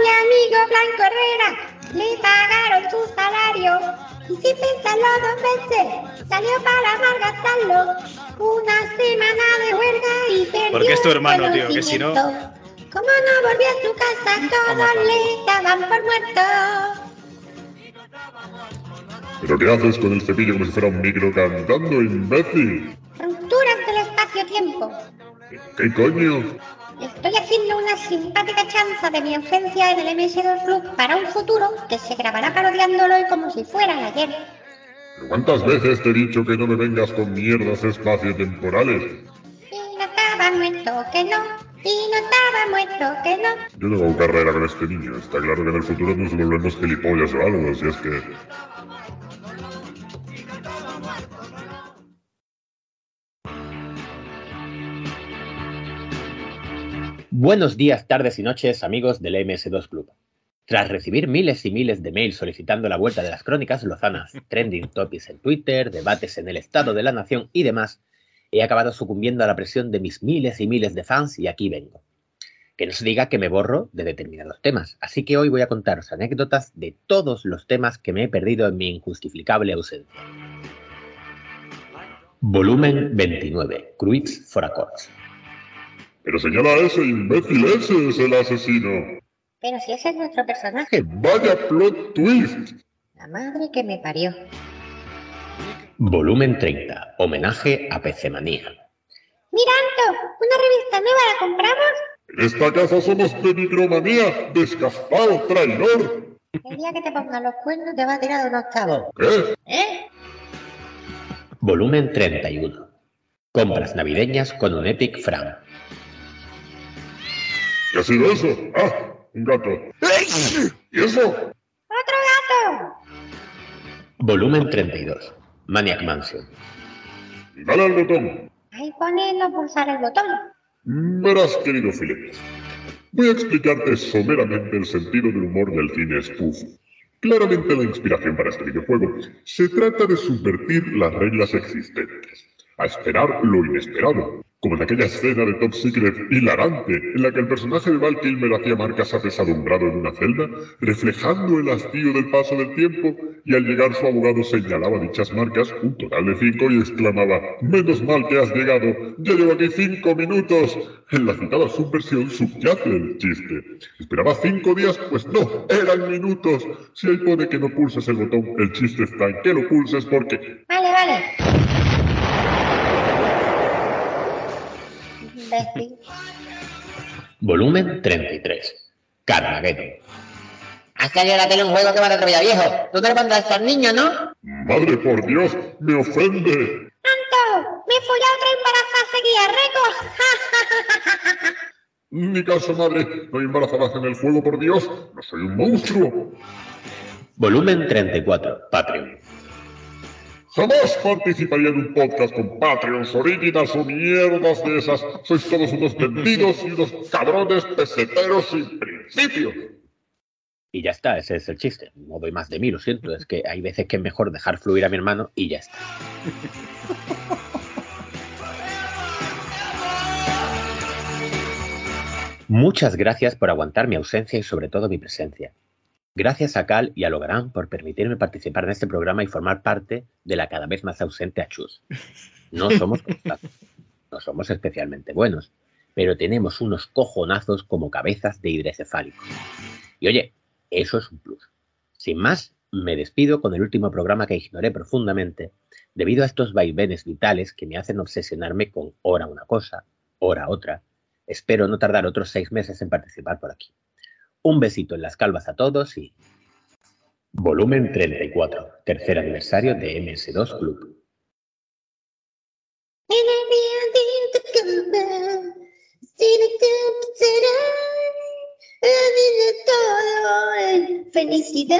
mi amigo Blanco Herrera le pagaron su salario y sin pensarlo dos veces salió para malgastarlo. Una semana de huelga y perdió Porque es tu hermano, tío, que si no-. Como no volvió a su casa, todos le daban por muerto. ¿Pero qué haces con el cepillo como si fuera un micro cantando, imbécil? Rupturas del espacio espacio-tiempo. ¿Qué coño? Estoy haciendo una simpática chanza de mi ausencia en el MS2 Club para un futuro que se grabará parodiándolo y como si fuera ayer. ¿Pero ¿Cuántas veces te he dicho que no me vengas con mierdas espaciotemporales? Y no estaba muerto que no, y no estaba muerto que no. Yo no hago carrera con este niño. Está claro que en el futuro nos volvemos gilipollas o algo, si es que... Buenos días, tardes y noches, amigos del MS2 Club. Tras recibir miles y miles de mails solicitando la vuelta de las crónicas lozanas, trending topics en Twitter, debates en el Estado de la Nación y demás, he acabado sucumbiendo a la presión de mis miles y miles de fans y aquí vengo. Que no se diga que me borro de determinados temas, así que hoy voy a contaros anécdotas de todos los temas que me he perdido en mi injustificable ausencia. Volumen 29, Cruits for Accords. Pero señala ese imbécil, ese es el asesino. Pero si ese es nuestro personaje, Vaya plot twist. la madre que me parió. Volumen 30, homenaje a Pecemanía. Mira, Anto, una revista nueva la compramos. En esta casa somos de micromanía, descastado, traidor. El día que te pongan los cuernos te va a tirar de un octavo. ¿Qué? ¿Eh? Volumen 31. Compras navideñas con un Epic Fran. ¿Qué ha sido eso? Ah, un gato. ¿Y eso? ¡Otro gato! Volumen 32. Maniac Mansion. Dale al botón. Ahí pone no pulsar el botón. Verás, querido Philip. Voy a explicarte someramente el sentido del humor del cine spoof. Claramente la inspiración para este videojuego se trata de subvertir las reglas existentes, a esperar lo inesperado, como en aquella escena de Top Secret hilarante en la que el personaje de Val Kilmer hacía marcas apesadumbrado en una celda, reflejando el hastío del paso del tiempo, y al llegar su abogado señalaba dichas marcas, un total de cinco, y exclamaba, menos mal que has llegado, ya llevo aquí cinco minutos. En la citada subversión subyace el chiste. ¿Esperaba cinco días? Pues no, eran minutos. Si ahí pone que no pulses el botón, el chiste está en que lo pulses porque... Vale, vale. Imbécil. Volumen 33. Carmageddon. Has salido la tele un juego que va de otro viejo. Tú te lo pondrás a estos niños, ¿no? Madre por Dios, me ofende. ¡Anto! ¡Me he follado otra embarazada seguida, récord! Ni caso, madre. No hay embarazadas en el fuego, por Dios. No soy un monstruo. Volumen 34. Patreon. Jamás participaría en un podcast con Patreons, Originals o mierdas de esas. Sois todos unos vendidos y unos cabrones peseteros sin principio. Y ya está, ese es el chiste. No doy más de mí, lo siento. Es que hay veces que es mejor dejar fluir a mi hermano y ya está. Muchas gracias por aguantar mi ausencia y sobre todo mi presencia. Gracias a Cal y a Logarán por permitirme participar en este programa y formar parte de la cada vez más ausente Achus. No somos no somos especialmente buenos, pero tenemos unos cojonazos como cabezas de hidrocefálico. Y oye, eso es un plus. Sin más, me despido con el último programa que ignoré profundamente debido a estos vaivenes vitales que me hacen obsesionarme con hora una cosa, hora otra. Espero no tardar otros seis meses en participar por aquí. Un besito en las calvas a todos y... Volumen 34, tercer aniversario de MS2 Club. Felicidad.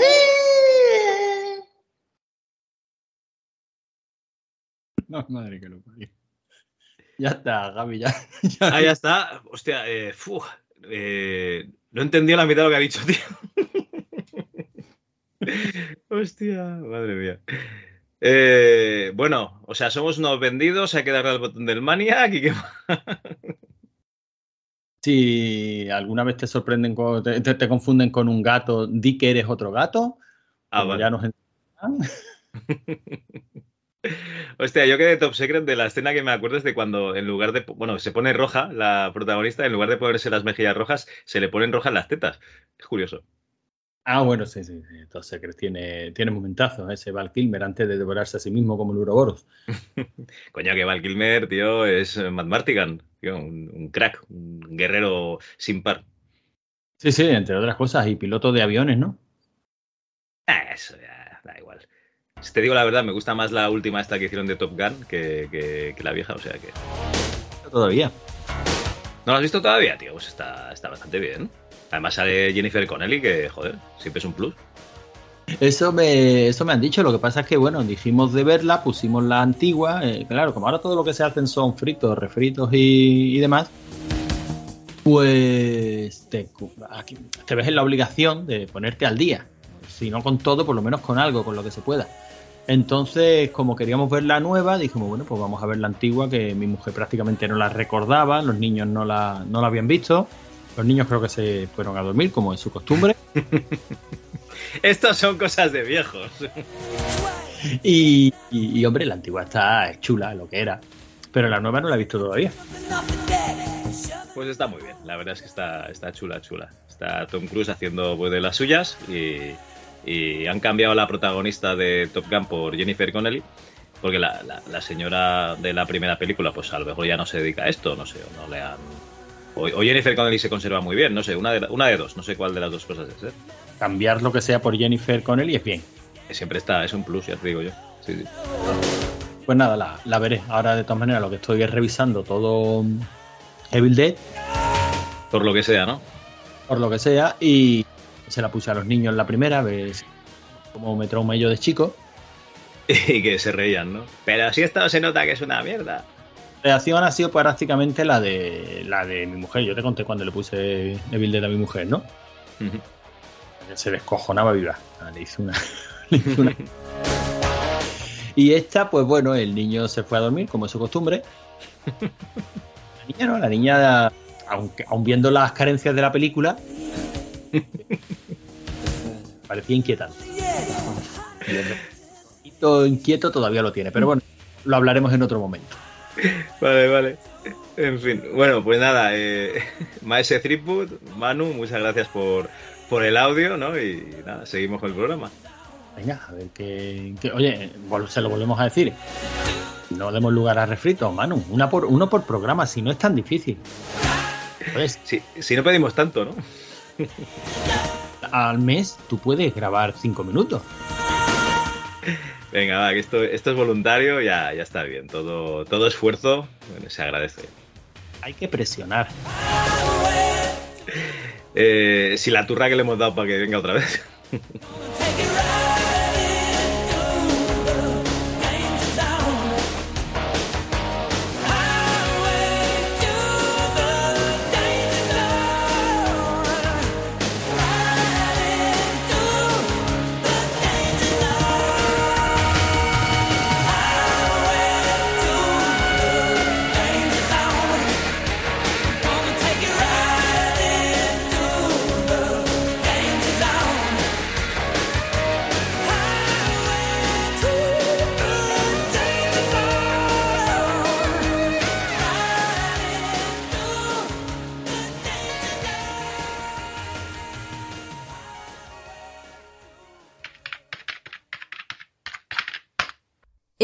No, madre que lo parió. Ya está, Gaby, ya. Ah, ya está. Hostia, eh, fu, eh, no entendí la mitad de lo que ha dicho, tío. Hostia, madre mía. Eh, bueno, o sea, somos unos vendidos, hay que darle al botón del Maniac y que... Si alguna vez te sorprenden, con- te, te- te confunden con un gato, di que eres otro gato. Ah, vale. ya nos. Hostia, yo quedé top secret de la escena que me acuerdo es de cuando en lugar de, bueno, se pone roja la protagonista, en lugar de ponerse las mejillas rojas, se le ponen rojas las tetas. Es curioso. Ah, bueno, sí, sí, sí. Entonces que tiene, tiene momentazos ese Val Kilmer antes de devorarse a sí mismo como el Uroboros. Coño, que Val Kilmer, tío, es Matt Martigan, tío, un, un crack, un guerrero sin par. Sí, sí, entre otras cosas, y piloto de aviones, ¿no? Ah, eso ya da igual. Si te digo la verdad, me gusta más la última esta que hicieron de Top Gun que, que- que la vieja, o sea que... Todavía. ¿No la has visto todavía, tío? Pues está, está bastante bien. Además sale Jennifer Connelly, que, joder, siempre es un plus. Eso me, eso me han dicho. Lo que pasa es que, bueno, dijimos de verla, pusimos la antigua. eh, claro, como ahora todo lo que se hacen son fritos, refritos y, y demás, pues te, aquí- te ves en la obligación de ponerte al día. Si no con todo, por lo menos con algo, con lo que se pueda. Entonces, como queríamos ver la nueva, dijimos, bueno, pues vamos a ver la antigua, que mi mujer prácticamente no la recordaba, los niños no la, no la habían visto. Los niños creo que se fueron a dormir, como es su costumbre. Estos son cosas de viejos. Y, y- y, hombre, la antigua está es chula, lo que era. Pero la nueva no la he visto todavía. Pues está muy bien, la verdad es que está, está chula, chula. Está Tom Cruise haciendo pues, de las suyas y, y han cambiado la protagonista de Top Gun por Jennifer Connelly. Porque la, la- la señora de la primera película, pues a lo mejor ya no se dedica a esto, no sé, o no le han. O, o Jennifer Connelly se conserva muy bien, no sé, una de, una de dos, no sé cuál de las dos cosas es, ¿eh? Cambiar lo que sea por Jennifer Connelly es bien. Siempre está, es un plus, ya te digo yo. Sí, sí. Pues nada, la, la veré. Ahora, de todas maneras, lo que estoy es revisando todo mm, Evil Dead, Por lo que sea, ¿no? por lo que sea, y se la puse a los niños la primera, ves cómo me trauma yo de chico. Y que se reían, ¿no? Pero si esto se nota que es una mierda. La reacción ha sido prácticamente la de la de mi mujer. Yo te conté cuando le puse Evil Dead a mi mujer, ¿no? Se descojonaba viva. Ah, Le hice una. le hice una- Y esta, pues bueno, el niño se fue a dormir, como es su costumbre. La niña no, la niña, aunque, aun viendo las carencias de la película, parecía inquietante. Inquieto, inquieto todavía lo tiene, pero bueno, lo hablaremos en otro momento. Vale, vale. En fin, bueno, pues nada, eh, Maese Threepwood, Manu, muchas gracias por, por el audio, ¿no? Y nada, seguimos con el programa. Venga, a ver qué. qué- oye, se lo volvemos a decir. No demos lugar a refritos, Manu. Una por, uno por programa, si no es tan difícil. Pues, si, si no pedimos tanto, ¿no? Al mes tú puedes grabar cinco minutos. Venga, va, que esto, esto es voluntario, ya, ya está bien. Todo, todo esfuerzo bueno, se agradece. Hay que presionar. Eh, si la turra que le hemos dado para que venga otra vez.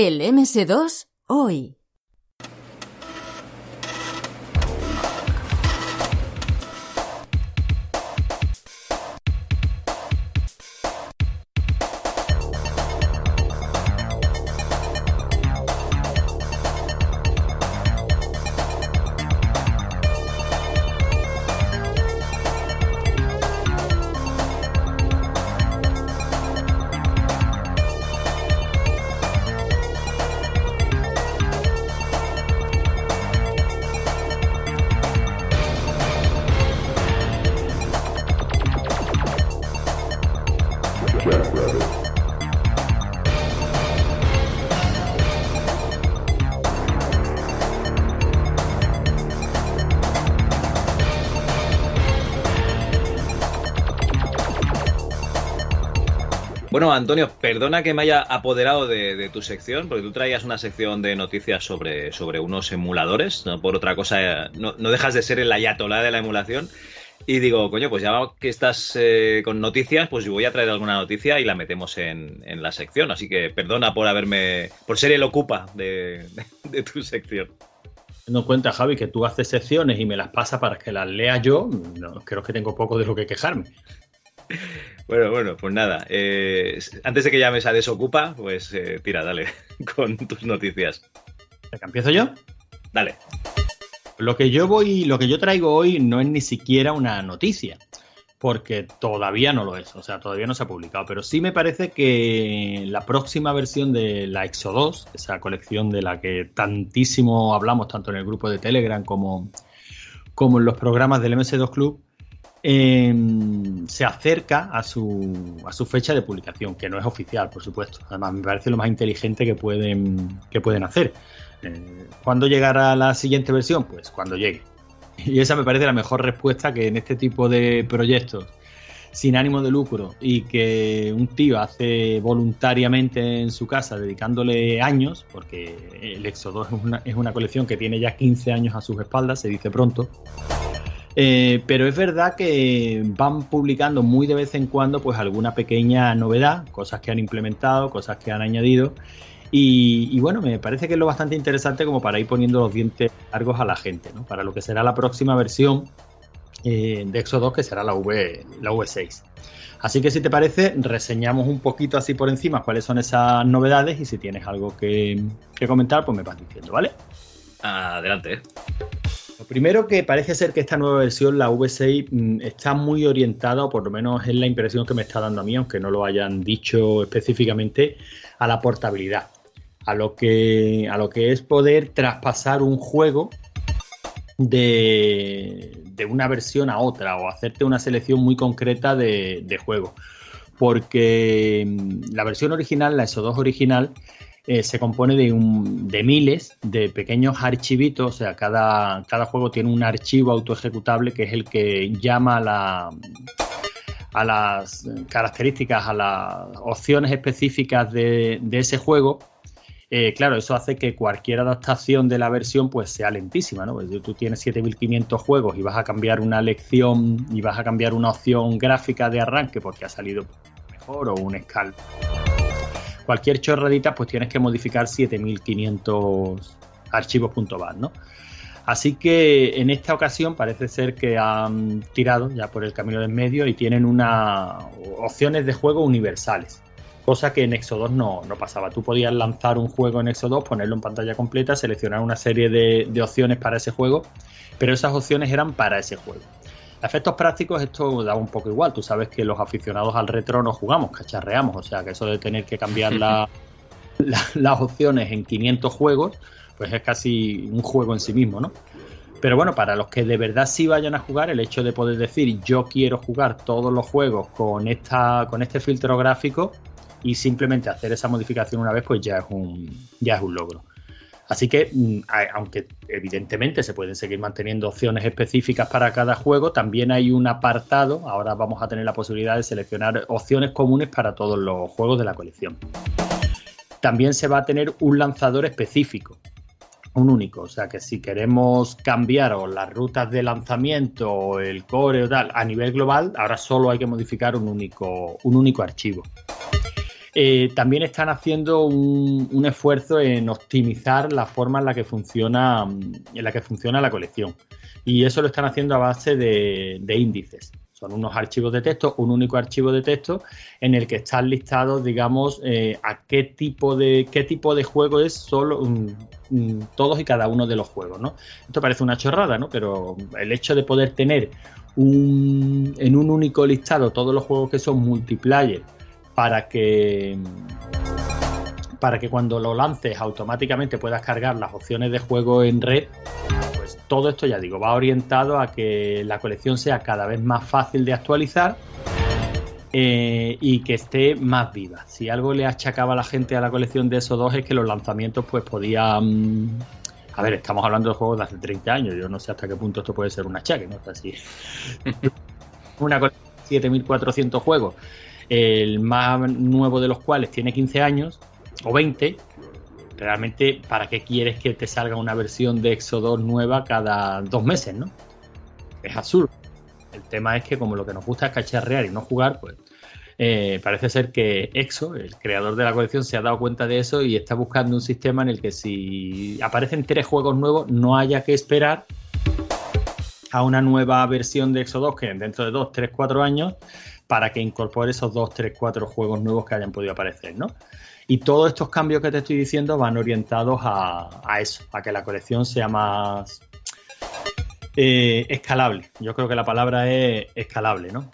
El MS2 hoy. Antonio, perdona que me haya apoderado de, tu sección, porque tú traías una sección de noticias sobre, sobre unos emuladores, no por otra cosa, eh, no, no dejas de ser el ayatolá de la emulación. Y digo, coño, pues ya que estás eh, con noticias, pues yo voy a traer alguna noticia y la metemos en, en la sección. Así que perdona por haberme. por ser el ocupa de, de- de tu sección. Teniendo en cuenta, Javi, que tú haces secciones y me las pasas para que las lea yo, no, creo que tengo poco de lo que quejarme. Bueno, bueno, pues nada. eh, antes de que llames a Desocupa, pues eh, tira, dale, con tus noticias. ¿Que ¿Empiezo yo? Dale. Lo que yo voy, lo que yo traigo hoy no es ni siquiera una noticia, porque todavía no lo es, o sea, todavía no se ha publicado, pero sí me parece que la próxima versión de la Exo 2, esa colección de la que tantísimo hablamos tanto en el grupo de Telegram como, como en los programas del MS2 Club, eh, se acerca a su, a su fecha de publicación, que no es oficial, por supuesto. Además, me parece lo más inteligente que pueden, que pueden hacer. Eh, ¿Cuándo llegará la siguiente versión? Pues cuando llegue. Y esa me parece la mejor respuesta que en este tipo de proyectos sin ánimo de lucro y que un tío hace voluntariamente en su casa dedicándole años, porque el Exo 2 es una, es una colección que tiene ya 15 años a sus espaldas, se dice pronto. Eh, pero es verdad que van publicando muy de vez en cuando pues alguna pequeña novedad, cosas que han implementado, cosas que han añadido. Y, bueno, me parece que es lo bastante interesante como para ir poniendo los dientes largos a la gente, ¿no? Para lo que será la próxima versión eh, de Exo 2, que será la, v, la V6. Así que si te parece, reseñamos un poquito así por encima cuáles son esas novedades y si tienes algo que, que comentar, pues me vas diciendo, ¿vale? Adelante. Lo primero que parece ser que esta nueva versión, la V6, mm, está muy orientada, o por lo menos es la impresión que me está dando a mí, aunque no lo hayan dicho específicamente, a la portabilidad. A lo que, a lo que es poder traspasar un juego de, de una versión a otra o hacerte una selección muy concreta de, de juegos. Porque mm, la versión original, la ESO2 original, eh, se compone de, un, de miles de pequeños archivitos, o sea, cada, cada juego tiene un archivo autoejecutable que es el que llama a, la, a las características, a las opciones específicas de, ese juego. Eh, claro, eso hace que cualquier adaptación de la versión pues sea lentísima, ¿no? Pues, tú tienes 7500 juegos y vas a cambiar una lección y vas a cambiar una opción gráfica de arranque porque ha salido mejor o un escal cualquier chorradita, pues tienes que modificar 7500 archivos.bat, ¿no? Así que en esta ocasión parece ser que han tirado ya por el camino del medio y tienen una opciones de juego universales. Cosa que en Exo 2 no, no pasaba. Tú podías lanzar un juego en Exo 2, ponerlo en pantalla completa, seleccionar una serie de opciones para ese juego, pero esas opciones eran para ese juego. A efectos prácticos esto da un poco igual. Tú sabes que los aficionados al retro no jugamos, cacharreamos. O sea que eso de tener que cambiar la- la- las opciones en 500 juegos, pues es casi un juego en sí mismo, ¿no? Pero bueno, para los que de verdad sí vayan a jugar, el hecho de poder decir yo quiero jugar todos los juegos con, esta, con este filtro gráfico y simplemente hacer esa modificación una vez, pues ya es un, ya es un logro. Así que, mm, aunque evidentemente se pueden seguir manteniendo opciones específicas para cada juego, también hay un apartado, ahora vamos a tener la posibilidad de seleccionar opciones comunes para todos los juegos de la colección. También se va a tener un lanzador específico, un único, o sea que si queremos cambiar las rutas de lanzamiento o el core o tal a nivel global, ahora solo hay que modificar un único, un único archivo. Eh, también están haciendo un, esfuerzo en optimizar la forma en la que funciona en la que funciona la colección y eso lo están haciendo a base de, de índices son unos archivos de texto un único archivo de texto en el que están listados digamos eh, a qué tipo de qué tipo de juego es solo mm, mm, todos y cada uno de los juegos ¿no? esto parece una chorrada ¿no? pero el hecho de poder tener un, en un único listado todos los juegos que son multiplayer para que para que cuando lo lances automáticamente puedas cargar las opciones de juego en red pues todo esto ya digo va orientado a que la colección sea cada vez más fácil de actualizar eh, y que esté más viva si algo le achacaba a la gente a la colección de esos dos es que los lanzamientos pues podían a ver, estamos hablando de juegos de hace 30 años. Yo no sé hasta qué punto esto puede ser un achaque, ¿no? Una colección de 7400 juegos el más nuevo de los cuales tiene 15 años o 20, realmente, ¿para qué quieres que te salga una versión de Exo 2 nueva cada dos meses, no? Es absurdo. El tema es que como lo que nos gusta es cacharrear y no jugar, pues eh, parece ser que EXO, el creador de la colección, se ha dado cuenta de eso y está buscando un sistema en el que si aparecen tres juegos nuevos no haya que esperar a una nueva versión de EXO 2 que dentro de 2, 3, 4 años para que incorpore esos 2, 3, 4 juegos nuevos que hayan podido aparecer, ¿no? Y todos estos cambios que te estoy diciendo van orientados a, eso, a que la colección sea más eh, escalable. Yo creo que la palabra es escalable, ¿no?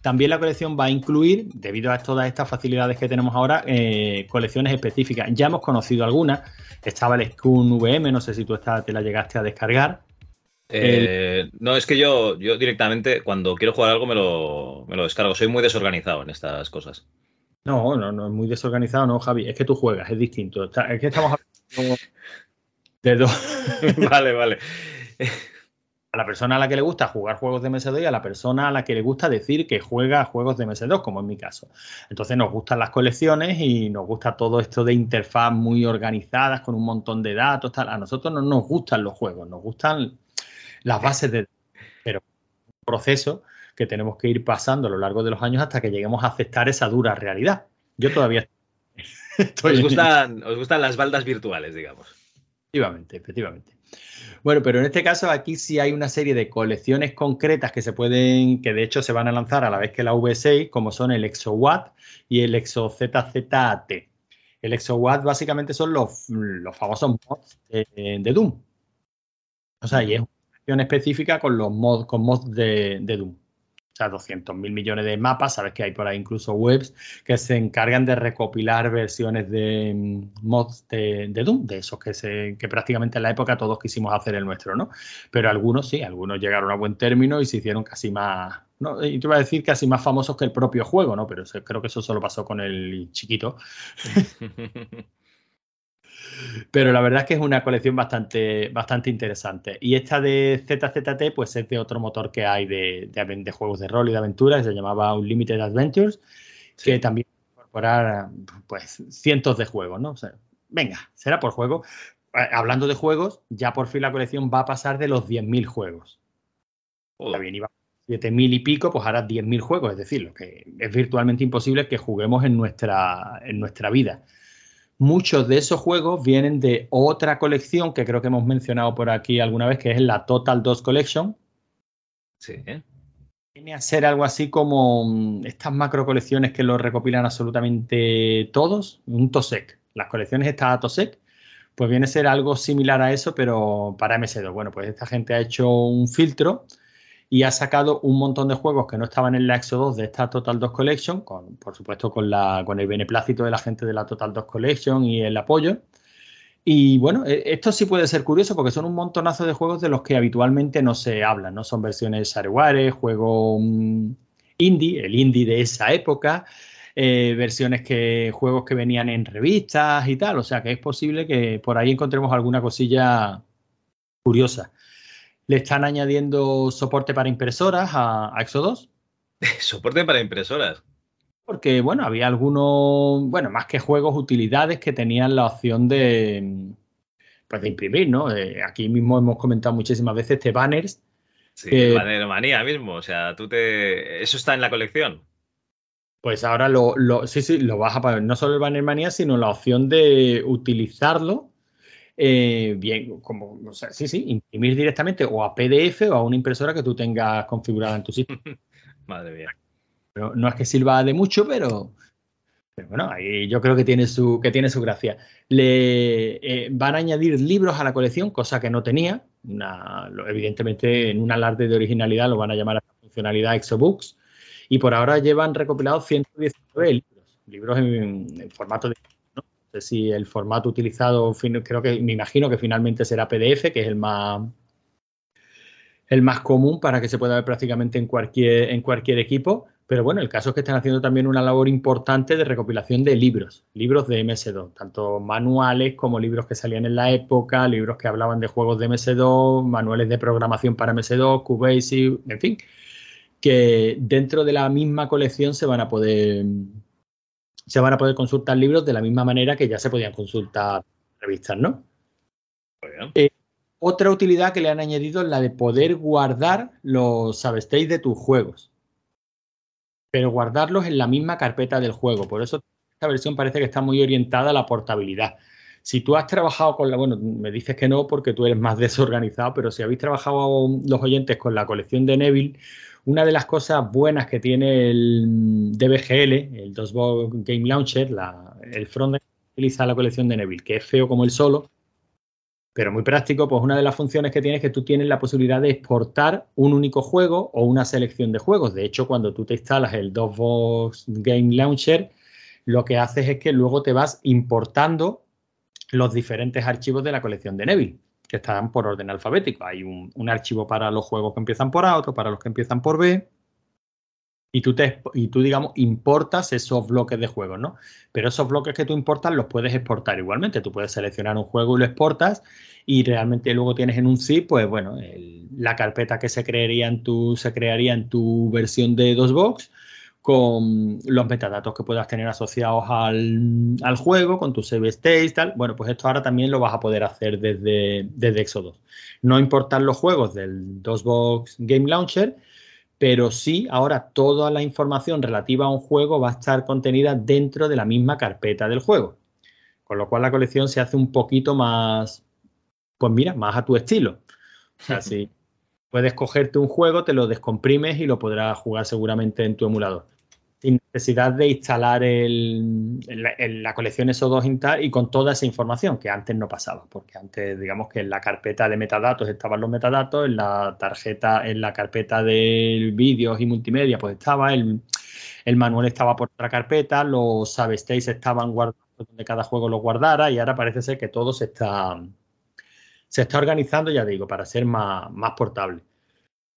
También la colección va a incluir, debido a todas estas facilidades que tenemos ahora, eh, colecciones específicas. Ya hemos conocido algunas. Estaba el Skun VM, no sé si tú te la llegaste a descargar. Eh, no, es que yo, yo directamente cuando quiero jugar algo me lo, me lo descargo. Soy muy desorganizado en estas cosas. No, no, no es muy desorganizado, no, Javi. Es que tú juegas, es distinto. Está- Es que estamos hablando de dos. vale, vale. A la persona a la que le gusta jugar juegos de MS2 y a la persona a la que le gusta decir que juega juegos de MS2, como en mi caso. Entonces nos gustan las colecciones y nos gusta todo esto de interfaz muy organizadas con un montón de datos. Tal. A nosotros no nos gustan los juegos, nos gustan las bases de pero un proceso que tenemos que ir pasando a lo largo de los años hasta que lleguemos a aceptar esa dura realidad. Yo todavía estoy Os gustan, os gustan las baldas virtuales, digamos. Efectivamente, efectivamente. Bueno, pero en este caso aquí sí hay una serie de colecciones concretas que se pueden, que de hecho se van a lanzar a la vez que la V6, como son el ExoWatt y el ExoZZAT. El ExoWatt básicamente son los, los famosos mods de, de Doom. O sea, y es una específica con los mods, con mods de, Doom. O sea, 200 mil millones de mapas. Sabes que hay por ahí incluso webs que se encargan de recopilar versiones de mm, mods de, Doom, de esos que, se, que prácticamente en la época todos quisimos hacer el nuestro, ¿no? Pero algunos sí, algunos llegaron a buen término y se hicieron casi más. No, y te iba a decir casi más famosos que el propio juego, ¿no? Pero creo que eso solo pasó con el chiquito. Pero la verdad es que es una colección bastante, bastante interesante. Y esta de ZZT, pues es de otro motor que hay de, de, aven- de juegos de rol y de aventuras, se llamaba Unlimited Adventures, que también incorporar pues cientos de juegos, ¿no? O sea, venga, será por juego. Eh, Hablando de juegos, ya por fin la colección va a pasar de los 10.000 juegos. Está bien, iba 7.000 y pico, pues ahora 10.000 juegos, es decir, lo que es virtualmente imposible que juguemos en nuestra, en nuestra vida. Muchos de esos juegos vienen de otra colección que creo que hemos mencionado por aquí alguna vez, que es la Total 2 Collection. Sí. Viene a ser algo así como mm, estas macro colecciones que lo recopilan absolutamente todos, un TOSEC. Las colecciones estas TOSEC, pues viene a ser algo similar a eso, pero para MS2. Bueno, pues esta gente ha hecho un filtro y ha sacado un montón de juegos que no estaban en la EXO 2 de esta Total 2 Collection, con, por supuesto con, la, con el beneplácito de la gente de la Total 2 Collection y el apoyo. Y bueno, eh, esto sí puede ser curioso porque son un montonazo de juegos de los que habitualmente no se habla, ¿no? Son versiones shareware, juego mm, indie, el indie de esa época, eh, versiones que, juegos que venían en revistas y tal. O sea que es posible que por ahí encontremos alguna cosilla curiosa. Le están añadiendo soporte para impresoras a, a Exo 2. Soporte para impresoras. Porque, bueno, había algunos, bueno, más que juegos, utilidades que tenían la opción de, pues, de imprimir, ¿no? Eh, aquí mismo hemos comentado muchísimas veces este banners. Sí, que, manía mismo. O sea, tú te. Eso está en la colección. pues ahora lo, lo- sí, sí, lo vas a poner, no solo el banner manía, sino la opción de utilizarlo eh, bien, como, o sea, sí, sí, imprimir directamente o a PDF o a una impresora que tú tengas configurada en tu sitio. Madre mía. Pero no es que sirva de mucho, pero, pero bueno, ahí yo creo que tiene su, que tiene su gracia. Le eh, van a añadir libros a la colección, cosa que no tenía. Una- evidentemente, en un alarde de originalidad lo van a llamar a la funcionalidad Exobooks. Y por ahora llevan recopilados 119 libros, libros en, en formato de. Si el formato utilizado, creo que me imagino que finalmente será PDF, que es el más el más común para que se pueda ver prácticamente en cualquier, en cualquier equipo. Pero bueno, el caso es que están haciendo también una labor importante de recopilación de libros, libros de MS2, tanto manuales como libros que salían en la época, libros que hablaban de juegos de MS2, manuales de programación para MS2, QBasic, en fin, que dentro de la misma colección se van a poder se van a poder consultar libros de la misma manera que ya se podían consultar revistas, ¿no? Eh, Otra utilidad que le han añadido es la de poder guardar los substates de tus juegos. Pero guardarlos en la misma carpeta del juego. Por eso esta versión parece que está muy orientada a la portabilidad. Si tú has trabajado con la, bueno, me dices que no porque tú eres más desorganizado, pero si habéis trabajado los oyentes con la colección de Neville, una de las cosas buenas que tiene el DBGL, el DOSBox Game Launcher, la- el frontend que utiliza la colección de Neville, que es feo como el solo, pero muy práctico, pues una de las funciones que tiene es que tú tienes la posibilidad de exportar un único juego o una selección de juegos. De hecho, cuando tú te instalas el DOSBox Game Launcher, lo que haces es que luego te vas importando los diferentes archivos de la colección de Neville, que están por orden alfabético. Hay un, un archivo para los juegos que empiezan por A, otro para los que empiezan por B. Y tú, te, y tú, digamos, importas esos bloques de juegos, ¿no? Pero esos bloques que tú importas los puedes exportar igualmente. Tú puedes seleccionar un juego y lo exportas y realmente luego tienes en un zip, pues bueno, la carpeta que se crearía en tu, se crearía en tu versión de DOSBox con los metadatos que puedas tener asociados al, al juego, con tu save state, tal. Bueno, pues esto ahora también lo vas a poder hacer desde, desde Exodus. No importar los juegos del DOSBox Game Launcher, pero sí ahora toda la información relativa a un juego va a estar contenida dentro de la misma carpeta del juego. Con lo cual la colección se hace un poquito más, pues mira, más a tu estilo. O sea, si puedes cogerte un juego, te lo descomprimes y lo podrás jugar seguramente en tu emulador. Sin necesidad de instalar el- la, colección SO2 y con toda esa información que antes no pasaba, porque antes, digamos que en la carpeta de metadatos estaban los metadatos, en la tarjeta, en la carpeta de vídeos y multimedia, pues estaba, el, manual estaba por otra carpeta, los substates estaban guardados donde cada juego los guardara, y ahora parece ser que todo se está, se está organizando, ya digo, para ser más, más portable.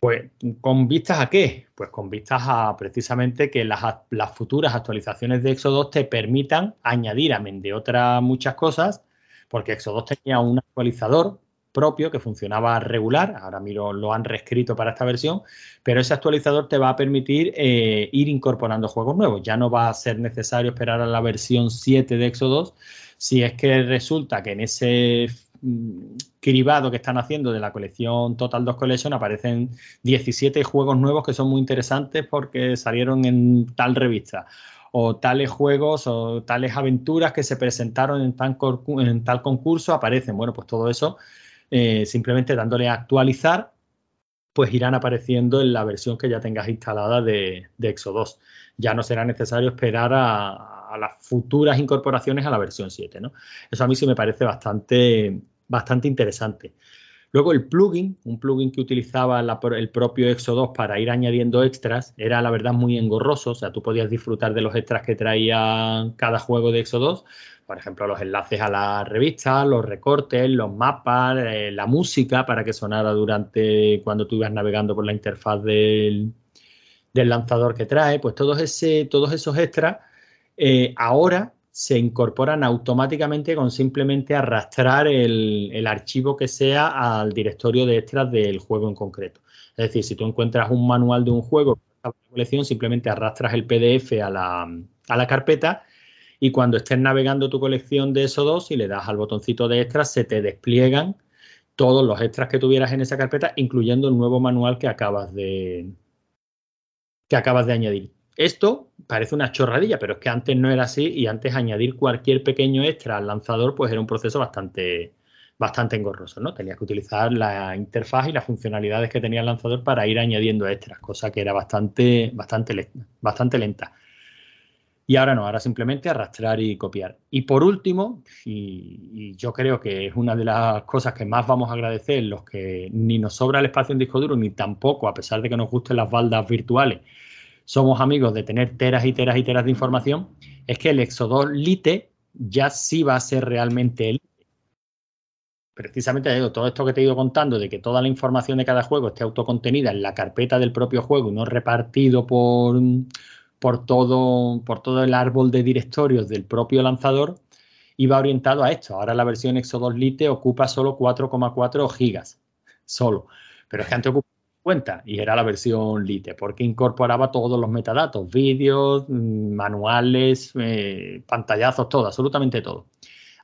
Pues, ¿con vistas a qué? Pues con vistas a precisamente que las, las futuras actualizaciones de Exodus te permitan añadir, amén de otras muchas cosas, porque Exodus tenía un actualizador propio que funcionaba regular, ahora miro, lo han reescrito para esta versión, pero ese actualizador te va a permitir eh, ir incorporando juegos nuevos. Ya no va a ser necesario esperar a la versión 7 de Exodus si es que resulta que en ese cribado que están haciendo de la colección Total 2 Collection aparecen 17 juegos nuevos que son muy interesantes porque salieron en tal revista o tales juegos o tales aventuras que se presentaron en tal concurso aparecen. Bueno, pues todo eso eh, simplemente dándole a actualizar pues irán apareciendo en la versión que ya tengas instalada de, de Exodus. Ya no será necesario esperar a, a las futuras incorporaciones a la versión 7, ¿no? Eso a mí sí me parece bastante, bastante interesante. Luego el plugin, un plugin que utilizaba el propio Exodus para ir añadiendo extras, era la verdad muy engorroso, o sea, tú podías disfrutar de los extras que traía cada juego de Exodus, por ejemplo, los enlaces a la revista, los recortes, los mapas, eh, la música para que sonara durante cuando tú ibas navegando por la interfaz del, del lanzador que trae, pues todos, ese, todos esos extras eh, ahora se incorporan automáticamente con simplemente arrastrar el, archivo que sea al directorio de extras del juego en concreto. Es decir, si tú encuentras un manual de un juego en la colección, simplemente arrastras el PDF a la, a la carpeta y cuando estés navegando tu colección de esos dos y le das al botoncito de extras, se te despliegan todos los extras que tuvieras en esa carpeta, incluyendo el nuevo manual que acabas de, que acabas de añadir. Esto parece una chorradilla, pero es que antes no era así y antes añadir cualquier pequeño extra al lanzador pues era un proceso bastante, bastante engorroso, ¿no? Tenías que utilizar la interfaz y las funcionalidades que tenía el lanzador para ir añadiendo extras, cosa que era bastante, bastante, bastante lenta. Y ahora no, ahora simplemente arrastrar y copiar. Y por último, y yo creo que es una de las cosas que más vamos a agradecer, los que ni nos sobra el espacio en disco duro, ni tampoco, a pesar de que nos gusten las baldas virtuales, somos amigos de tener teras y teras y teras de información, es que el Exodus Lite ya sí va a ser realmente el precisamente todo esto que te he ido contando de que toda la información de cada juego esté autocontenida en la carpeta del propio juego y no repartido por, por, todo, por todo el árbol de directorios del propio lanzador, iba orientado a esto. Ahora la versión Exodus Lite ocupa solo 4,4 gigas, solo. Pero es que antes ocupaba 50 y era la versión Lite, porque incorporaba todos los metadatos, vídeos, mm, manuales, eh, pantallazos, todo, absolutamente todo.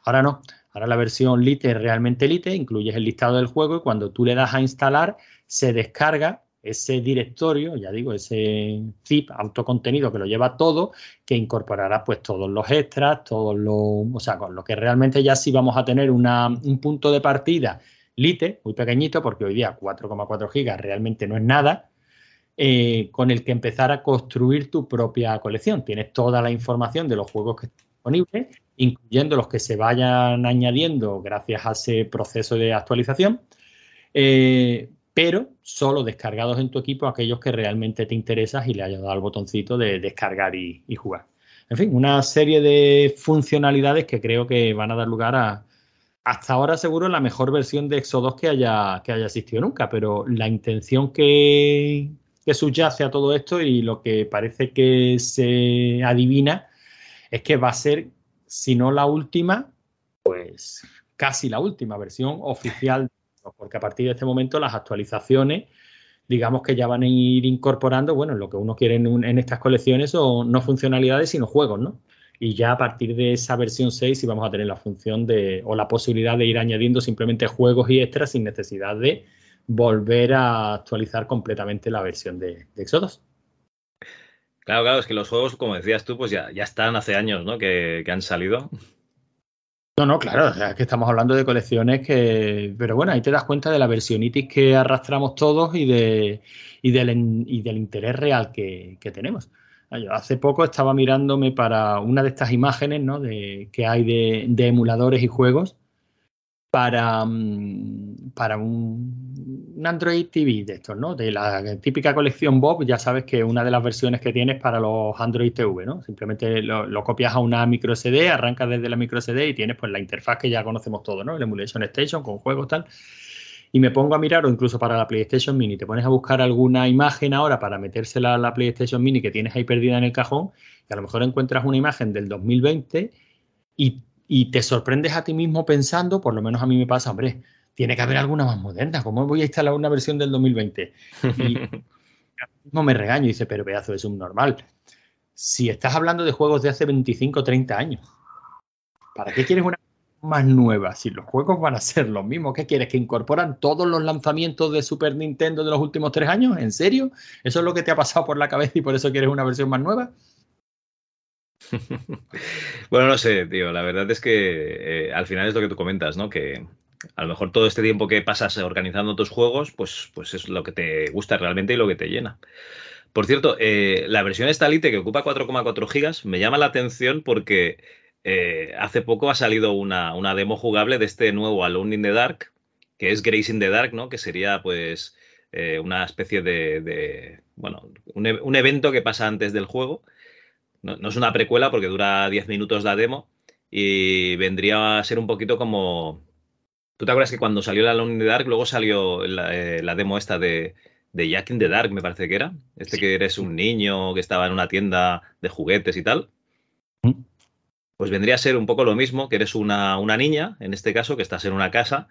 Ahora no. Ahora la versión Lite es realmente Lite, incluyes el listado del juego y cuando tú le das a instalar se descarga ese directorio, ya digo, ese zip autocontenido que lo lleva todo, que incorporará pues todos los extras, todos los, o sea, con lo que realmente ya sí vamos a tener una, un punto de partida Lite, muy pequeñito, porque hoy día 4,4 gigas realmente no es nada, eh, con el que empezar a construir tu propia colección. Tienes toda la información de los juegos que están disponibles, incluyendo los que se vayan añadiendo gracias a ese proceso de actualización, eh, pero solo descargados en tu equipo aquellos que realmente te interesas y le hayas dado al botoncito de descargar y, y jugar. En fin, una serie de funcionalidades que creo que van a dar lugar a, hasta ahora seguro la mejor versión de Exo 2 que haya, que haya existido nunca, pero la intención que, subyace a todo esto y lo que parece que se adivina es que va a ser, si no la última, pues casi la última versión oficial, porque a partir de este momento las actualizaciones, digamos que ya van a ir incorporando, bueno, lo que uno quiere en, en estas colecciones son no funcionalidades, sino juegos, ¿no? Y ya a partir de esa versión 6 sí vamos a tener la función de, o la posibilidad de ir añadiendo simplemente juegos y extras sin necesidad de volver a actualizar completamente la versión de, de Exodus. Claro, claro, es que los juegos, como decías tú, pues ya, ya están hace años, ¿no? Que, que han salido. No, no, claro, o sea, es que estamos hablando de colecciones que. Pero bueno, ahí te das cuenta de la versionitis que arrastramos todos y, de, y, del, y del interés real que, que tenemos. Ah, hace poco estaba mirándome para una de estas imágenes ¿no? de, que hay de, de emuladores y juegos para, mm, para un, Android TV de estos, ¿no? De la típica colección Bob, ya sabes que una de las versiones que tienes para los Android TV, ¿no? Simplemente lo, lo copias a una micro SD, arrancas desde la micro SD y tienes pues la interfaz que ya conocemos todos, ¿no? El Emulation Station con juegos tal. Y me pongo a mirar, o incluso para la PlayStation Mini, te pones a buscar alguna imagen ahora para metérsela a la PlayStation Mini que tienes ahí perdida en el cajón, y a lo mejor encuentras una imagen del 2020 y, y te sorprendes a ti mismo pensando, por lo menos a mí me pasa, hombre, tiene que haber alguna más moderna, ¿cómo voy a instalar una versión del 2020? Y mismo me regaño y dice, pero pedazo de subnormal. Si estás hablando de juegos de hace 25 o 30 años, ¿para qué quieres una más nueva? Si los juegos van a ser los mismos, ¿qué quieres? ¿Que incorporan todos los lanzamientos de Super Nintendo de los últimos tres años? ¿En serio? ¿Eso es lo que te ha pasado por la cabeza y por eso quieres una versión más nueva? Bueno, no sé, tío. La verdad es que eh, al final es lo que tú comentas, ¿no? Que a lo mejor todo este tiempo que pasas organizando tus juegos, pues, pues es lo que te gusta realmente y lo que te llena. Por cierto, eh, la versión esta Lite que ocupa 4,4 gigas me llama la atención porque eh, hace poco ha salido una, una demo jugable de este nuevo Alone in the Dark, que es Grace in the Dark, ¿no? Que sería pues eh, una especie de, de- bueno, un, e- un evento que pasa antes del juego. No, no es una precuela porque dura 10 minutos la demo y vendría a ser un poquito como... ¿Tú te acuerdas que cuando salió la Alone in the Dark, luego salió la, eh, la demo esta de, de Jack in the Dark, me parece que era? Este que eres un niño que estaba en una tienda de juguetes y tal. Pues vendría a ser un poco lo mismo, que eres una, una niña, en este caso, que estás en una casa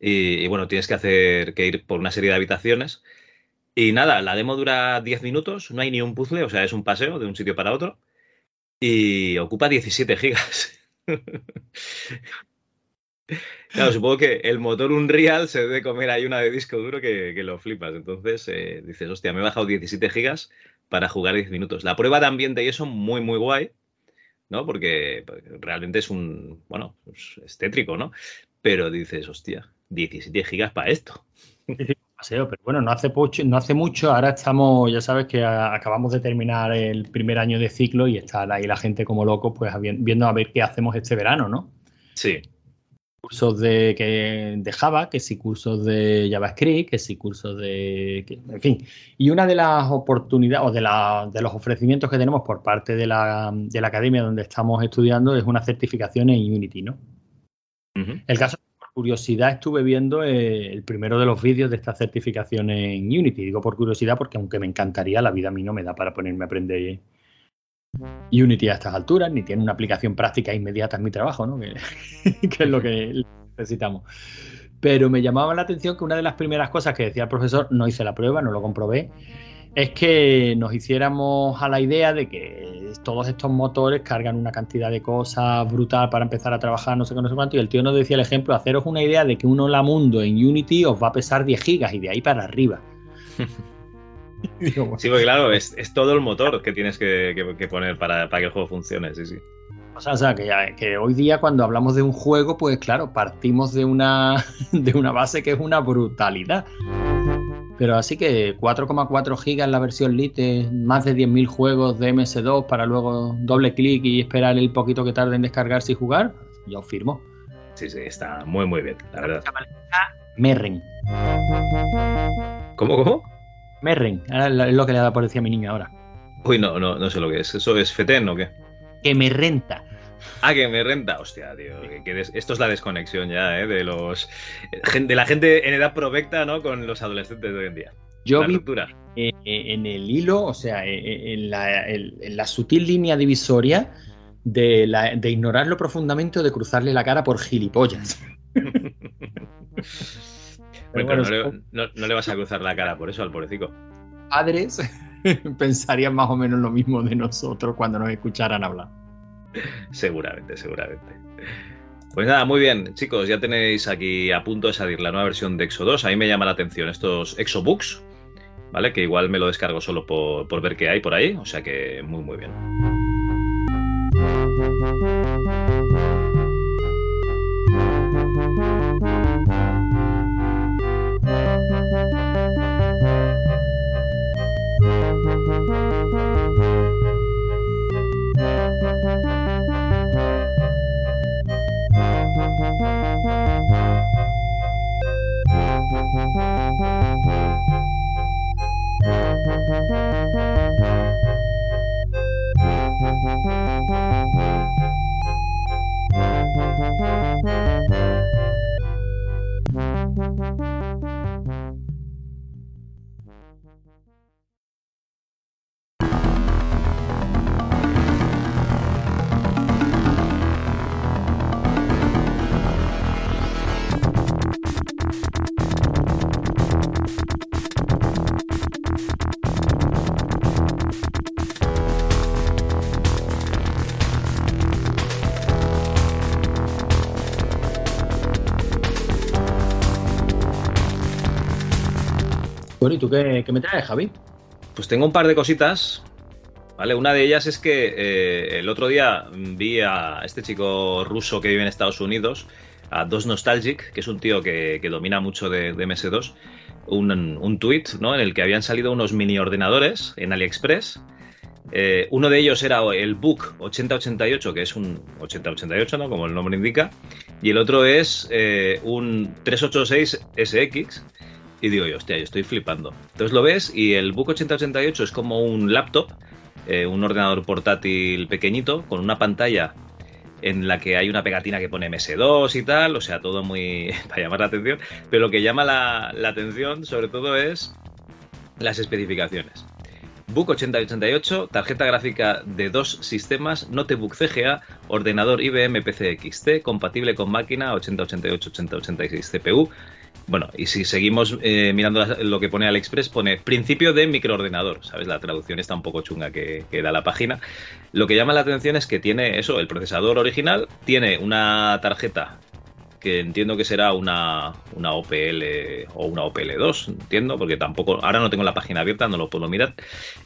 y, bueno, tienes que hacer que ir por una serie de habitaciones. Y nada, la demo dura 10 minutos, no hay ni un puzzle, o sea, es un paseo de un sitio para otro y ocupa 17 gigas. Claro, supongo que el motor Unreal se debe comer ahí una de disco duro que, que lo flipas. Entonces eh, dices, hostia, me he bajado 17 gigas para jugar 10 minutos. La prueba de ambiente y eso, muy, muy guay, ¿no? Porque pues, realmente es un, bueno, es tétrico, ¿no? Pero dices, hostia, 17 gigas para esto. paseo, pero bueno, no hace, mucho, no hace mucho, ahora estamos, ya sabes que a, acabamos de terminar el primer año de ciclo y está ahí la gente como loco, pues viendo a ver qué hacemos este verano, ¿no? Sí. Cursos de, que, de Java, que sí cursos de JavaScript, que sí cursos de, que, en fin. Y una de las oportunidades o de, la, de los ofrecimientos que tenemos por parte de la, de la academia donde estamos estudiando es una certificación en Unity, ¿no? Uh -huh. El caso por curiosidad estuve viendo eh, el primero de los vídeos de esta certificación en Unity. Digo por curiosidad porque aunque me encantaría, la vida a mí no me da para ponerme a aprender Unity a estas alturas, ni tiene una aplicación práctica inmediata en mi trabajo, ¿no? que, que, es lo que necesitamos. Pero me llamaba la atención que una de las primeras cosas que decía el profesor, no hice la prueba, no lo comprobé, es que nos hiciéramos a la idea de que todos estos motores cargan una cantidad de cosas brutal para empezar a trabajar, no sé qué, no sé cuánto. Y el tío nos decía el ejemplo, haceros una idea de que un Hola Mundo en Unity os va a pesar 10 gigas y de ahí para arriba. Sí, porque claro, es, es todo el motor que tienes que, que- que poner para, para que el juego funcione, sí, sí. O sea, o sea, que, ya- que hoy día cuando hablamos de un juego, pues claro, partimos de una, de una base que es una brutalidad. Pero así que 4,4 gigas la versión Lite, más de 10.000 juegos de MS2 para luego doble clic y esperar el poquito que tarde en descargarse y jugar, yo firmo. Sí, sí, está muy, muy bien, la verdad. Merren. ¿Cómo, cómo? Merren, ahora es lo que le da por decir a mi niño ahora. Uy, no, no, no sé lo que es. ¿Eso es FETEN o qué? Que me renta. Ah, que me renta. Hostia, tío. que- que des- esto es la desconexión ya, ¿eh? De los. De la gente en edad provecta, ¿no? Con los adolescentes de hoy en día. Yo La vi eh, eh, en el hilo, o sea, eh, en la, en la sutil línea divisoria de, la- de ignorarlo profundamente o de cruzarle la cara por gilipollas. Bueno, bueno, pero no, le, no- no le vas a cruzar la cara por eso al pobrecito. Padres pensarían más o menos lo mismo de nosotros cuando nos escucharan hablar. Seguramente, seguramente. Pues nada, muy bien, chicos, ya tenéis aquí a punto de salir la nueva versión de Exo 2. A mí me llama la atención estos Exobooks, ¿vale? Que igual me lo descargo solo por, por ver qué hay por ahí, o sea que muy, muy bien. Thank you. Bueno, ¿y tú qué, qué me traes, Javi? Pues tengo un par de cositas. ¿Vale? Una de ellas es que eh, el otro día vi a este chico ruso que vive en Estados Unidos, a Dos Nostalgic, que es un tío que, que domina mucho de, de MS2, un, un tweet ¿no? en el que habían salido unos mini ordenadores en AliExpress. Eh, uno de ellos era el Book 8088, que es un 8088, ¿no? como el nombre indica, y el otro es eh, un 386 SX. Y digo yo, hostia, yo estoy flipando. Entonces lo ves y el Book 8088 es como un laptop, eh, un ordenador portátil pequeñito con una pantalla en la que hay una pegatina que pone MS2 y tal, o sea, todo muy para llamar la atención. Pero lo que llama la, atención sobre todo es las especificaciones. Book 8088, tarjeta gráfica de dos sistemas, notebook CGA, ordenador IBM PC XT, compatible con máquina 8088-8086 CPU. Bueno, y si seguimos eh, mirando lo que pone AliExpress, pone principio de microordenador, ¿sabes? La traducción está un poco chunga que, da la página. Lo que llama la atención es que tiene eso, el procesador original, tiene una tarjeta que entiendo que será una, una OPL o una OPL2, entiendo, porque tampoco, ahora no tengo la página abierta, no lo puedo mirar,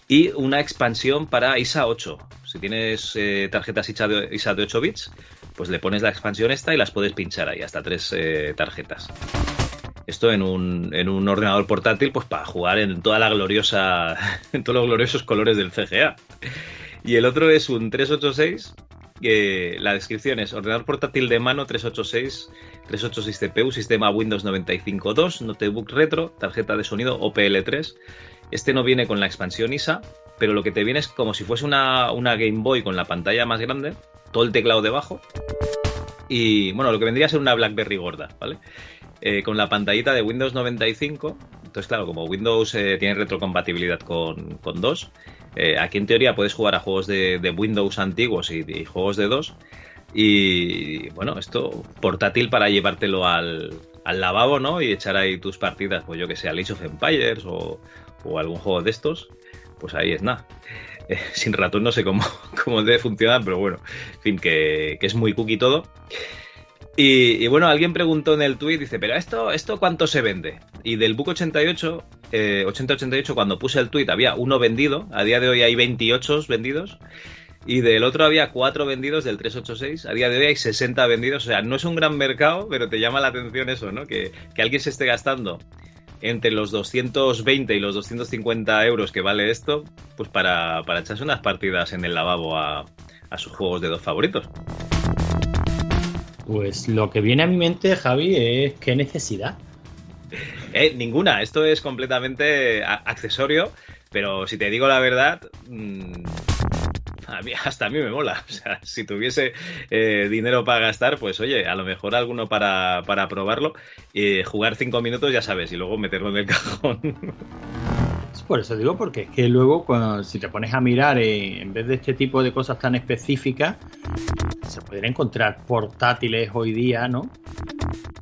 y una expansión para ISA 8. Si tienes eh, tarjetas ISA de, ISA de 8 bits, pues le pones la expansión esta y las puedes pinchar ahí, hasta tres eh, tarjetas. Esto en un, en un ordenador portátil, pues para jugar en toda la gloriosa, en todos los gloriosos colores del CGA. Y el otro es un 386, que la descripción es ordenador portátil de mano 386, 386 CPU, sistema Windows 95.2, notebook retro, tarjeta de sonido OPL3. Este no viene con la expansión ISA, pero lo que te viene es como si fuese una, una Game Boy con la pantalla más grande, todo el teclado debajo. Y bueno, lo que vendría a ser una BlackBerry gorda, ¿vale? Eh, con la pantallita de Windows 95. Entonces, claro, como Windows eh, tiene retrocompatibilidad con, con 2, eh, aquí en teoría puedes jugar a juegos de, de Windows antiguos y, juegos de 2. Y bueno, esto portátil para llevártelo al, al lavabo, ¿no? Y echar ahí tus partidas, pues yo que sé, al Age of Empires o, o algún juego de estos, pues ahí es nada. Sin ratón no sé cómo, cómo debe funcionar, pero bueno, en fin, que, que es muy cookie todo. Y, bueno, alguien preguntó en el tweet, dice, pero esto, esto cuánto se vende? Y del Book 88, eh, 8088, cuando puse el tweet había uno vendido, a día de hoy hay 28 vendidos, y del otro había cuatro vendidos del 386, a día de hoy hay 60 vendidos, o sea, no es un gran mercado, pero te llama la atención eso, ¿no? Que, que alguien se esté gastando entre los 220 y los 250 euros que vale esto, pues para, para echarse unas partidas en el lavabo a, a sus juegos de dos favoritos. Pues lo que viene a mi mente, Javi, es qué necesidad. Eh, ninguna, esto es completamente accesorio, pero si te digo la verdad, mm, a mí, hasta a mí me mola. O sea, si tuviese eh, dinero para gastar, pues oye, a lo mejor alguno para, para probarlo, y jugar cinco minutos, ya sabes, y luego meterlo en el cajón. Por eso digo, porque es que luego, si te pones a mirar, eh, en vez de este tipo de cosas tan específicas, se pueden encontrar portátiles hoy día, ¿no?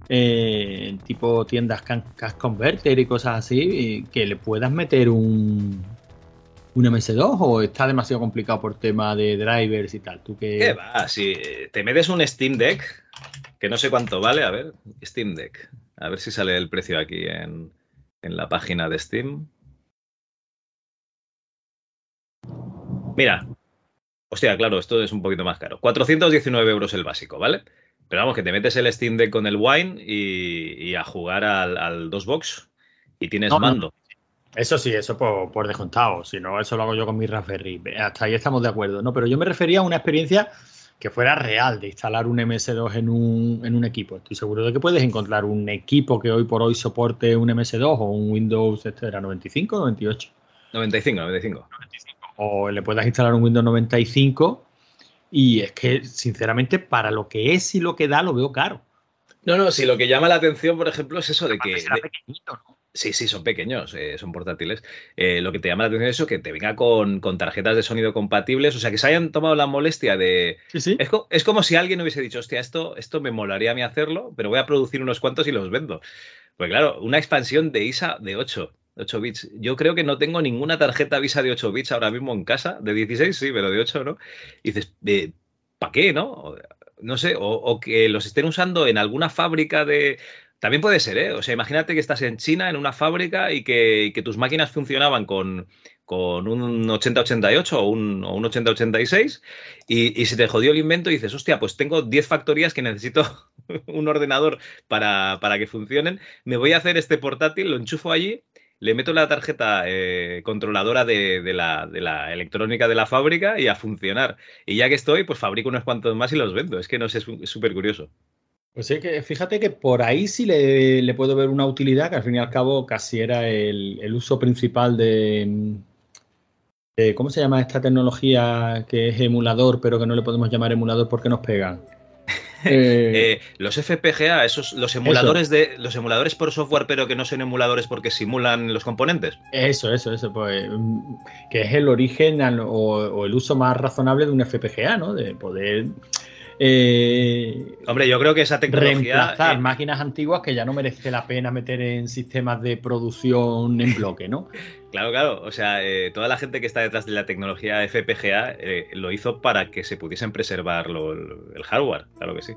Eh, tipo tiendas Cash Converter y cosas así, que le puedas meter un, un MS2 o está demasiado complicado por tema de drivers y tal. ¿Tú qué, ¿Qué va? Si te metes un Steam Deck, que no sé cuánto vale, a ver, Steam Deck. A ver si sale el precio aquí en, en la página de Steam. Mira, hostia, claro, esto es un poquito más caro. 419 euros el básico, ¿vale? Pero vamos, que te metes el Steam Deck con el Wine y, y a jugar al, al DOSBox y tienes No, no. mando. Eso sí, eso por, por descontado. Si no, eso lo hago yo con mi Raspberry. Hasta ahí estamos de acuerdo, ¿no? Pero yo me refería a una experiencia que fuera real de instalar un MS2 en un, en un equipo. Estoy seguro de que puedes encontrar un equipo que hoy por hoy soporte un MS2 o un Windows, este era 95 o 98. 95, 95. O le puedas instalar un Windows 95 y es que, sinceramente, para lo que es y lo que da, lo veo caro. No, no, si lo que llama la atención, por ejemplo, es eso de que. de- Sí, sí, son pequeños, eh, son portátiles. Eh, lo que te llama la atención es eso, que te venga con, con tarjetas de sonido compatibles, o sea, que se hayan tomado la molestia de... Es, co- es como si alguien hubiese dicho, hostia, esto, esto me molaría a mí hacerlo, pero voy a producir unos cuantos y los vendo. Pues claro, una expansión de ISA de 8, 8 bits. Yo creo que no tengo ninguna tarjeta Visa de 8 bits ahora mismo en casa, de 16 sí, pero de 8 no. Dices, ¿para qué, no? No sé, o, que los estén usando en alguna fábrica de... También puede ser, ¿eh? O sea, imagínate que estás en China, en una fábrica, y que, y que tus máquinas funcionaban con, con un 8088 o un, o un 8086, y, y se te jodió el invento y dices, hostia, pues tengo 10 factorías que necesito un ordenador para, para que funcionen, me voy a hacer este portátil, lo enchufo allí, le meto la tarjeta eh, controladora de, la, electrónica de la fábrica y a funcionar. Y ya que estoy, pues fabrico unos cuantos más y los vendo. Es que no sé, es súper curioso. Pues sí, que fíjate que por ahí sí le, puedo ver una utilidad, que al fin y al cabo casi era el, uso principal de- ¿Cómo se llama esta tecnología que es emulador, pero que no le podemos llamar emulador porque nos pegan? Eh, Eh, los FPGA, esos, los emuladores de los emuladores por software, pero que no son emuladores porque simulan los componentes. Eso, eso, eso, pues mm, que es el origen al- o, o el uso más razonable de un FPGA, ¿no? De poder eh, Hombre, yo creo que esa tecnología reemplazar eh, máquinas antiguas que ya no merece la pena meter en sistemas de producción en bloque, ¿no? Claro, claro. O sea, eh, toda la gente que está detrás de la tecnología FPGA eh, lo hizo para que se pudiesen preservar lo- el hardware, claro que sí.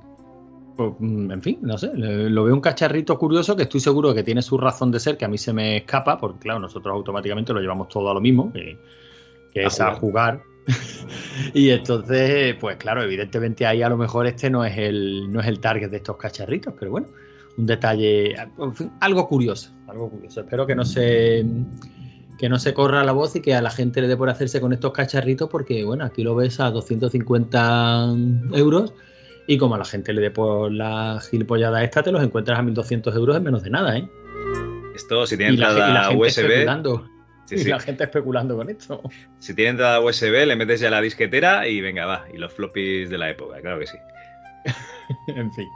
Pues, mm, en fin, no sé, lo veo un cacharrito curioso que estoy seguro que tiene su razón de ser, que a mí se me escapa, porque claro, nosotros automáticamente lo llevamos todo a lo mismo, que, que A es a jugar. y entonces, pues claro, evidentemente ahí a lo mejor este no es el, no es el target de estos cacharritos, pero bueno, un detalle, en fin, algo curioso, algo curioso. Espero que no se que no se corra la voz y que a la gente le dé por hacerse con estos cacharritos, porque bueno, aquí lo ves a 250 euros y como a la gente le dé por la gilipollada esta, te los encuentras a 1200 euros en menos de nada, ¿eh? Esto, si tiene la, entrada la gente USB. Sí, y sí. la gente especulando con esto. si tiene entrada USB, le metes ya la disquetera y venga, va. Y los floppies de la época, claro que sí. en fin.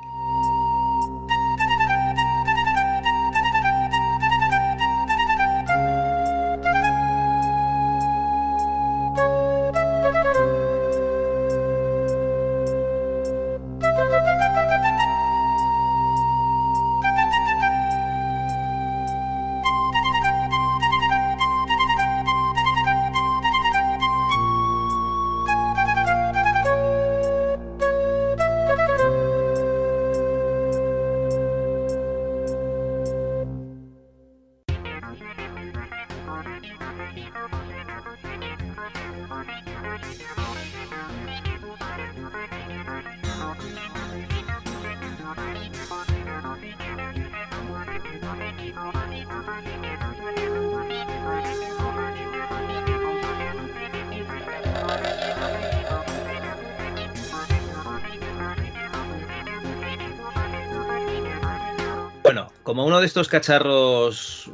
Estos cacharros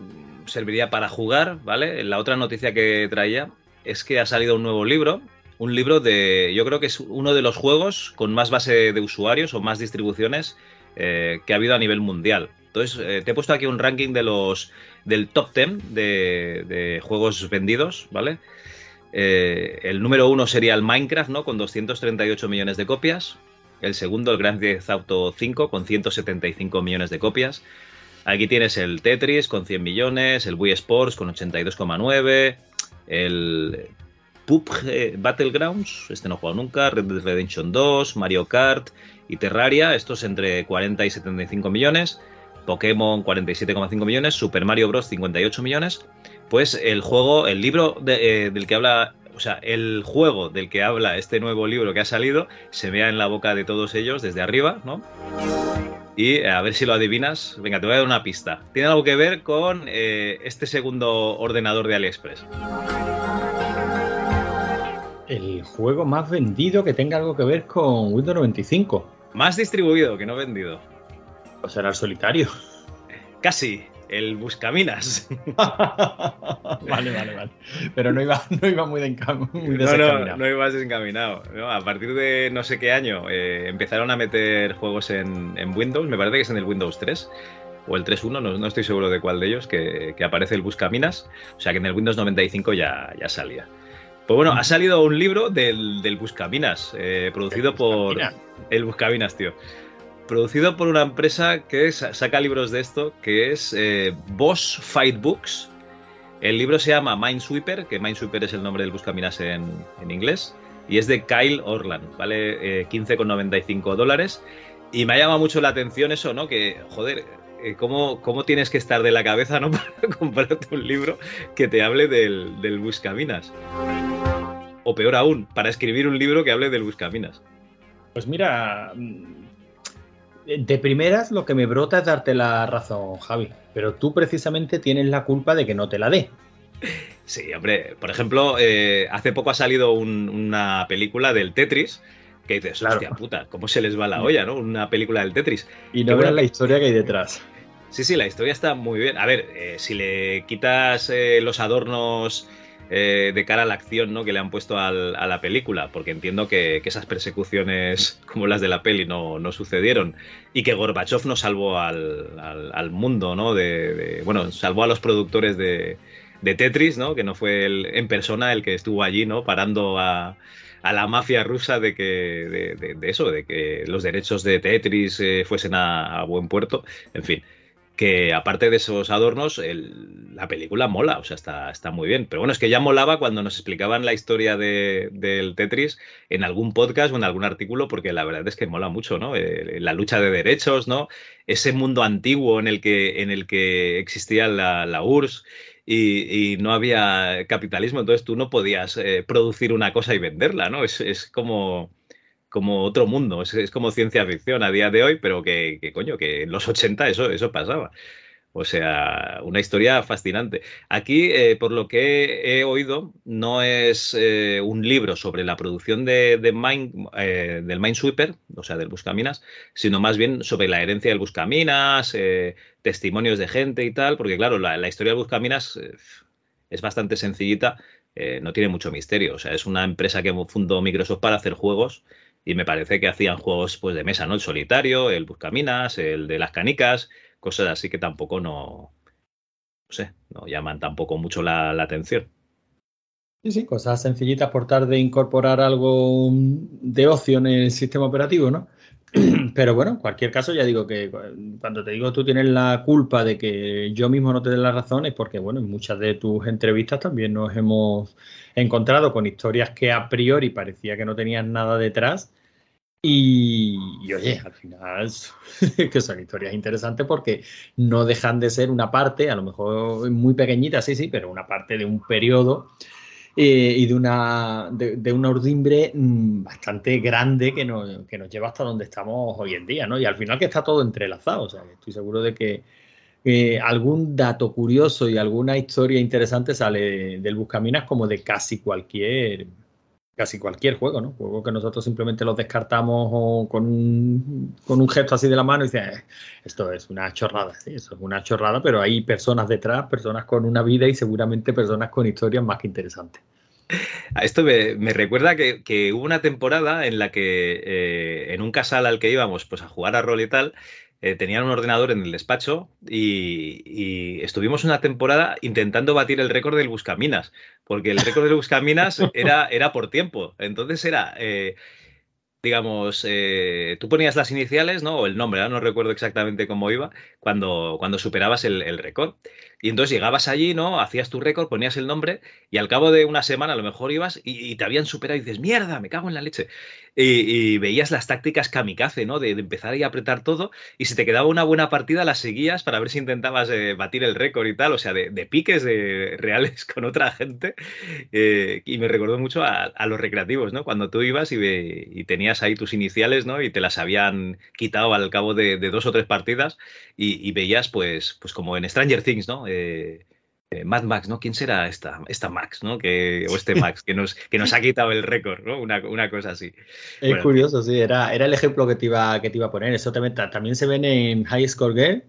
serviría para jugar, ¿vale? La otra noticia que traía es que ha salido un nuevo libro. Un libro de. Yo creo que es uno de los juegos con más base de usuarios o más distribuciones eh, que ha habido a nivel mundial. Entonces, eh, te he puesto aquí un ranking de los. del top 10 de, juegos vendidos, ¿vale? Eh, el número uno sería el Minecraft, ¿no? Con 238 millones de copias. El segundo, el Grand Theft Auto 5, con 175 millones de copias. Aquí tienes el Tetris con 100 millones, el Wii Sports con 82,9, el PUBG Battlegrounds, este no he jugado nunca, Red Dead Redemption 2, Mario Kart y Terraria, estos entre 40 y 75 millones, Pokémon 47,5 millones, Super Mario Bros 58 millones. Pues el juego, el libro eh, del que habla, o sea, el juego del que habla este nuevo libro que ha salido, se vea en la boca de todos ellos desde arriba, ¿no? Y eh, a ver si lo adivinas. Venga, te voy a dar una pista. Tiene algo que ver con eh, este segundo ordenador de AliExpress. El juego más vendido que tenga algo que ver con Windows 95. Más distribuido que no vendido. O será el solitario. Casi. El Buscaminas. Vale, vale, vale. Pero no iba, no iba muy, de muy No, no, desencaminado. no ibas desencaminado. No, a partir de no sé qué año eh, empezaron a meter juegos en, en Windows, me parece que es en el Windows 3 o el 3.1, no, no estoy seguro de cuál de ellos, que, que aparece el Buscaminas. O sea que en el Windows 95 ya, ya salía. Pues bueno, ha salido un libro del, del Buscaminas, eh, producido por... El Buscaminas, tío. Producido por una empresa que sa- saca libros de esto, que es eh, Boss Fight Books. El libro se llama Minesweeper, que Minesweeper es el nombre del Buscaminas en, en inglés, y es de Kyle Orland, vale eh, 15,95 dólares. Y me ha llamado mucho la atención eso, ¿no? Que, joder, eh, ¿cómo, cómo tienes que estar de la cabeza, ¿no? Para comprarte un libro que te hable del, del Buscaminas. O peor aún, para escribir un libro que hable del Buscaminas. Pues mira, de primeras lo que me brota es darte la razón, Javi. Pero tú precisamente tienes la culpa de que no te la dé. Sí, hombre, por ejemplo, eh, hace poco ha salido un- una película del Tetris que dices, hostia puta, ¿cómo se les va la olla, no? Una película del Tetris. Y no veas la historia que hay detrás. Sí, sí, la historia está muy bien. A ver, eh, si le quitas eh, los adornos eh, de cara a la acción ¿no? que le han puesto al- a la película, porque entiendo que, esas persecuciones como las de la peli no, no sucedieron y que Gorbachev no salvó al, al- mundo, ¿no? De, bueno, salvó a los productores de, de Tetris, ¿no? Que no fue él en persona el que estuvo allí, ¿no? Parando a, a la mafia rusa de que de, de- de eso, de que los derechos de Tetris eh, fuesen a buen puerto, en fin que aparte de esos adornos, la película mola, o sea, está, está muy bien. Pero bueno, es que ya molaba cuando nos explicaban la historia de- del Tetris en algún podcast o en algún artículo, porque la verdad es que mola mucho, ¿no? Eh, la lucha de derechos, ¿no? Ese mundo antiguo en el que, en el que existía la, la URSS. Y, y no había capitalismo, entonces tú no podías eh, producir una cosa y venderla, ¿no? Es, es como, como otro mundo, es, como ciencia ficción a día de hoy, pero que, que, coño, que en los 80 eso, eso pasaba. O sea, una historia fascinante. Aquí, eh, por lo que he oído, no es eh, un libro sobre la producción de, de Mine- eh, del Minesweeper, o sea, del Buscaminas, sino más bien sobre la herencia del Buscaminas, eh, testimonios de gente y tal, porque claro, la, historia del Buscaminas es bastante sencillita, no tiene mucho misterio. O sea, es una empresa que fundó Microsoft para hacer juegos y me parece que hacían juegos pues de mesa, ¿no? El solitario, el Buscaminas, el de las canicas, cosas así que tampoco no, no sé, no llaman tampoco mucho la, atención. Sí, sí, cosas sencillitas por de incorporar algo de ocio en el sistema operativo, ¿no? Pero bueno, en cualquier caso, ya digo que cuando te digo tú tienes la culpa de que yo mismo no te dé la razón, es porque, bueno, en muchas de tus entrevistas también nos hemos encontrado con historias que a priori parecía que no tenían nada detrás. Y, oye, al final que son historias interesantes porque no dejan de ser una parte, a lo mejor muy pequeñita, sí, sí, pero una parte de un periodo eh, y de una, de, de una urdimbre mm, bastante grande que nos, que nos lleva hasta donde estamos hoy en día, ¿no? Y al final que está todo entrelazado, o sea, estoy seguro de que algún dato curioso y alguna historia interesante sale del Buscaminas como de casi cualquier casi cualquier juego, ¿no? Juego que nosotros simplemente los descartamos con un, con un gesto así de la mano y dices, "Eh, esto es una chorrada, sí, eso es una chorrada, pero hay personas detrás, personas con una vida y seguramente personas con historias más que interesantes. A esto me, recuerda que, que hubo una temporada en la que eh, en un casal al que íbamos pues a jugar a rol y tal, eh, tenían un ordenador en el despacho y, y estuvimos una temporada intentando batir el récord del Buscaminas, porque el récord del Buscaminas era, era por tiempo. Entonces era, eh, digamos, eh, tú ponías las iniciales, ¿no? O el nombre, no recuerdo exactamente cómo iba, cuando, cuando superabas el, el récord. Y entonces llegabas allí, ¿no? Hacías tu récord, ponías el nombre y al cabo de una semana a lo mejor ibas y, te habían superado y dices, mierda, me cago en la leche. Y, veías las tácticas kamikaze, ¿no? De, empezar ahí a apretar todo y si te quedaba una buena partida las seguías para ver si intentabas eh, batir el récord y tal, o sea, de, piques reales con otra gente. Eh, y me recordó mucho a, los recreativos, ¿no? Cuando tú ibas y, ve, y, tenías ahí tus iniciales, ¿no? Y te las habían quitado al cabo de, de dos o tres partidas y, veías, pues, pues como en Stranger Things, ¿no? Eh, eh, Mad Max, ¿no? ¿Quién será esta, esta Max, ¿no? Que, o este Max que nos, que nos ha quitado el récord, ¿no? Una, una cosa así. Es bueno, curioso, sí, era, era el ejemplo que te, iba, que te iba a poner. Eso también, también se ven en High Score Game,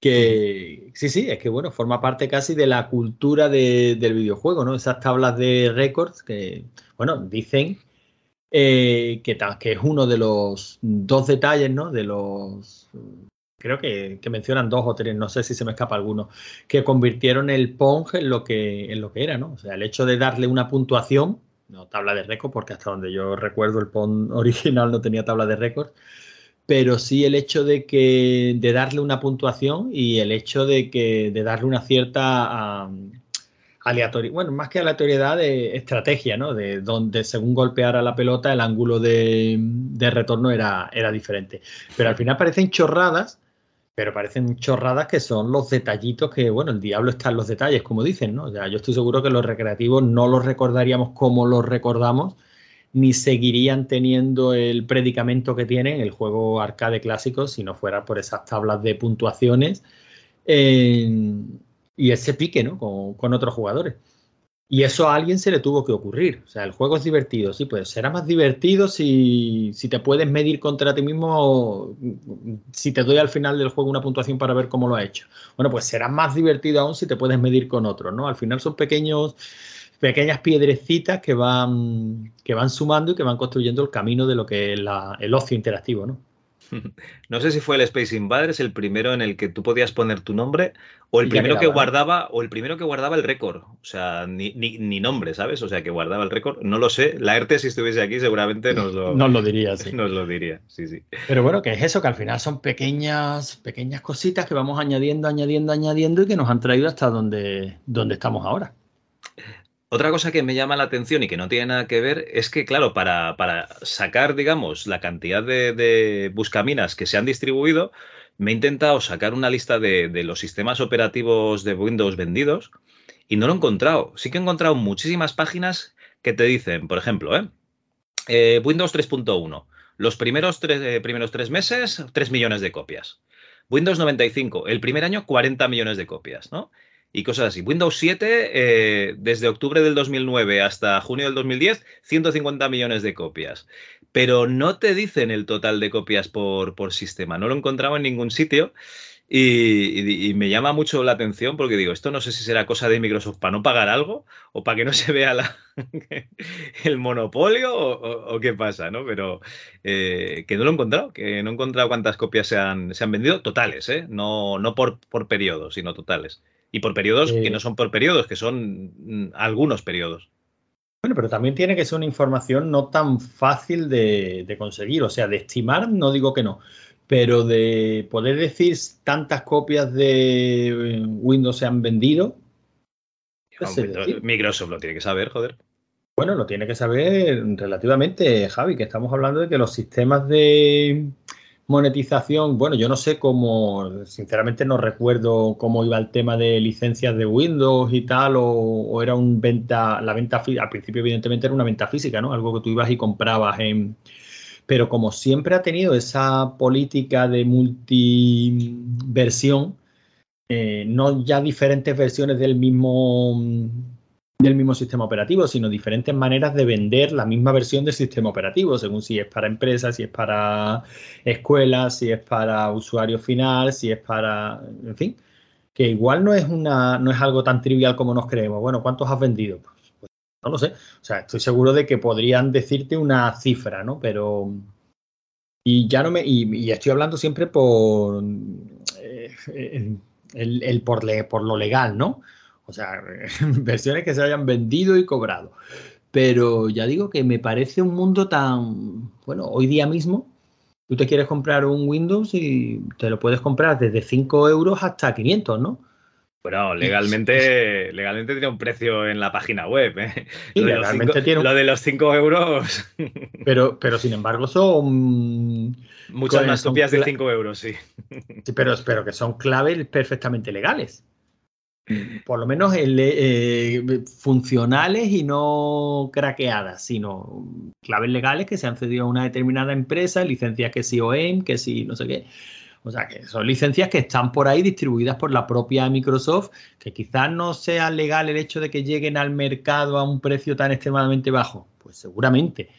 que sí, sí, es que bueno, forma parte casi de la cultura de, del videojuego, ¿no? Esas tablas de récords que, bueno, dicen eh, que, que es uno de los dos detalles, ¿no? De los creo que, mencionan dos o tres, no sé si se me escapa alguno, que convirtieron el Pong en lo que, en lo que era, ¿no? O sea, el hecho de darle una puntuación, no tabla de récord, porque hasta donde yo recuerdo el Pong original no tenía tabla de récord, pero sí el hecho de que de darle una puntuación y el hecho de que de darle una cierta um, aleatoriedad, bueno, más que aleatoriedad de estrategia, ¿no? De donde según golpeara la pelota el ángulo de, de retorno era, era diferente. Pero al final parecen chorradas pero parecen chorradas que son los detallitos que, bueno, el diablo está en los detalles, como dicen, ¿no? O sea, yo estoy seguro que los recreativos no los recordaríamos como los recordamos, ni seguirían teniendo el predicamento que tienen el juego arcade clásico si no fuera por esas tablas de puntuaciones y ese pique, ¿no? Con, con otros jugadores. Y eso a alguien se le tuvo que ocurrir. O sea, el juego es divertido, sí, pues será más divertido si, si, te puedes medir contra ti mismo, si te doy al final del juego una puntuación para ver cómo lo ha hecho. Bueno, pues será más divertido aún si te puedes medir con otros, ¿no? Al final son pequeños, pequeñas piedrecitas que van, que van sumando y que van construyendo el camino de lo que es la, el ocio interactivo, ¿no? No sé si fue el Space Invaders el primero en el que tú podías poner tu nombre o el primero que guardaba o el primero que guardaba el récord, o sea, ni, ni, ni, nombre, ¿sabes? O sea, que guardaba el récord, no lo sé. La ERTE si estuviese aquí seguramente nos lo, nos lo diría, sí. Nos lo diría, sí, sí. Pero bueno, que es eso, que al final son pequeñas pequeñas cositas que vamos añadiendo, añadiendo, añadiendo y que nos han traído hasta donde, donde estamos ahora. Otra cosa que me llama la atención y que no tiene nada que ver es que, claro, para, sacar, digamos, la cantidad de, buscaminas que se han distribuido, me he intentado sacar una lista de, de, los sistemas operativos de Windows vendidos y no lo he encontrado. Sí que he encontrado muchísimas páginas que te dicen, por ejemplo, ¿eh? Eh, Windows 3.1, los primeros tres, eh, primeros tres meses, 3 millones de copias. Windows 95, el primer año, 40 millones de copias, ¿no? Y cosas así. Windows 7, eh, desde octubre del 2009 hasta junio del 2010, 150 millones de copias. Pero no te dicen el total de copias por, por sistema. No lo encontraba en ningún sitio. Y, me llama mucho la atención porque digo, esto no sé si será cosa de Microsoft para no pagar algo o para que no se vea el monopolio o, qué pasa, ¿no? Pero eh, que no lo he encontrado, que no he encontrado cuántas copias se han, se han vendido totales, ¿eh? No, no por, por periodos, sino totales. Y por periodos eh, que no son por periodos, que son mm, algunos periodos. Bueno, pero también tiene que ser una información no tan fácil de, de, conseguir. O sea, de estimar, no digo que no. Pero de poder decir tantas copias de eh, Windows se han vendido. No, Microsoft lo tiene que saber, joder. Bueno, lo tiene que saber relativamente, Javi, que estamos hablando de que los sistemas de, monetización, bueno, yo no sé cómo, sinceramente no recuerdo cómo iba el tema de licencias de Windows y tal, o, o era un venta, la venta, al principio evidentemente era una venta física, ¿no? Algo que tú ibas y comprabas en... Pero como siempre ha tenido esa política de multiversión, eh, no ya diferentes versiones del mismo del mismo sistema operativo, sino diferentes maneras de vender la misma versión del sistema operativo, según si es para empresas, si es para escuelas, si es para usuario final, si es para, en fin, que igual no es una, no es algo tan trivial como nos creemos. Bueno, ¿cuántos has vendido? Pues, no lo sé. O sea, estoy seguro de que podrían decirte una cifra, ¿no? Pero y ya no me y, y estoy hablando siempre por eh, el, el por, le- por lo legal, ¿no? O sea, versiones que se hayan vendido y cobrado. Pero ya digo que me parece un mundo tan, bueno, hoy día mismo, tú te quieres comprar un Windows y te lo puedes comprar desde 5 euros hasta 500, ¿no? Bueno, legalmente, legalmente tiene un precio en la página web. ¿eh? Sí, lo, de legalmente cinco, tiene un- lo de los 5 euros, Pero, pero sin embargo son... muchas más copias de cla- 5 euros, sí. Sí, pero, pero que son claves perfectamente legales. Por lo menos el, eh, funcionales y no craqueadas, sino claves legales que se han cedido a una determinada empresa, licencias que sí OEM, que sí no sé qué. O sea, que son licencias que están por ahí distribuidas por la propia Microsoft, que quizás no sea legal el hecho de que lleguen al mercado a un precio tan extremadamente bajo. Pues seguramente.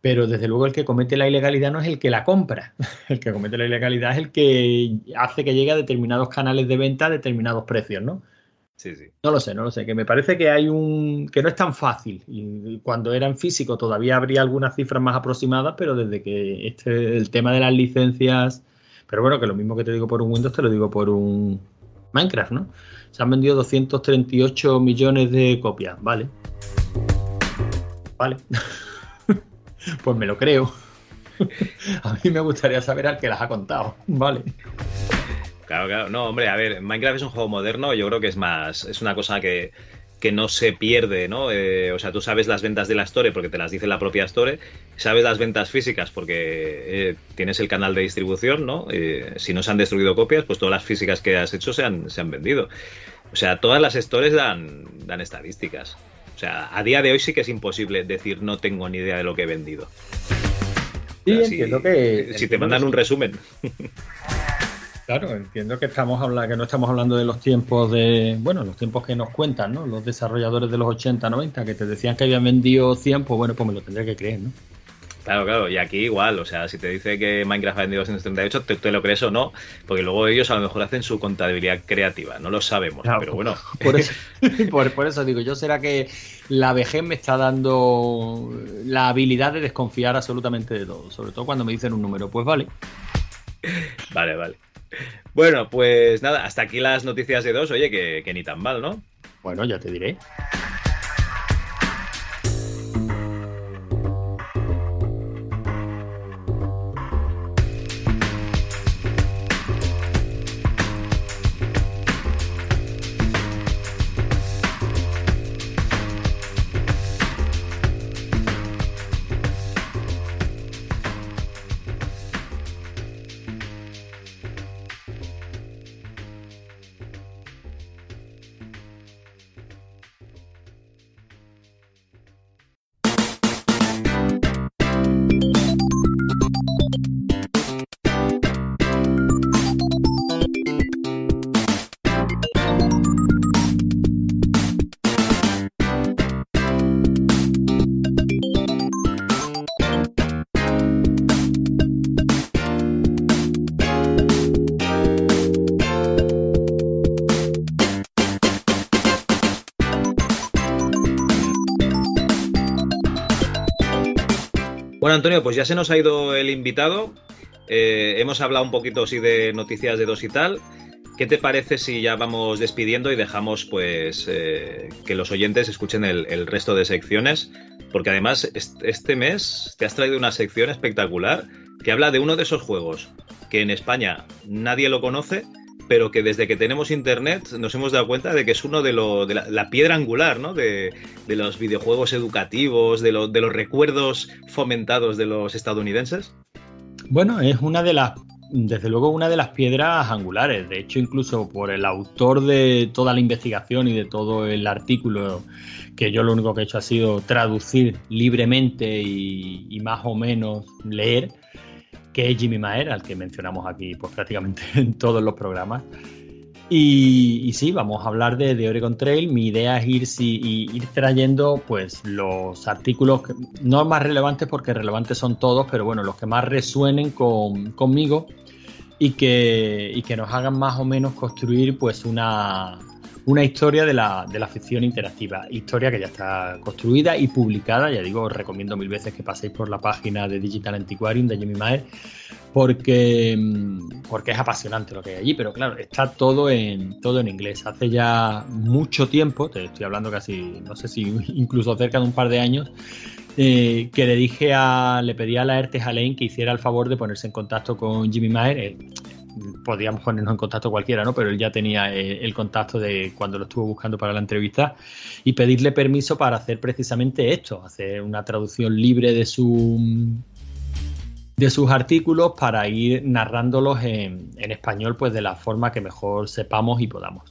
Pero desde luego el que comete la ilegalidad no es el que la compra. El que comete la ilegalidad es el que hace que llegue a determinados canales de venta a determinados precios, ¿no? No lo sé, no lo sé. Que me parece que hay un. que no es tan fácil. Y cuando era en físico todavía habría algunas cifras más aproximadas, pero desde que este, el tema de las licencias. Pero bueno, que lo mismo que te digo por un Windows, te lo digo por un Minecraft, ¿no? Se han vendido 238 millones de copias, ¿vale? Vale. pues me lo creo. A mí me gustaría saber al que las ha contado, ¿vale? Claro, claro. No, hombre, a ver, Minecraft es un juego moderno, yo creo que es más, es una cosa que, que no se pierde, ¿no? Eh, o sea, tú sabes las ventas de la Store porque te las dice la propia Store, sabes las ventas físicas porque eh, tienes el canal de distribución, ¿no? Eh, si no se han destruido copias, pues todas las físicas que has hecho se han, se han vendido. O sea, todas las stores dan, dan estadísticas. O sea, a día de hoy sí que es imposible decir no tengo ni idea de lo que he vendido. Sí, O sea, si- entiendo que. Si te mandan un resumen. Claro, entiendo que estamos hablando, que no estamos hablando de los tiempos de, bueno, los tiempos que nos cuentan, ¿no? Los desarrolladores de los 80, 90, que te decían que habían vendido 100, pues bueno, pues me lo tendré que creer, ¿no? Claro, claro, y aquí igual, o sea, si te dice que Minecraft ha vendido 238, te, te lo crees o no, porque luego ellos a lo mejor hacen su contabilidad creativa, no lo sabemos, Claro, pero bueno. Por eso, por, por eso digo, yo será que la vejez me está dando la habilidad de desconfiar absolutamente de todo, sobre todo cuando me dicen un número. Pues vale. Vale, vale. Bueno, pues nada, hasta aquí las noticias de dos, oye, que, que ni tan mal, ¿no? Bueno, ya te diré. Antonio, pues ya se nos ha ido el invitado. Eh, hemos hablado un poquito sí de noticias de dos y tal. ¿Qué te parece si ya vamos despidiendo y dejamos pues eh, que los oyentes escuchen el, resto de secciones? Porque además est- este mes te has traído una sección espectacular que habla de uno de esos juegos que en España nadie lo conoce, pero que desde que tenemos internet nos hemos dado cuenta de que es uno de, lo- de la, piedra angular ¿no? de, de los videojuegos educativos, de, lo- de los recuerdos fomentados de los estadounidenses. Bueno, es una de las, desde luego, una de las piedras angulares. De hecho, incluso por el autor de toda la investigación y de todo el artículo, que yo lo único que he hecho ha sido traducir libremente y más o menos leer, que es Jimmy Maher, al que mencionamos aquí pues prácticamente en todos los programas. Y, sí, vamos a hablar de, de Oregon Trail. Mi idea es ir, y- ir trayendo pues los artículos, no más relevantes porque relevantes son todos, pero bueno, los que más resuenen con- conmigo y que, y que nos hagan más o menos construir pues una, una historia de la, de la ficción interactiva. Historia que ya está construida y publicada. Ya digo, os recomiendo mil veces que paséis por la página de Digital Antiquarium de Jimmy Maher porque, mm, porque es apasionante lo que hay allí, pero claro, está todo en, todo en inglés. Hace ya mucho tiempo, te estoy hablando casi, no sé si incluso cerca de un par de años, eh, que le dije a, le pedí a la ERTE Halein que hiciera el favor de ponerse en contacto con Jimmy Maher. eh, podíamos ponernos en contacto cualquiera, ¿no? Pero él ya tenía eh, el contacto de cuando lo estuvo buscando para la entrevista y pedirle permiso para hacer precisamente esto, hacer una traducción libre de su de sus artículos para ir narrándolos en, en español pues de la forma que mejor sepamos y podamos.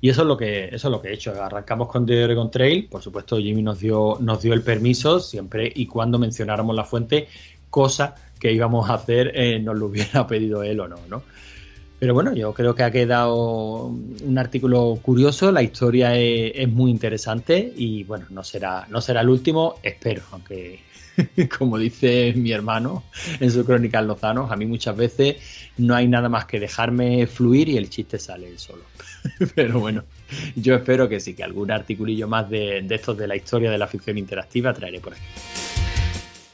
Y eso es lo que eso es lo que he hecho. Arrancamos con The Oregon Trail, por supuesto Jimmy nos dio nos dio el permiso siempre y cuando mencionáramos la fuente, cosa que íbamos a hacer eh, nos lo hubiera pedido él o no, ¿no? Pero bueno, yo creo que ha quedado un artículo curioso, la historia es, muy interesante y bueno, no será, no será el último, espero, aunque como dice mi hermano en su crónica en Lozano, a mí muchas veces no hay nada más que dejarme fluir y el chiste sale solo. Pero bueno, yo espero que sí, que algún articulillo más de estos de la historia de la ficción interactiva traeré por aquí.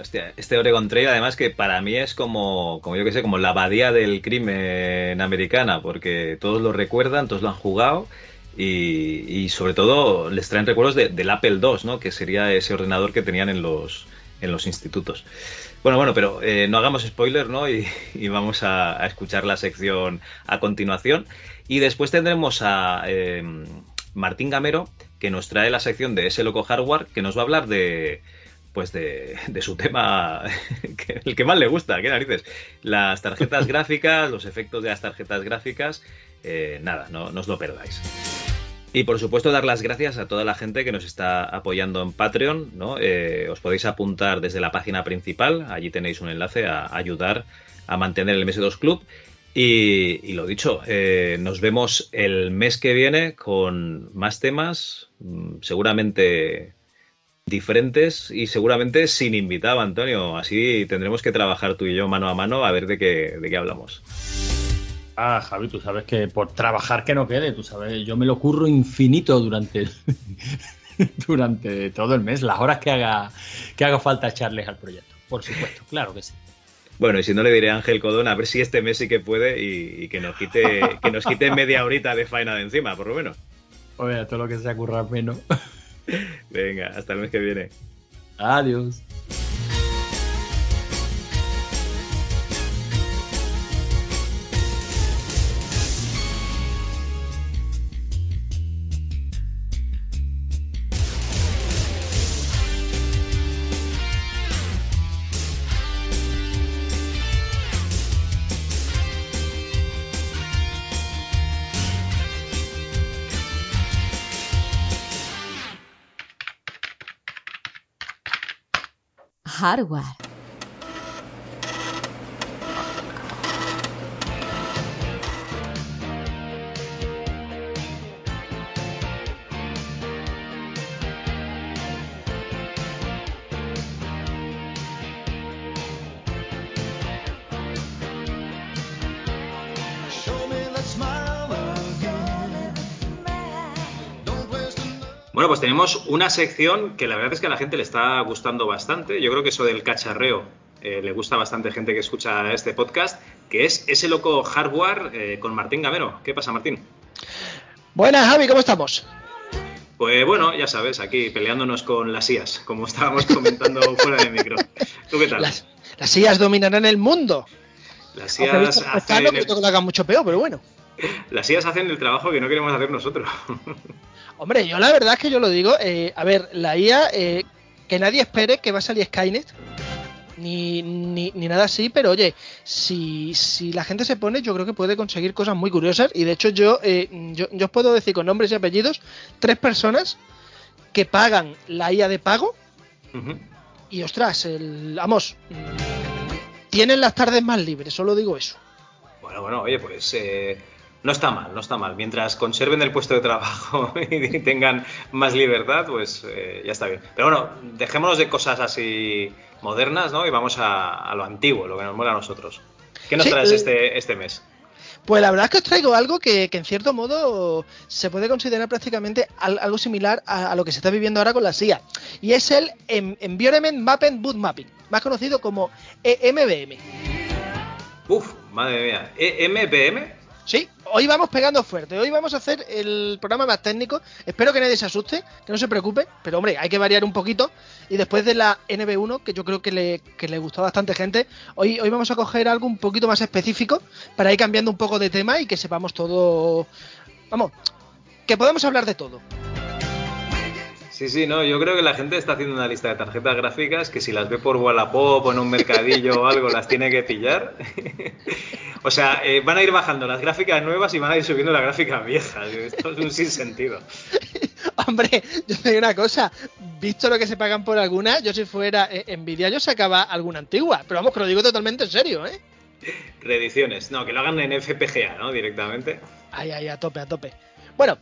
Hostia, este Oregon Trail además que para mí es como, como yo que sé, como la abadía del crimen americana, porque todos lo recuerdan, todos lo han jugado y, y sobre todo les traen recuerdos de- del Apple II, ¿no? Que sería ese ordenador que tenían en los, en los institutos. Bueno, bueno, pero eh, no hagamos spoiler, ¿no? Y, vamos a, a escuchar la sección a continuación. Y después tendremos a eh, Martín Gamero, que nos trae la sección de ese loco hardware, que nos va a hablar de pues de, de su tema, que- el que más le gusta, qué narices. Las tarjetas gráficas, los efectos de las tarjetas gráficas, eh, nada, no, no os lo perdáis. Y por supuesto dar las gracias a toda la gente que nos está apoyando en Patreon, ¿no? Eh, os podéis apuntar desde la página principal, allí tenéis un enlace a ayudar a mantener el MS2 Club. Y, y lo dicho, eh, nos vemos el mes que viene con más temas, mm, seguramente diferentes y seguramente sin invitado, Antonio. Así tendremos que trabajar tú y yo mano a mano a ver de qué, de qué hablamos. Ah, Javi, tú sabes que por trabajar que no quede, tú sabes, yo me lo curro infinito durante durante todo el mes, las horas que haga que haga falta echarles al proyecto. Por supuesto, claro que sí. Bueno, y si no le diré a Ángel Codón a ver si este mes sí que puede y, y que nos quite que nos quite media horita de faena de encima, por lo menos. Oye, todo lo que sea currar menos. Venga, hasta el mes que viene. Adiós. Hardware. Pues tenemos una sección que la verdad es que a la gente le está gustando bastante. Yo creo que eso del cacharreo eh, le gusta bastante gente que escucha este podcast, que es ese loco hardware eh, con Martín Gamero. ¿Qué pasa, Martín? Buenas, Javi, ¿cómo estamos? Pues bueno, ya sabes, aquí peleándonos con las IAS, como estábamos comentando fuera de micro. ¿Tú qué tal? Las, las sillas dominarán el mundo. Las IAS, hacen que creo que lo hagan mucho peor, pero bueno. las IAS hacen el trabajo que no queremos hacer nosotros. Hombre, yo la verdad es que yo lo digo. eh, a ver, la IA, eh, que nadie espere que va a salir Skynet. Ni, ni, ni nada así, pero oye, si, si la gente se pone, yo creo que puede conseguir cosas muy curiosas. Y de hecho, yo, eh, yo, yo os puedo decir con nombres y apellidos tres personas que pagan la IA de pago. Y ostras, el, vamos, tienen las tardes más libres, solo digo eso. Bueno, bueno, oye, pues eh, no está mal, no está mal. Mientras conserven el puesto de trabajo y tengan más libertad, pues eh, ya está bien. Pero bueno, dejémonos de cosas así modernas, ¿no? Y vamos a, a lo antiguo, lo que nos mola a nosotros. ¿Qué nos Sí, traes eh, este, este mes? Pues la verdad es que os traigo algo que, que en cierto modo se puede considerar prácticamente al- algo similar a, a lo que se está viviendo ahora con la CIA. Y es el Environment Mapping Boot Mapping, más conocido como EMBM. Uf, madre mía. ¿E- ¿MPM? Sí, hoy vamos pegando fuerte. Hoy vamos a hacer el programa más técnico. Espero que nadie se asuste, que no se preocupe. Pero hombre, hay que variar un poquito. Y después de la NB1, que yo creo que le, que le gustó a bastante gente, hoy, hoy vamos a coger algo un poquito más específico para ir cambiando un poco de tema y que sepamos todo. Vamos, que podemos hablar de todo. Sí, sí, no, yo creo que la gente está haciendo una lista de tarjetas gráficas que si las ve por Wallapop o en un mercadillo o algo las tiene que pillar. o sea, eh, van a ir bajando las gráficas nuevas y van a ir subiendo las gráficas viejas. Esto es un sinsentido. Hombre, yo te digo una cosa, visto lo que se pagan por alguna, yo si fuera eh, Nvidia yo sacaba alguna antigua, pero vamos, que lo digo totalmente en serio, ¿eh? Reediciones, no, que lo hagan en FPGA, ¿no? Directamente. Ay, ay, a tope, a tope. Bueno,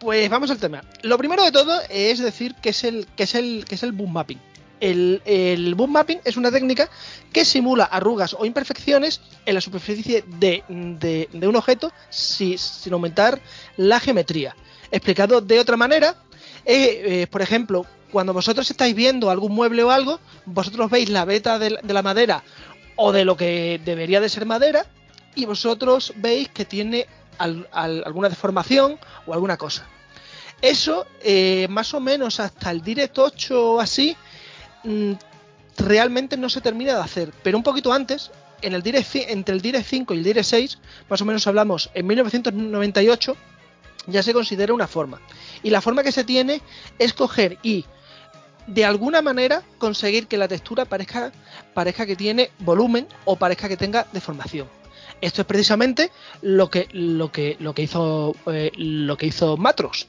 pues vamos al tema. Lo primero de todo es decir que es el, que es el, que es el boom mapping. El, el boom mapping es una técnica que simula arrugas o imperfecciones en la superficie de, de- de un objeto si- sin aumentar la geometría. Explicado de otra manera, eh, eh, por ejemplo, cuando vosotros estáis viendo algún mueble o algo, vosotros veis la beta de de la madera o de lo que debería de ser madera y vosotros veis que tiene al- al- alguna deformación o alguna cosa. Eso, eh, más o menos hasta el Direct 8 o así, mm, realmente no se termina de hacer. Pero un poquito antes, en el Direct, entre el Direct 5 y el Direct 6, más o menos hablamos en 1998, ya se considera una forma. Y la forma que se tiene es coger y de alguna manera conseguir que la textura parezca, parezca que tiene volumen o parezca que tenga deformación. Esto es precisamente lo que, lo que, lo que hizo eh, lo que hizo Matros.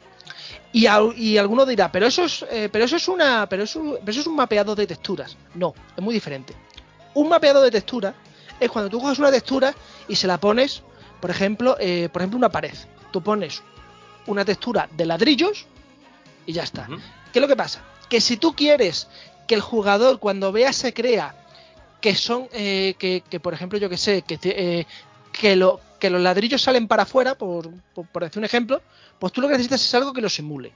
Y, y alguno dirá, pero eso es, eh, pero eso es una, pero eso, pero eso es un mapeado de texturas. No, es muy diferente. Un mapeado de textura es cuando tú coges una textura y se la pones, por ejemplo, eh, por ejemplo una pared. Tú pones una textura de ladrillos y ya está. ¿Qué es lo que pasa? Que si tú quieres que el jugador cuando vea se crea que son, eh, que, que, por ejemplo, yo que sé, que, eh, que, lo, que los ladrillos salen para afuera, por, por, decir un ejemplo, pues tú lo que necesitas es algo que lo simule.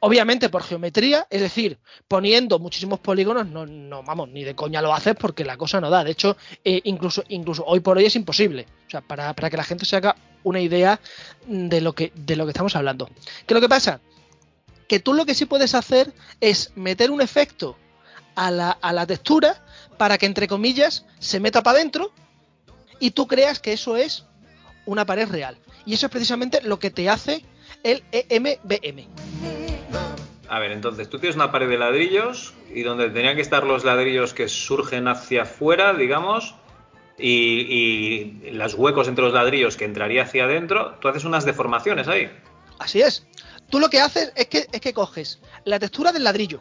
Obviamente por geometría, es decir, poniendo muchísimos polígonos, no, no vamos, ni de coña lo haces porque la cosa no da. De hecho, eh, incluso, incluso hoy por hoy es imposible. O sea, para, para que la gente se haga una idea de lo que, de lo que estamos hablando. ¿Qué lo que pasa? Que tú lo que sí puedes hacer es meter un efecto a la, a la textura para que, entre comillas, se meta para adentro y tú creas que eso es una pared real. Y eso es precisamente lo que te hace el EMBM. A ver, entonces tú tienes una pared de ladrillos y donde tenían que estar los ladrillos que surgen hacia afuera, digamos, y, y los huecos entre los ladrillos que entraría hacia adentro, tú haces unas deformaciones ahí. Así es. Tú lo que haces es que, es que coges la textura del ladrillo.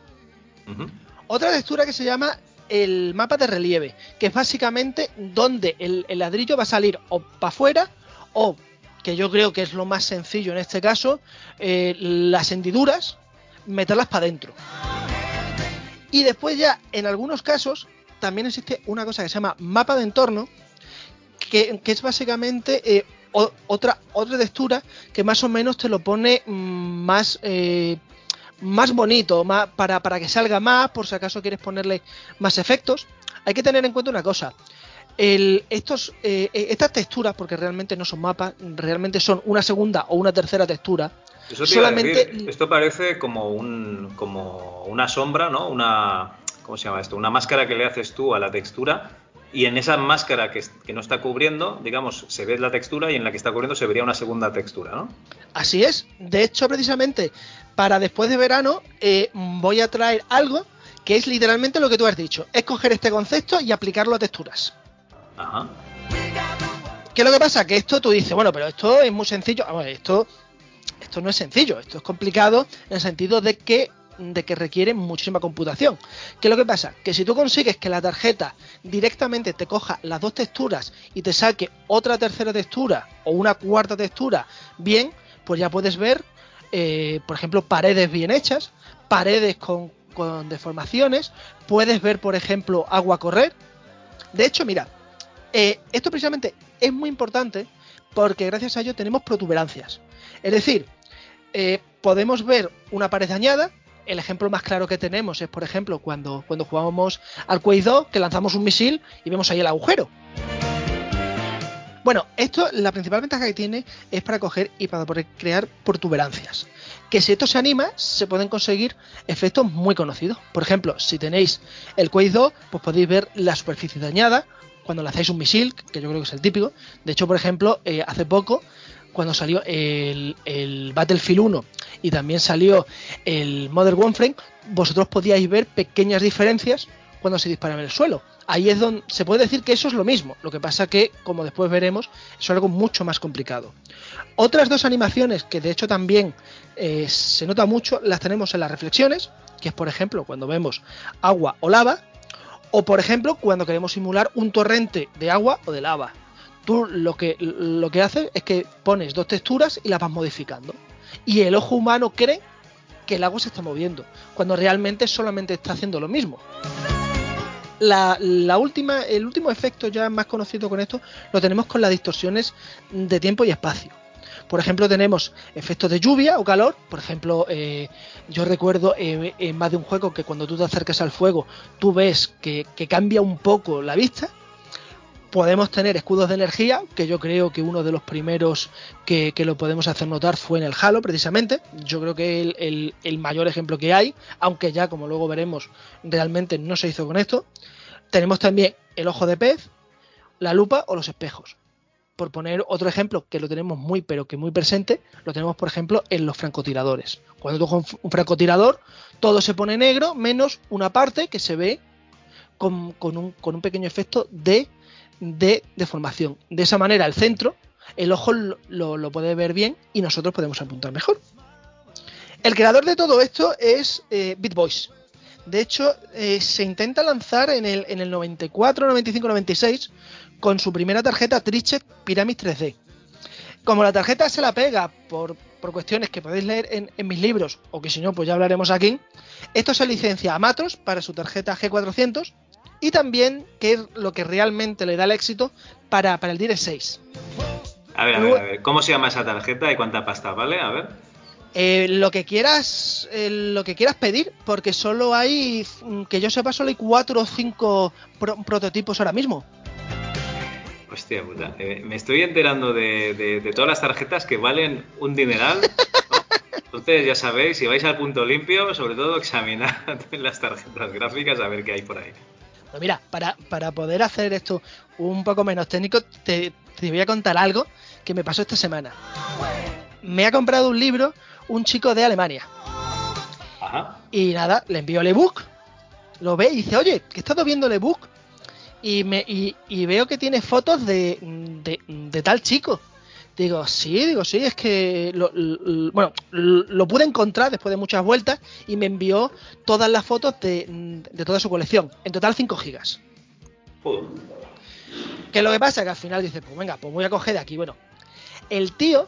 Otra textura que se llama el mapa de relieve, que es básicamente donde el, ladrillo va a salir o para afuera o, que yo creo que es lo más sencillo en este caso, eh, las hendiduras, meterlas para adentro. Y después ya, en algunos casos, también existe una cosa que se llama mapa de entorno, que, es básicamente eh, otra, otra textura que más o menos te lo pone mm, más, eh, más bonito, más, para, para que salga más, por si acaso quieres ponerle más efectos. Hay que tener en cuenta una cosa. El- estos, eh, eh, estas texturas, porque realmente no son mapas, realmente son una segunda o una tercera textura. Eso te solamente esto parece como un como una sombra, ¿no? Una ¿cómo se llama esto? Una máscara que le haces tú a la textura y en esa máscara que, que no está cubriendo, digamos, se ve la textura y en la que está cubriendo se vería una segunda textura, ¿no? Así es. De hecho, precisamente, para después de verano eh, voy a traer algo que es literalmente lo que tú has dicho. Es coger este concepto y aplicarlo a texturas. Ajá. ¿Qué es lo que pasa? Que esto tú dices, bueno, pero esto es muy sencillo. Vamos, esto, esto no es sencillo, esto es complicado en el sentido de que de que requieren muchísima computación. ¿Qué es lo que pasa? Que si tú consigues que la tarjeta directamente te coja las dos texturas y te saque otra tercera textura o una cuarta textura bien, pues ya puedes ver, eh, por ejemplo, paredes bien hechas, paredes con, con deformaciones, puedes ver, por ejemplo, agua correr. De hecho, mira, eh, esto precisamente es muy importante porque gracias a ello tenemos protuberancias. Es decir, eh, podemos ver una pared dañada. El ejemplo más claro que tenemos es, por ejemplo, cuando, cuando jugamos al Quake 2, que lanzamos un misil y vemos ahí el agujero. Bueno, esto, la principal ventaja que tiene es para coger y para poder crear protuberancias. Que si esto se anima, se pueden conseguir efectos muy conocidos. Por ejemplo, si tenéis el Quake 2, pues podéis ver la superficie dañada cuando lanzáis un misil, que yo creo que es el típico. De hecho, por ejemplo, eh, hace poco, cuando salió el, el Battlefield 1 y también salió el Modern Warfare, vosotros podíais ver pequeñas diferencias cuando se disparaba en el suelo. Ahí es donde se puede decir que eso es lo mismo. Lo que pasa que, como después veremos, es algo mucho más complicado. Otras dos animaciones que de hecho también eh, se nota mucho, las tenemos en las reflexiones, que es por ejemplo cuando vemos agua o lava, o por ejemplo cuando queremos simular un torrente de agua o de lava. Tú lo que, lo que haces es que pones dos texturas y las vas modificando. Y el ojo humano cree que el agua se está moviendo, cuando realmente solamente está haciendo lo mismo. La, última, el último efecto ya más conocido con esto lo tenemos con las distorsiones de tiempo y espacio. Por ejemplo, tenemos efectos de lluvia o calor. Por ejemplo, eh, yo recuerdo eh, en más de un juego que cuando tú te acercas al fuego, tú ves que cambia un poco la vista. Podemos tener escudos de energía, que yo creo que uno de los primeros que, lo podemos hacer notar fue en el Halo, precisamente. Yo creo que el, el, el, mayor ejemplo que hay, aunque ya, como luego veremos, realmente no se hizo con esto. Tenemos también el ojo de pez, la lupa o los espejos. Por poner otro ejemplo que lo tenemos muy, pero que muy presente, lo tenemos, por ejemplo, en los francotiradores. Cuando coges un francotirador, todo se pone negro, menos una parte que se ve con, con, un, con un pequeño efecto de de deformación. De esa manera el centro, el ojo lo, puede ver bien y nosotros podemos apuntar mejor. El creador de todo esto es eh, BitVoice. De hecho, eh, se intenta lanzar en el, en el 94, 95, 96 con su primera tarjeta Trichet Pyramid 3D. Como la tarjeta se la pega por, por cuestiones que podéis leer en, en, mis libros, o que si no, pues ya hablaremos aquí, esto se licencia a Matros para su tarjeta G400 y también que es lo que realmente le da el éxito para, para el Direct 6. A ver, a ver, a ver, ¿cómo se llama esa tarjeta y cuánta pasta vale? A ver. Eh, lo que quieras eh, lo que quieras pedir porque solo hay que yo sepa solo hay cuatro o cinco pro prototipos ahora mismo hostia puta eh, me estoy enterando de, de, de, todas las tarjetas que valen un dineral ¿no? entonces ya sabéis si vais al punto limpio sobre todo examinad las tarjetas gráficas a ver qué hay por ahí pues mira, para, para, poder hacer esto un poco menos técnico, te, te, voy a contar algo que me pasó esta semana. Me ha comprado un libro un chico de Alemania. Ajá. Y nada, le envío el ebook, lo ve y dice, oye, que he estado viendo el ebook y, me, y, y veo que tiene fotos de, de, de, tal chico. Digo, sí, digo, sí, es que lo, lo, bueno, lo pude encontrar después de muchas vueltas y me envió todas las fotos de, de toda su colección. En total 5 gigas. Que lo que pasa es que al final dice, pues venga, pues voy a coger de aquí. Bueno, el tío,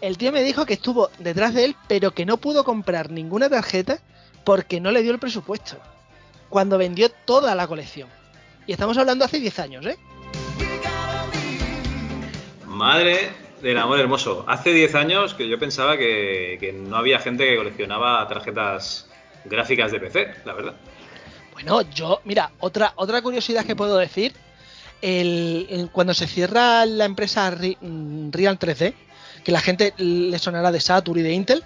el tío me dijo que estuvo detrás de él, pero que no pudo comprar ninguna tarjeta porque no le dio el presupuesto. Cuando vendió toda la colección. Y estamos hablando hace 10 años, ¿eh? Madre del amor hermoso. Hace 10 años que yo pensaba que, no había gente que coleccionaba tarjetas gráficas de PC, la verdad. Bueno, yo, mira, otra, otra curiosidad que puedo decir, el, cuando se cierra la empresa Real 3D, que la gente le sonará de Saturn y de Intel,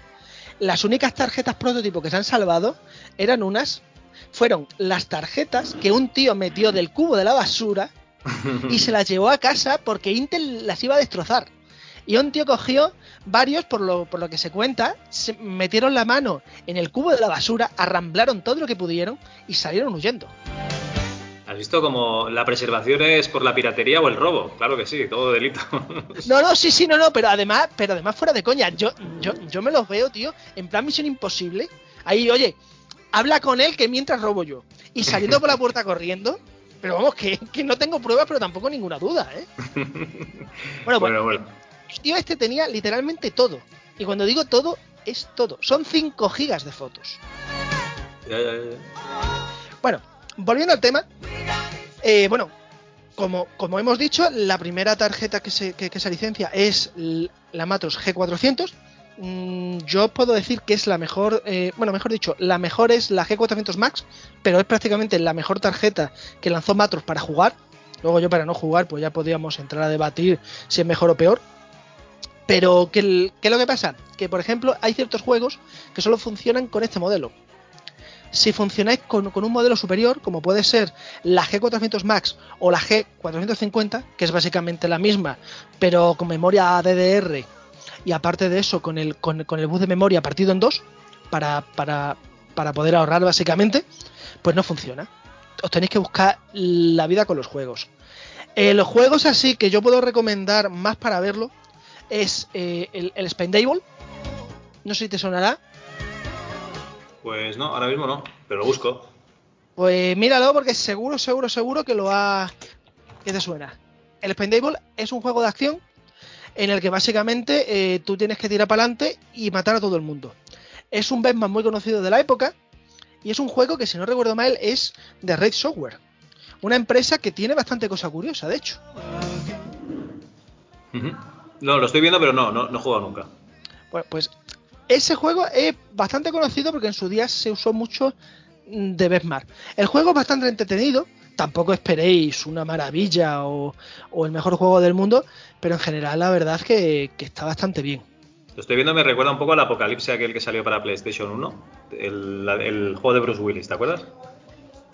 las únicas tarjetas prototipo que se han salvado eran unas, fueron las tarjetas que un tío metió del cubo de la basura y se las llevó a casa porque Intel las iba a destrozar. Y un tío cogió varios, por lo, por lo que se cuenta, se metieron la mano en el cubo de la basura, arramblaron todo lo que pudieron y salieron huyendo. ¿Has visto como la preservación es por la piratería o el robo? Claro que sí, todo delito. No, no, sí, sí, no, no, pero además, pero además fuera de coña, yo, yo, yo me los veo, tío, en plan Misión Imposible, Ahí, oye, habla con él que mientras robo yo. Y saliendo por la puerta corriendo, pero vamos, que, que no tengo pruebas, pero tampoco ninguna duda, ¿eh? Bueno, pues Bueno, bueno. el tío este tenía literalmente todo. Y cuando digo todo, es todo. Son 5 gigas de fotos. Ya, ya, ya. Bueno, volviendo al tema. eh, bueno, como, como hemos dicho, la primera tarjeta que se, que, que se licencia es la Matos G400. Mm, Yo puedo decir que es la mejor, eh, bueno, mejor dicho, la mejor es la G400 Max, pero es prácticamente la mejor tarjeta que lanzó Matros para jugar. Luego yo para no jugar, pues ya podríamos entrar a debatir si es mejor o peor. Pero, ¿qué, el- qué es lo que pasa? Que, por ejemplo, hay ciertos juegos que solo funcionan con este modelo. Si funcionáis con, con un modelo superior, como puede ser la G400 Max o la G450, que es básicamente la misma, pero con memoria DDR y aparte de eso, con el, con, con el bus de memoria partido en dos, para, para, para poder ahorrar básicamente, pues no funciona. Os tenéis que buscar la vida con los juegos. Eh, los juegos así que yo puedo recomendar más para verlo es eh, el, el Spendable. No sé si te sonará. Pues no, ahora mismo no, pero lo busco. Pues míralo porque seguro, seguro, seguro que lo ha... que te suena. El Spendable es un juego de acción en el que básicamente eh, tú tienes que tirar para adelante y matar a todo el mundo. Es un Batman muy conocido de la época y es un juego que si no recuerdo mal es de Red Software. Una empresa que tiene bastante cosa curiosa, de hecho. No, lo estoy viendo, pero no, no, no he jugado nunca. Bueno, pues ese juego es bastante conocido porque en su día se usó mucho de Besmar. El juego es bastante entretenido, tampoco esperéis una maravilla o, o el mejor juego del mundo, pero en general la verdad es que, que está bastante bien. Lo estoy viendo, me recuerda un poco al Apocalipse aquel que salió para PlayStation 1, el, juego de Bruce Willis, ¿te acuerdas?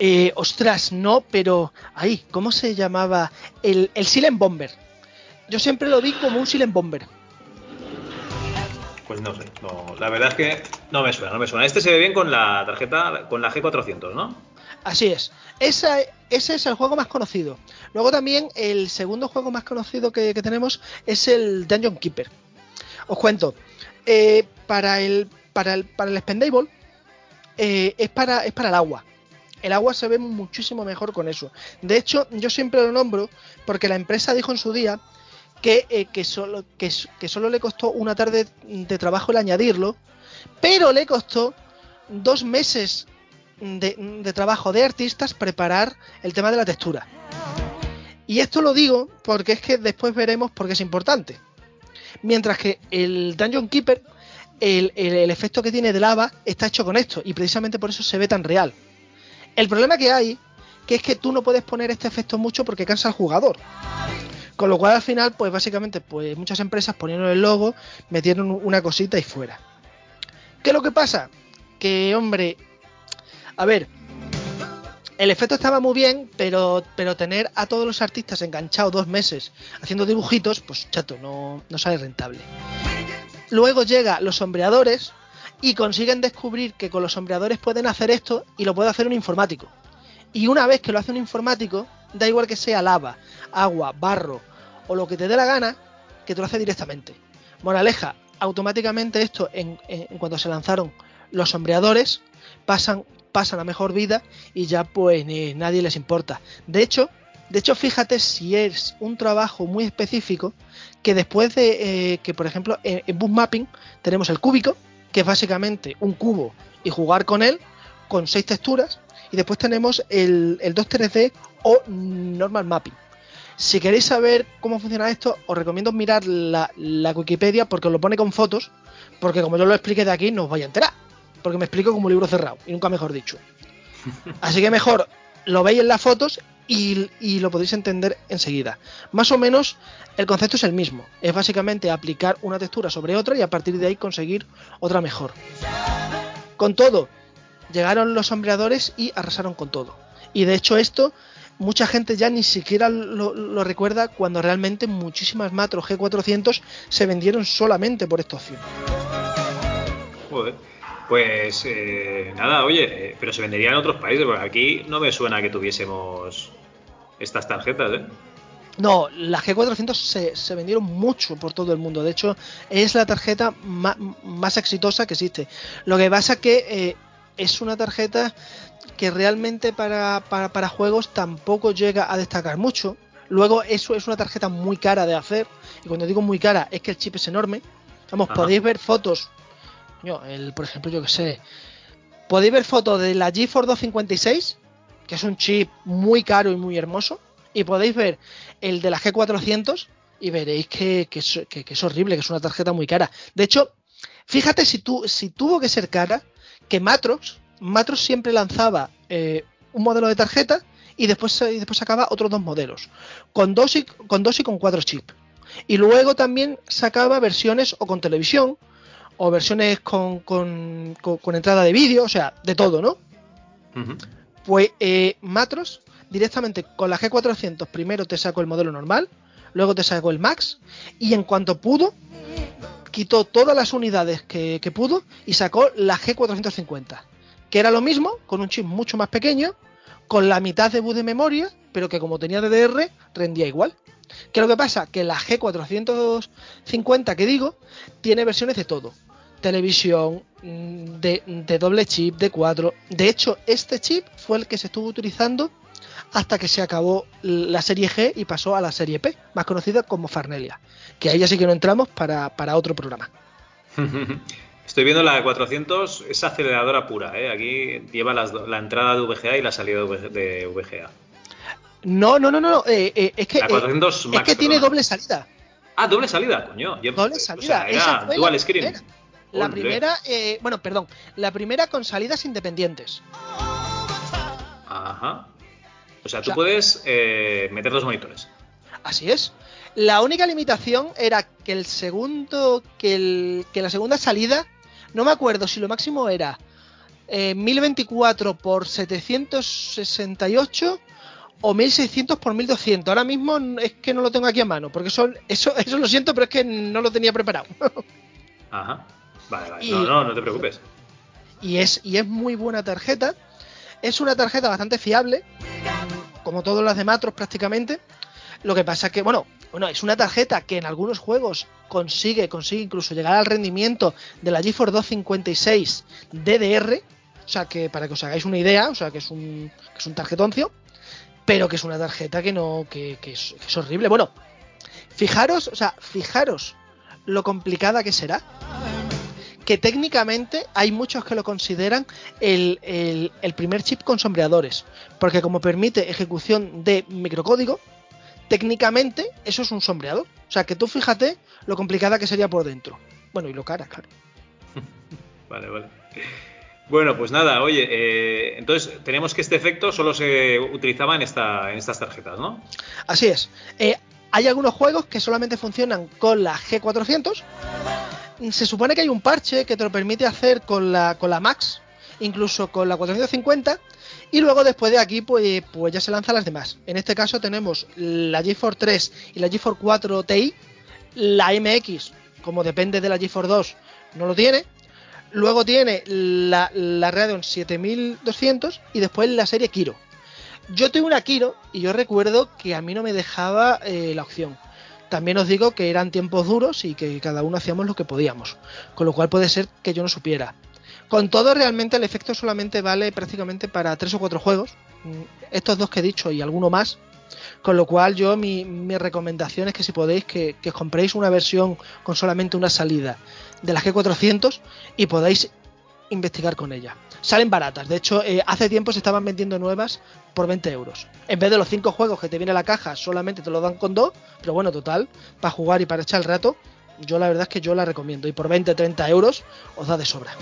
Eh, ostras, no, pero ahí, ¿cómo se llamaba? El, el Silent Bomber. Yo siempre lo vi como un Silent Bomber. Pues no sé, no, la verdad es que no me suena, no me suena. Este se ve bien con la tarjeta, con la G400, ¿no? Así es. Ese es el juego más conocido. Luego también el segundo juego más conocido que, tenemos es el Dungeon Keeper. Os cuento. eh, para el para el para el Spendable eh, es para es para el agua. El agua se ve muchísimo mejor con eso. De hecho, yo siempre lo nombro porque la empresa dijo en su día que, eh, que, solo, que solo le costó una tarde de trabajo el añadirlo, pero le costó dos meses de, trabajo de artistas preparar el tema de la textura. Y esto lo digo porque es que después veremos por qué es importante. Mientras que el Dungeon Keeper, el, el- el efecto que tiene de lava está hecho con esto y precisamente por eso se ve tan real. El problema que hay que es que tú no puedes poner este efecto mucho porque cansa al jugador. Con lo cual al final, pues básicamente, pues muchas empresas ponieron el logo, metieron una cosita y fuera. ¿Qué es lo que pasa? Que, hombre, a ver, el efecto estaba muy bien, pero, pero tener a todos los artistas enganchados dos meses haciendo dibujitos, pues chato, no, no sale rentable. Luego llega los sombreadores y consiguen descubrir que con los sombreadores pueden hacer esto y lo puede hacer un informático. Y una vez que lo hace un informático, da igual que sea lava, agua, barro o lo que te dé la gana, que te lo hace directamente. Moraleja, automáticamente esto, en, en- cuanto se lanzaron los sombreadores, pasan, pasan a mejor vida y ya pues ni- nadie les importa. De hecho, de hecho, fíjate si es un trabajo muy específico que después de eh, que, por ejemplo, en, en Book Mapping tenemos el cúbico, que es básicamente un cubo y jugar con él con seis texturas, y después tenemos el, el 2.3D o Normal Mapping. Si queréis saber cómo funciona esto, os recomiendo mirar la, la Wikipedia porque os lo pone con fotos, porque como yo lo expliqué de aquí, no os vais a enterar, porque me explico como un libro cerrado, y nunca mejor dicho. Así que mejor lo veis en las fotos y, lo podéis entender enseguida. Más o menos el concepto es el mismo. Es básicamente aplicar una textura sobre otra y a partir de ahí conseguir otra mejor. Con todo, llegaron los sombreadores y arrasaron con todo. Y de hecho esto, mucha gente ya ni siquiera lo, recuerda cuando realmente muchísimas Matro G400 se vendieron solamente por esta opción. Joder. Pues eh, nada, oye, eh, pero se vendería en otros países, porque aquí no me suena que tuviésemos estas tarjetas, ¿eh? No, la G400 se, se vendieron mucho por todo el mundo. De hecho, es la tarjeta ma- más, exitosa que existe. Lo que pasa que eh, es una tarjeta que realmente para, para, para juegos tampoco llega a destacar mucho. Luego, eso es una tarjeta muy cara de hacer. Y cuando digo muy cara, es que el chip es enorme. Vamos, Ajá. podéis ver fotos. Yo, el, por ejemplo, yo que sé. Podéis ver fotos de la GeForce 256, que es un chip muy caro y muy hermoso. Y podéis ver el de la G400 y veréis que, que es, horrible, que es una tarjeta muy cara. De hecho, fíjate si, tu, si tuvo que ser cara, que Matrox, Matrox siempre lanzaba eh, un modelo de tarjeta y después, y después sacaba otros dos modelos, con dos, y, con dos y con cuatro chips. Y luego también sacaba versiones o con televisión, o versiones con, con- con- con entrada de vídeo, o sea, de todo, ¿no? Pues eh, Matros directamente con la G400 primero te sacó el modelo normal, luego te sacó el Max y en cuanto pudo quitó todas las unidades que, que pudo y sacó la G450, que era lo mismo con un chip mucho más pequeño, con la mitad de bus de memoria, pero que como tenía DDR rendía igual. ¿Qué es lo que pasa? Que la G450 que digo tiene versiones de todo. Televisión, mm, de, de doble chip, de 4. De hecho, este chip fue el que se estuvo utilizando hasta que se acabó la serie G y pasó a la serie P, más conocida como Farnelia. Que ahí ya sí que no entramos para, para otro programa. Estoy viendo la de 400, es aceleradora pura, ¿eh? Aquí lleva las la entrada de VGA y la salida de VGA. No, no, no, no, eh, eh, es que, La eh, 400 es que tiene perdona. doble salida. Ah, doble salida, coño. Yo- Doble o salida. sea, Esa era dual screen. La primera, eh, bueno, perdón, la primera con salidas independientes. Ajá. O sea, tú sea- puedes eh, meter dos monitores. Así es. La única limitación era que el segundo, que, el, que la segunda salida, no me acuerdo si lo máximo era eh, 1024 por 768 o 1600 por 1200. Ahora mismo es que no lo tengo aquí a mano, porque eso, eso, eso lo siento, pero es que no lo tenía preparado. Ajá. Vale, vale. Y- No, no, no te preocupes. y es, y es muy buena tarjeta. Es una tarjeta bastante fiable, como todas las de Matros prácticamente. Lo que pasa que, bueno, bueno, es una tarjeta que en algunos juegos consigue, consigue incluso llegar al rendimiento de la GeForce 256 DDR. O sea que para que os hagáis una idea, o sea que es un, que es un tarjetoncio, pero que es una tarjeta que no, que, que es, que es horrible. Bueno, fijaros, o sea, fijaros lo complicada que será que técnicamente hay muchos que lo consideran el, el- el primer chip con sombreadores, porque como permite ejecución de microcódigo, técnicamente eso es un sombreador. O sea que tú fíjate lo complicada que sería por dentro. Bueno, y lo cara, claro. Vale, vale. Bueno, pues nada, oye, eh, entonces tenemos que este efecto solo se utilizaba en, esta, en estas tarjetas, ¿no? Así es. Eh, hay algunos juegos que solamente funcionan con la G400. Se supone que hay un parche que te lo permite hacer con la, con la Max, incluso con la 450. Y luego después de aquí, pues, pues ya se lanzan las demás. En este caso tenemos la GeForce 3 y la GeForce 4 Ti. La MX, como depende de la GeForce 2, no lo tiene. Luego tiene la, la Radeon 7200 y después la serie Kiro. Yo tengo una Kiro y yo recuerdo que a mí no me dejaba eh, la opción. También os digo que eran tiempos duros y que cada uno hacíamos lo que podíamos. Con lo cual puede ser que yo no supiera. Con todo, realmente el efecto solamente vale prácticamente para tres o cuatro juegos. Mm, Estos dos que he dicho y alguno más. Con lo cual yo mi, mi recomendación es que si podéis que, que os compréis una versión con solamente una salida de la G400 y podáis investigar con ella. Salen baratas, de hecho eh, hace tiempo se estaban vendiendo nuevas por 20 euros. En vez de los 5 juegos que te viene la caja, solamente te lo dan con 2, pero bueno, total, para jugar y para echar el rato, yo la verdad es que yo la recomiendo y por 20-30 euros os da de sobra.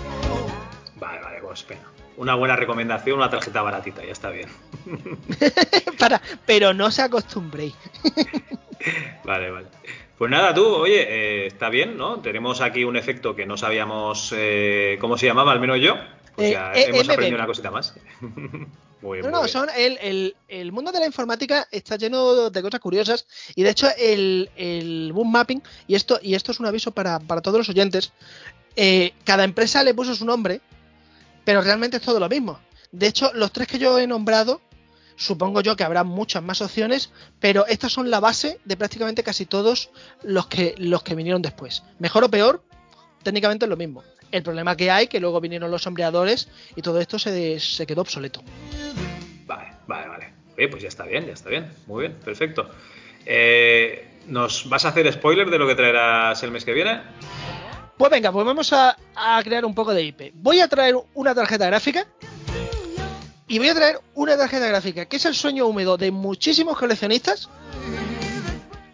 Vale, vale, pues pena. Una buena recomendación, una tarjeta baratita, ya está bien. para, pero no se acostumbréis. Vale, vale. Pues nada, tú, oye, eh, está bien, ¿no? Tenemos aquí un efecto que no sabíamos eh, cómo se llamaba, al menos yo. Pues Eh, ya eh, hemos aprendido una cosita más. muy bien, No, muy no, bien. son el, el- el mundo de la informática está lleno de cosas curiosas y de hecho el, el boom mapping, y esto, y esto es un aviso para, para todos los oyentes, eh, cada empresa le puso su nombre, pero realmente es todo lo mismo. De hecho, los tres que yo he nombrado Supongo yo que habrá muchas más opciones, pero estas son la base de prácticamente casi todos los que, los que vinieron después. Mejor o peor, técnicamente es lo mismo. El problema que hay, que luego vinieron los sombreadores y todo esto se, se quedó obsoleto. Vale, vale, vale. Oye, pues ya está bien, ya está bien. Muy bien, perfecto. Eh, ¿Nos vas a hacer spoiler de lo que traerás el mes que viene? Pues venga, pues vamos a, a crear un poco de IP. Voy a traer una tarjeta gráfica y voy a traer una tarjeta gráfica que es el sueño húmedo de muchísimos coleccionistas.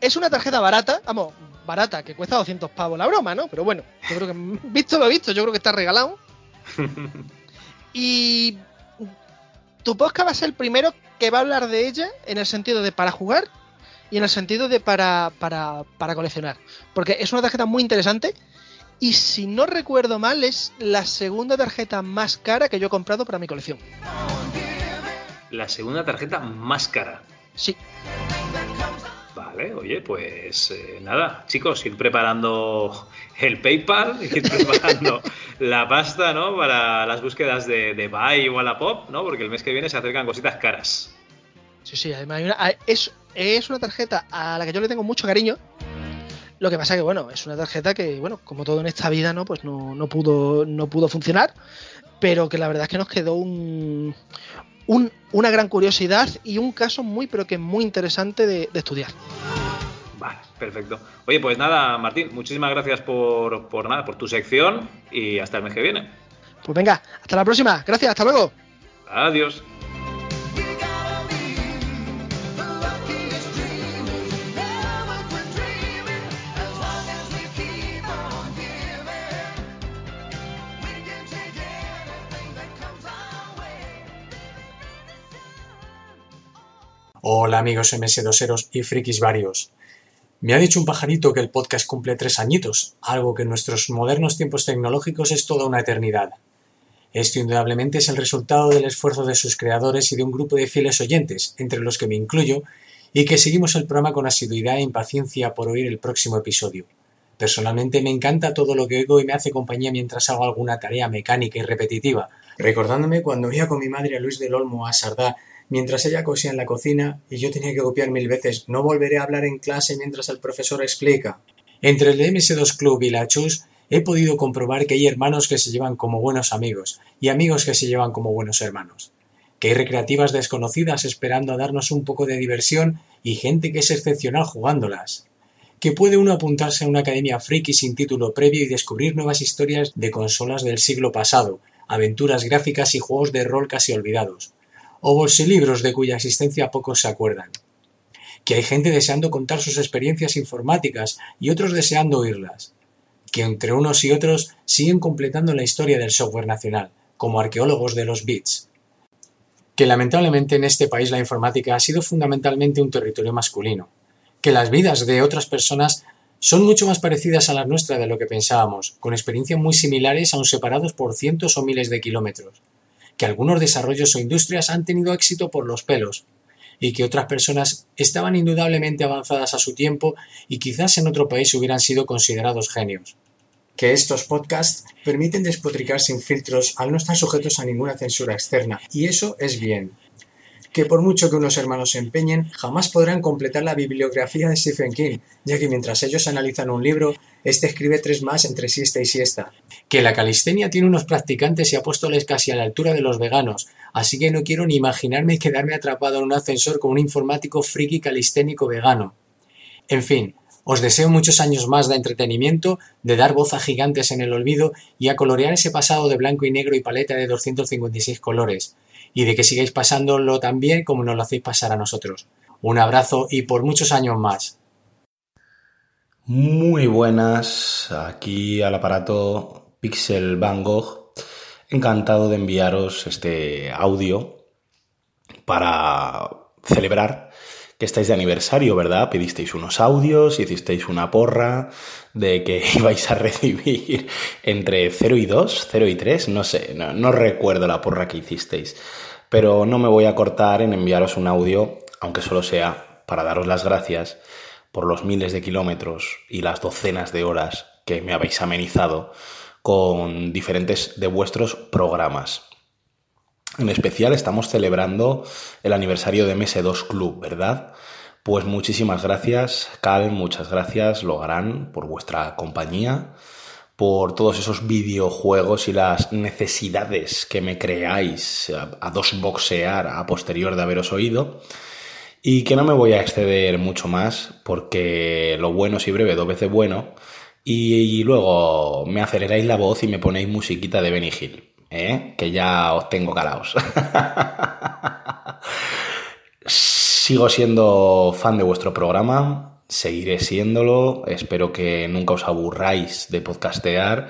Es una tarjeta barata, vamos, barata, que cuesta 200 pavos la broma, ¿no? Pero bueno, yo creo que, visto lo visto, yo creo que está regalado. Y tu podcast va a ser el primero que va a hablar de ella en el sentido de para jugar y en el sentido de para, para, para coleccionar. Porque es una tarjeta muy interesante y si no recuerdo mal es la segunda tarjeta más cara que yo he comprado para mi colección. La segunda tarjeta más cara. Sí. Vale, oye, pues eh, nada, chicos, ir preparando el PayPal, ir preparando la pasta, ¿no? Para las búsquedas de, de Buy o Wallapop, ¿no? Porque el mes que viene se acercan cositas caras. Sí, sí, además hay una- es, es una tarjeta a la que yo le tengo mucho cariño. Lo que pasa que, bueno, es una tarjeta que, bueno, como todo en esta vida, ¿no? Pues no, no pudo, no pudo funcionar. Pero que la verdad es que nos quedó un, un- una gran curiosidad y un caso muy, pero que muy interesante de, de estudiar. Vale, perfecto. Oye, pues nada, Martín, muchísimas gracias por, por nada, por tu sección y hasta el mes que viene. Pues venga, hasta la próxima. Gracias, hasta luego. Adiós. Hola amigos MS2eros y frikis varios. Me ha dicho un pajarito que el podcast cumple tres añitos, algo que en nuestros modernos tiempos tecnológicos es toda una eternidad. Esto indudablemente es el resultado del esfuerzo de sus creadores y de un grupo de fieles oyentes, entre los que me incluyo, y que seguimos el programa con asiduidad e impaciencia por oír el próximo episodio. Personalmente me encanta todo lo que oigo y me hace compañía mientras hago alguna tarea mecánica y repetitiva, recordándome cuando iba con mi madre a Luis del Olmo a Sardá mientras ella cosía en la cocina y yo tenía que copiar mil veces no volveré a hablar en clase mientras el profesor explica. Entre el MS2 Club y la Chus he podido comprobar que hay hermanos que se llevan como buenos amigos y amigos que se llevan como buenos hermanos. Que hay recreativas desconocidas esperando a darnos un poco de diversión y gente que es excepcional jugándolas. Que puede uno apuntarse a una academia friki sin título previo y descubrir nuevas historias de consolas del siglo pasado, aventuras gráficas y juegos de rol casi olvidados o bolsilibros de cuya existencia pocos se acuerdan. Que hay gente deseando contar sus experiencias informáticas y otros deseando oírlas. Que entre unos y otros siguen completando la historia del software nacional, como arqueólogos de los bits. Que lamentablemente en este país la informática ha sido fundamentalmente un territorio masculino. Que las vidas de otras personas son mucho más parecidas a las nuestras de lo que pensábamos, con experiencias muy similares aun separados por cientos o miles de kilómetros que algunos desarrollos o industrias han tenido éxito por los pelos y que otras personas estaban indudablemente avanzadas a su tiempo y quizás en otro país hubieran sido considerados genios. Que estos podcasts permiten despotricar sin filtros al no estar sujetos a ninguna censura externa, y eso es bien. Que por mucho que unos hermanos se empeñen, jamás podrán completar la bibliografía de Stephen King, ya que mientras ellos analizan un libro, este escribe tres más entre siesta y siesta. Que la calistenia tiene unos practicantes y apóstoles casi a la altura de los veganos, así que no quiero ni imaginarme quedarme atrapado en un ascensor con un informático friki calisténico vegano. En fin, os deseo muchos años más de entretenimiento, de dar voz a gigantes en el olvido y a colorear ese pasado de blanco y negro y paleta de 256 colores, y de que sigáis pasándolo tan bien como nos lo hacéis pasar a nosotros. Un abrazo y por muchos años más. Muy buenas, aquí al aparato Pixel Van Gogh. Encantado de enviaros este audio para celebrar que estáis de aniversario, ¿verdad? Pedisteis unos audios, hicisteis una porra de que ibais a recibir entre 0 y 2, 0 y 3, no sé, no, no recuerdo la porra que hicisteis. Pero no me voy a cortar en enviaros un audio, aunque solo sea para daros las gracias por los miles de kilómetros y las docenas de horas que me habéis amenizado con diferentes de vuestros programas. En especial estamos celebrando el aniversario de MS2 Club, ¿verdad? Pues muchísimas gracias, Cal, muchas gracias, Logarán, por vuestra compañía, por todos esos videojuegos y las necesidades que me creáis a, a dos boxear a posterior de haberos oído. Y que no me voy a exceder mucho más, porque lo bueno si breve dos veces bueno, y, luego me aceleráis la voz y me ponéis musiquita de Benny Hill, ¿eh? que ya os tengo calaos. Sigo siendo fan de vuestro programa, seguiré siéndolo, espero que nunca os aburráis de podcastear.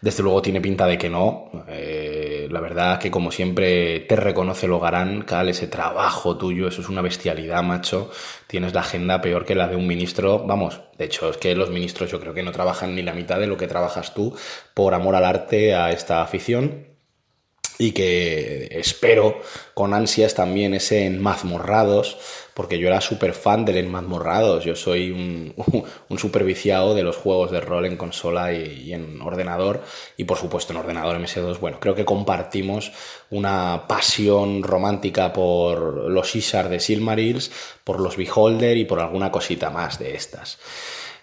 Desde luego tiene pinta de que no. Eh, la verdad que como siempre te reconoce Logarán, Cal, ese trabajo tuyo, eso es una bestialidad, macho. Tienes la agenda peor que la de un ministro. Vamos, de hecho es que los ministros yo creo que no trabajan ni la mitad de lo que trabajas tú por amor al arte, a esta afición y que espero con ansias también ese en Mazmorrados, porque yo era súper fan del en Mazmorrados, yo soy un, un súper viciado de los juegos de rol en consola y, y, en ordenador, y por supuesto en ordenador MS2, bueno, creo que compartimos una pasión romántica por los Isar de Silmarils, por los Beholder y por alguna cosita más de estas.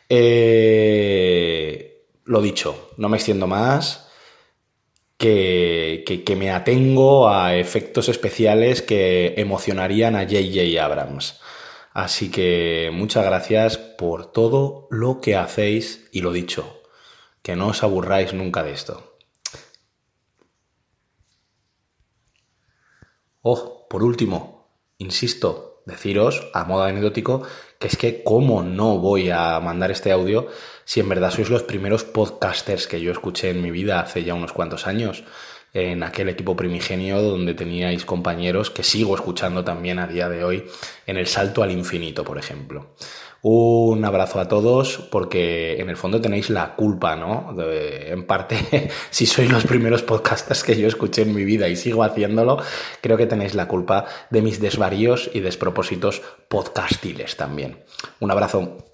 Eh, lo dicho, no me extiendo más, que, me atengo a efectos especiales que emocionarían a J.J. Abrams. Así que muchas gracias por todo lo que hacéis y lo dicho, que no os aburráis nunca de esto. Oh, por último, insisto, deciros a modo anecdótico que es que cómo no voy a mandar este audio si en verdad sois los primeros podcasters que yo escuché en mi vida hace ya unos cuantos años, en aquel equipo primigenio donde teníais compañeros que sigo escuchando también a día de hoy en el salto al infinito, por ejemplo. Un abrazo a todos porque en el fondo tenéis la culpa, ¿no? En parte, si sois los primeros podcasters que yo escuché en mi vida y sigo haciéndolo, creo que tenéis la culpa de mis desvaríos y despropósitos podcastiles también. Un abrazo.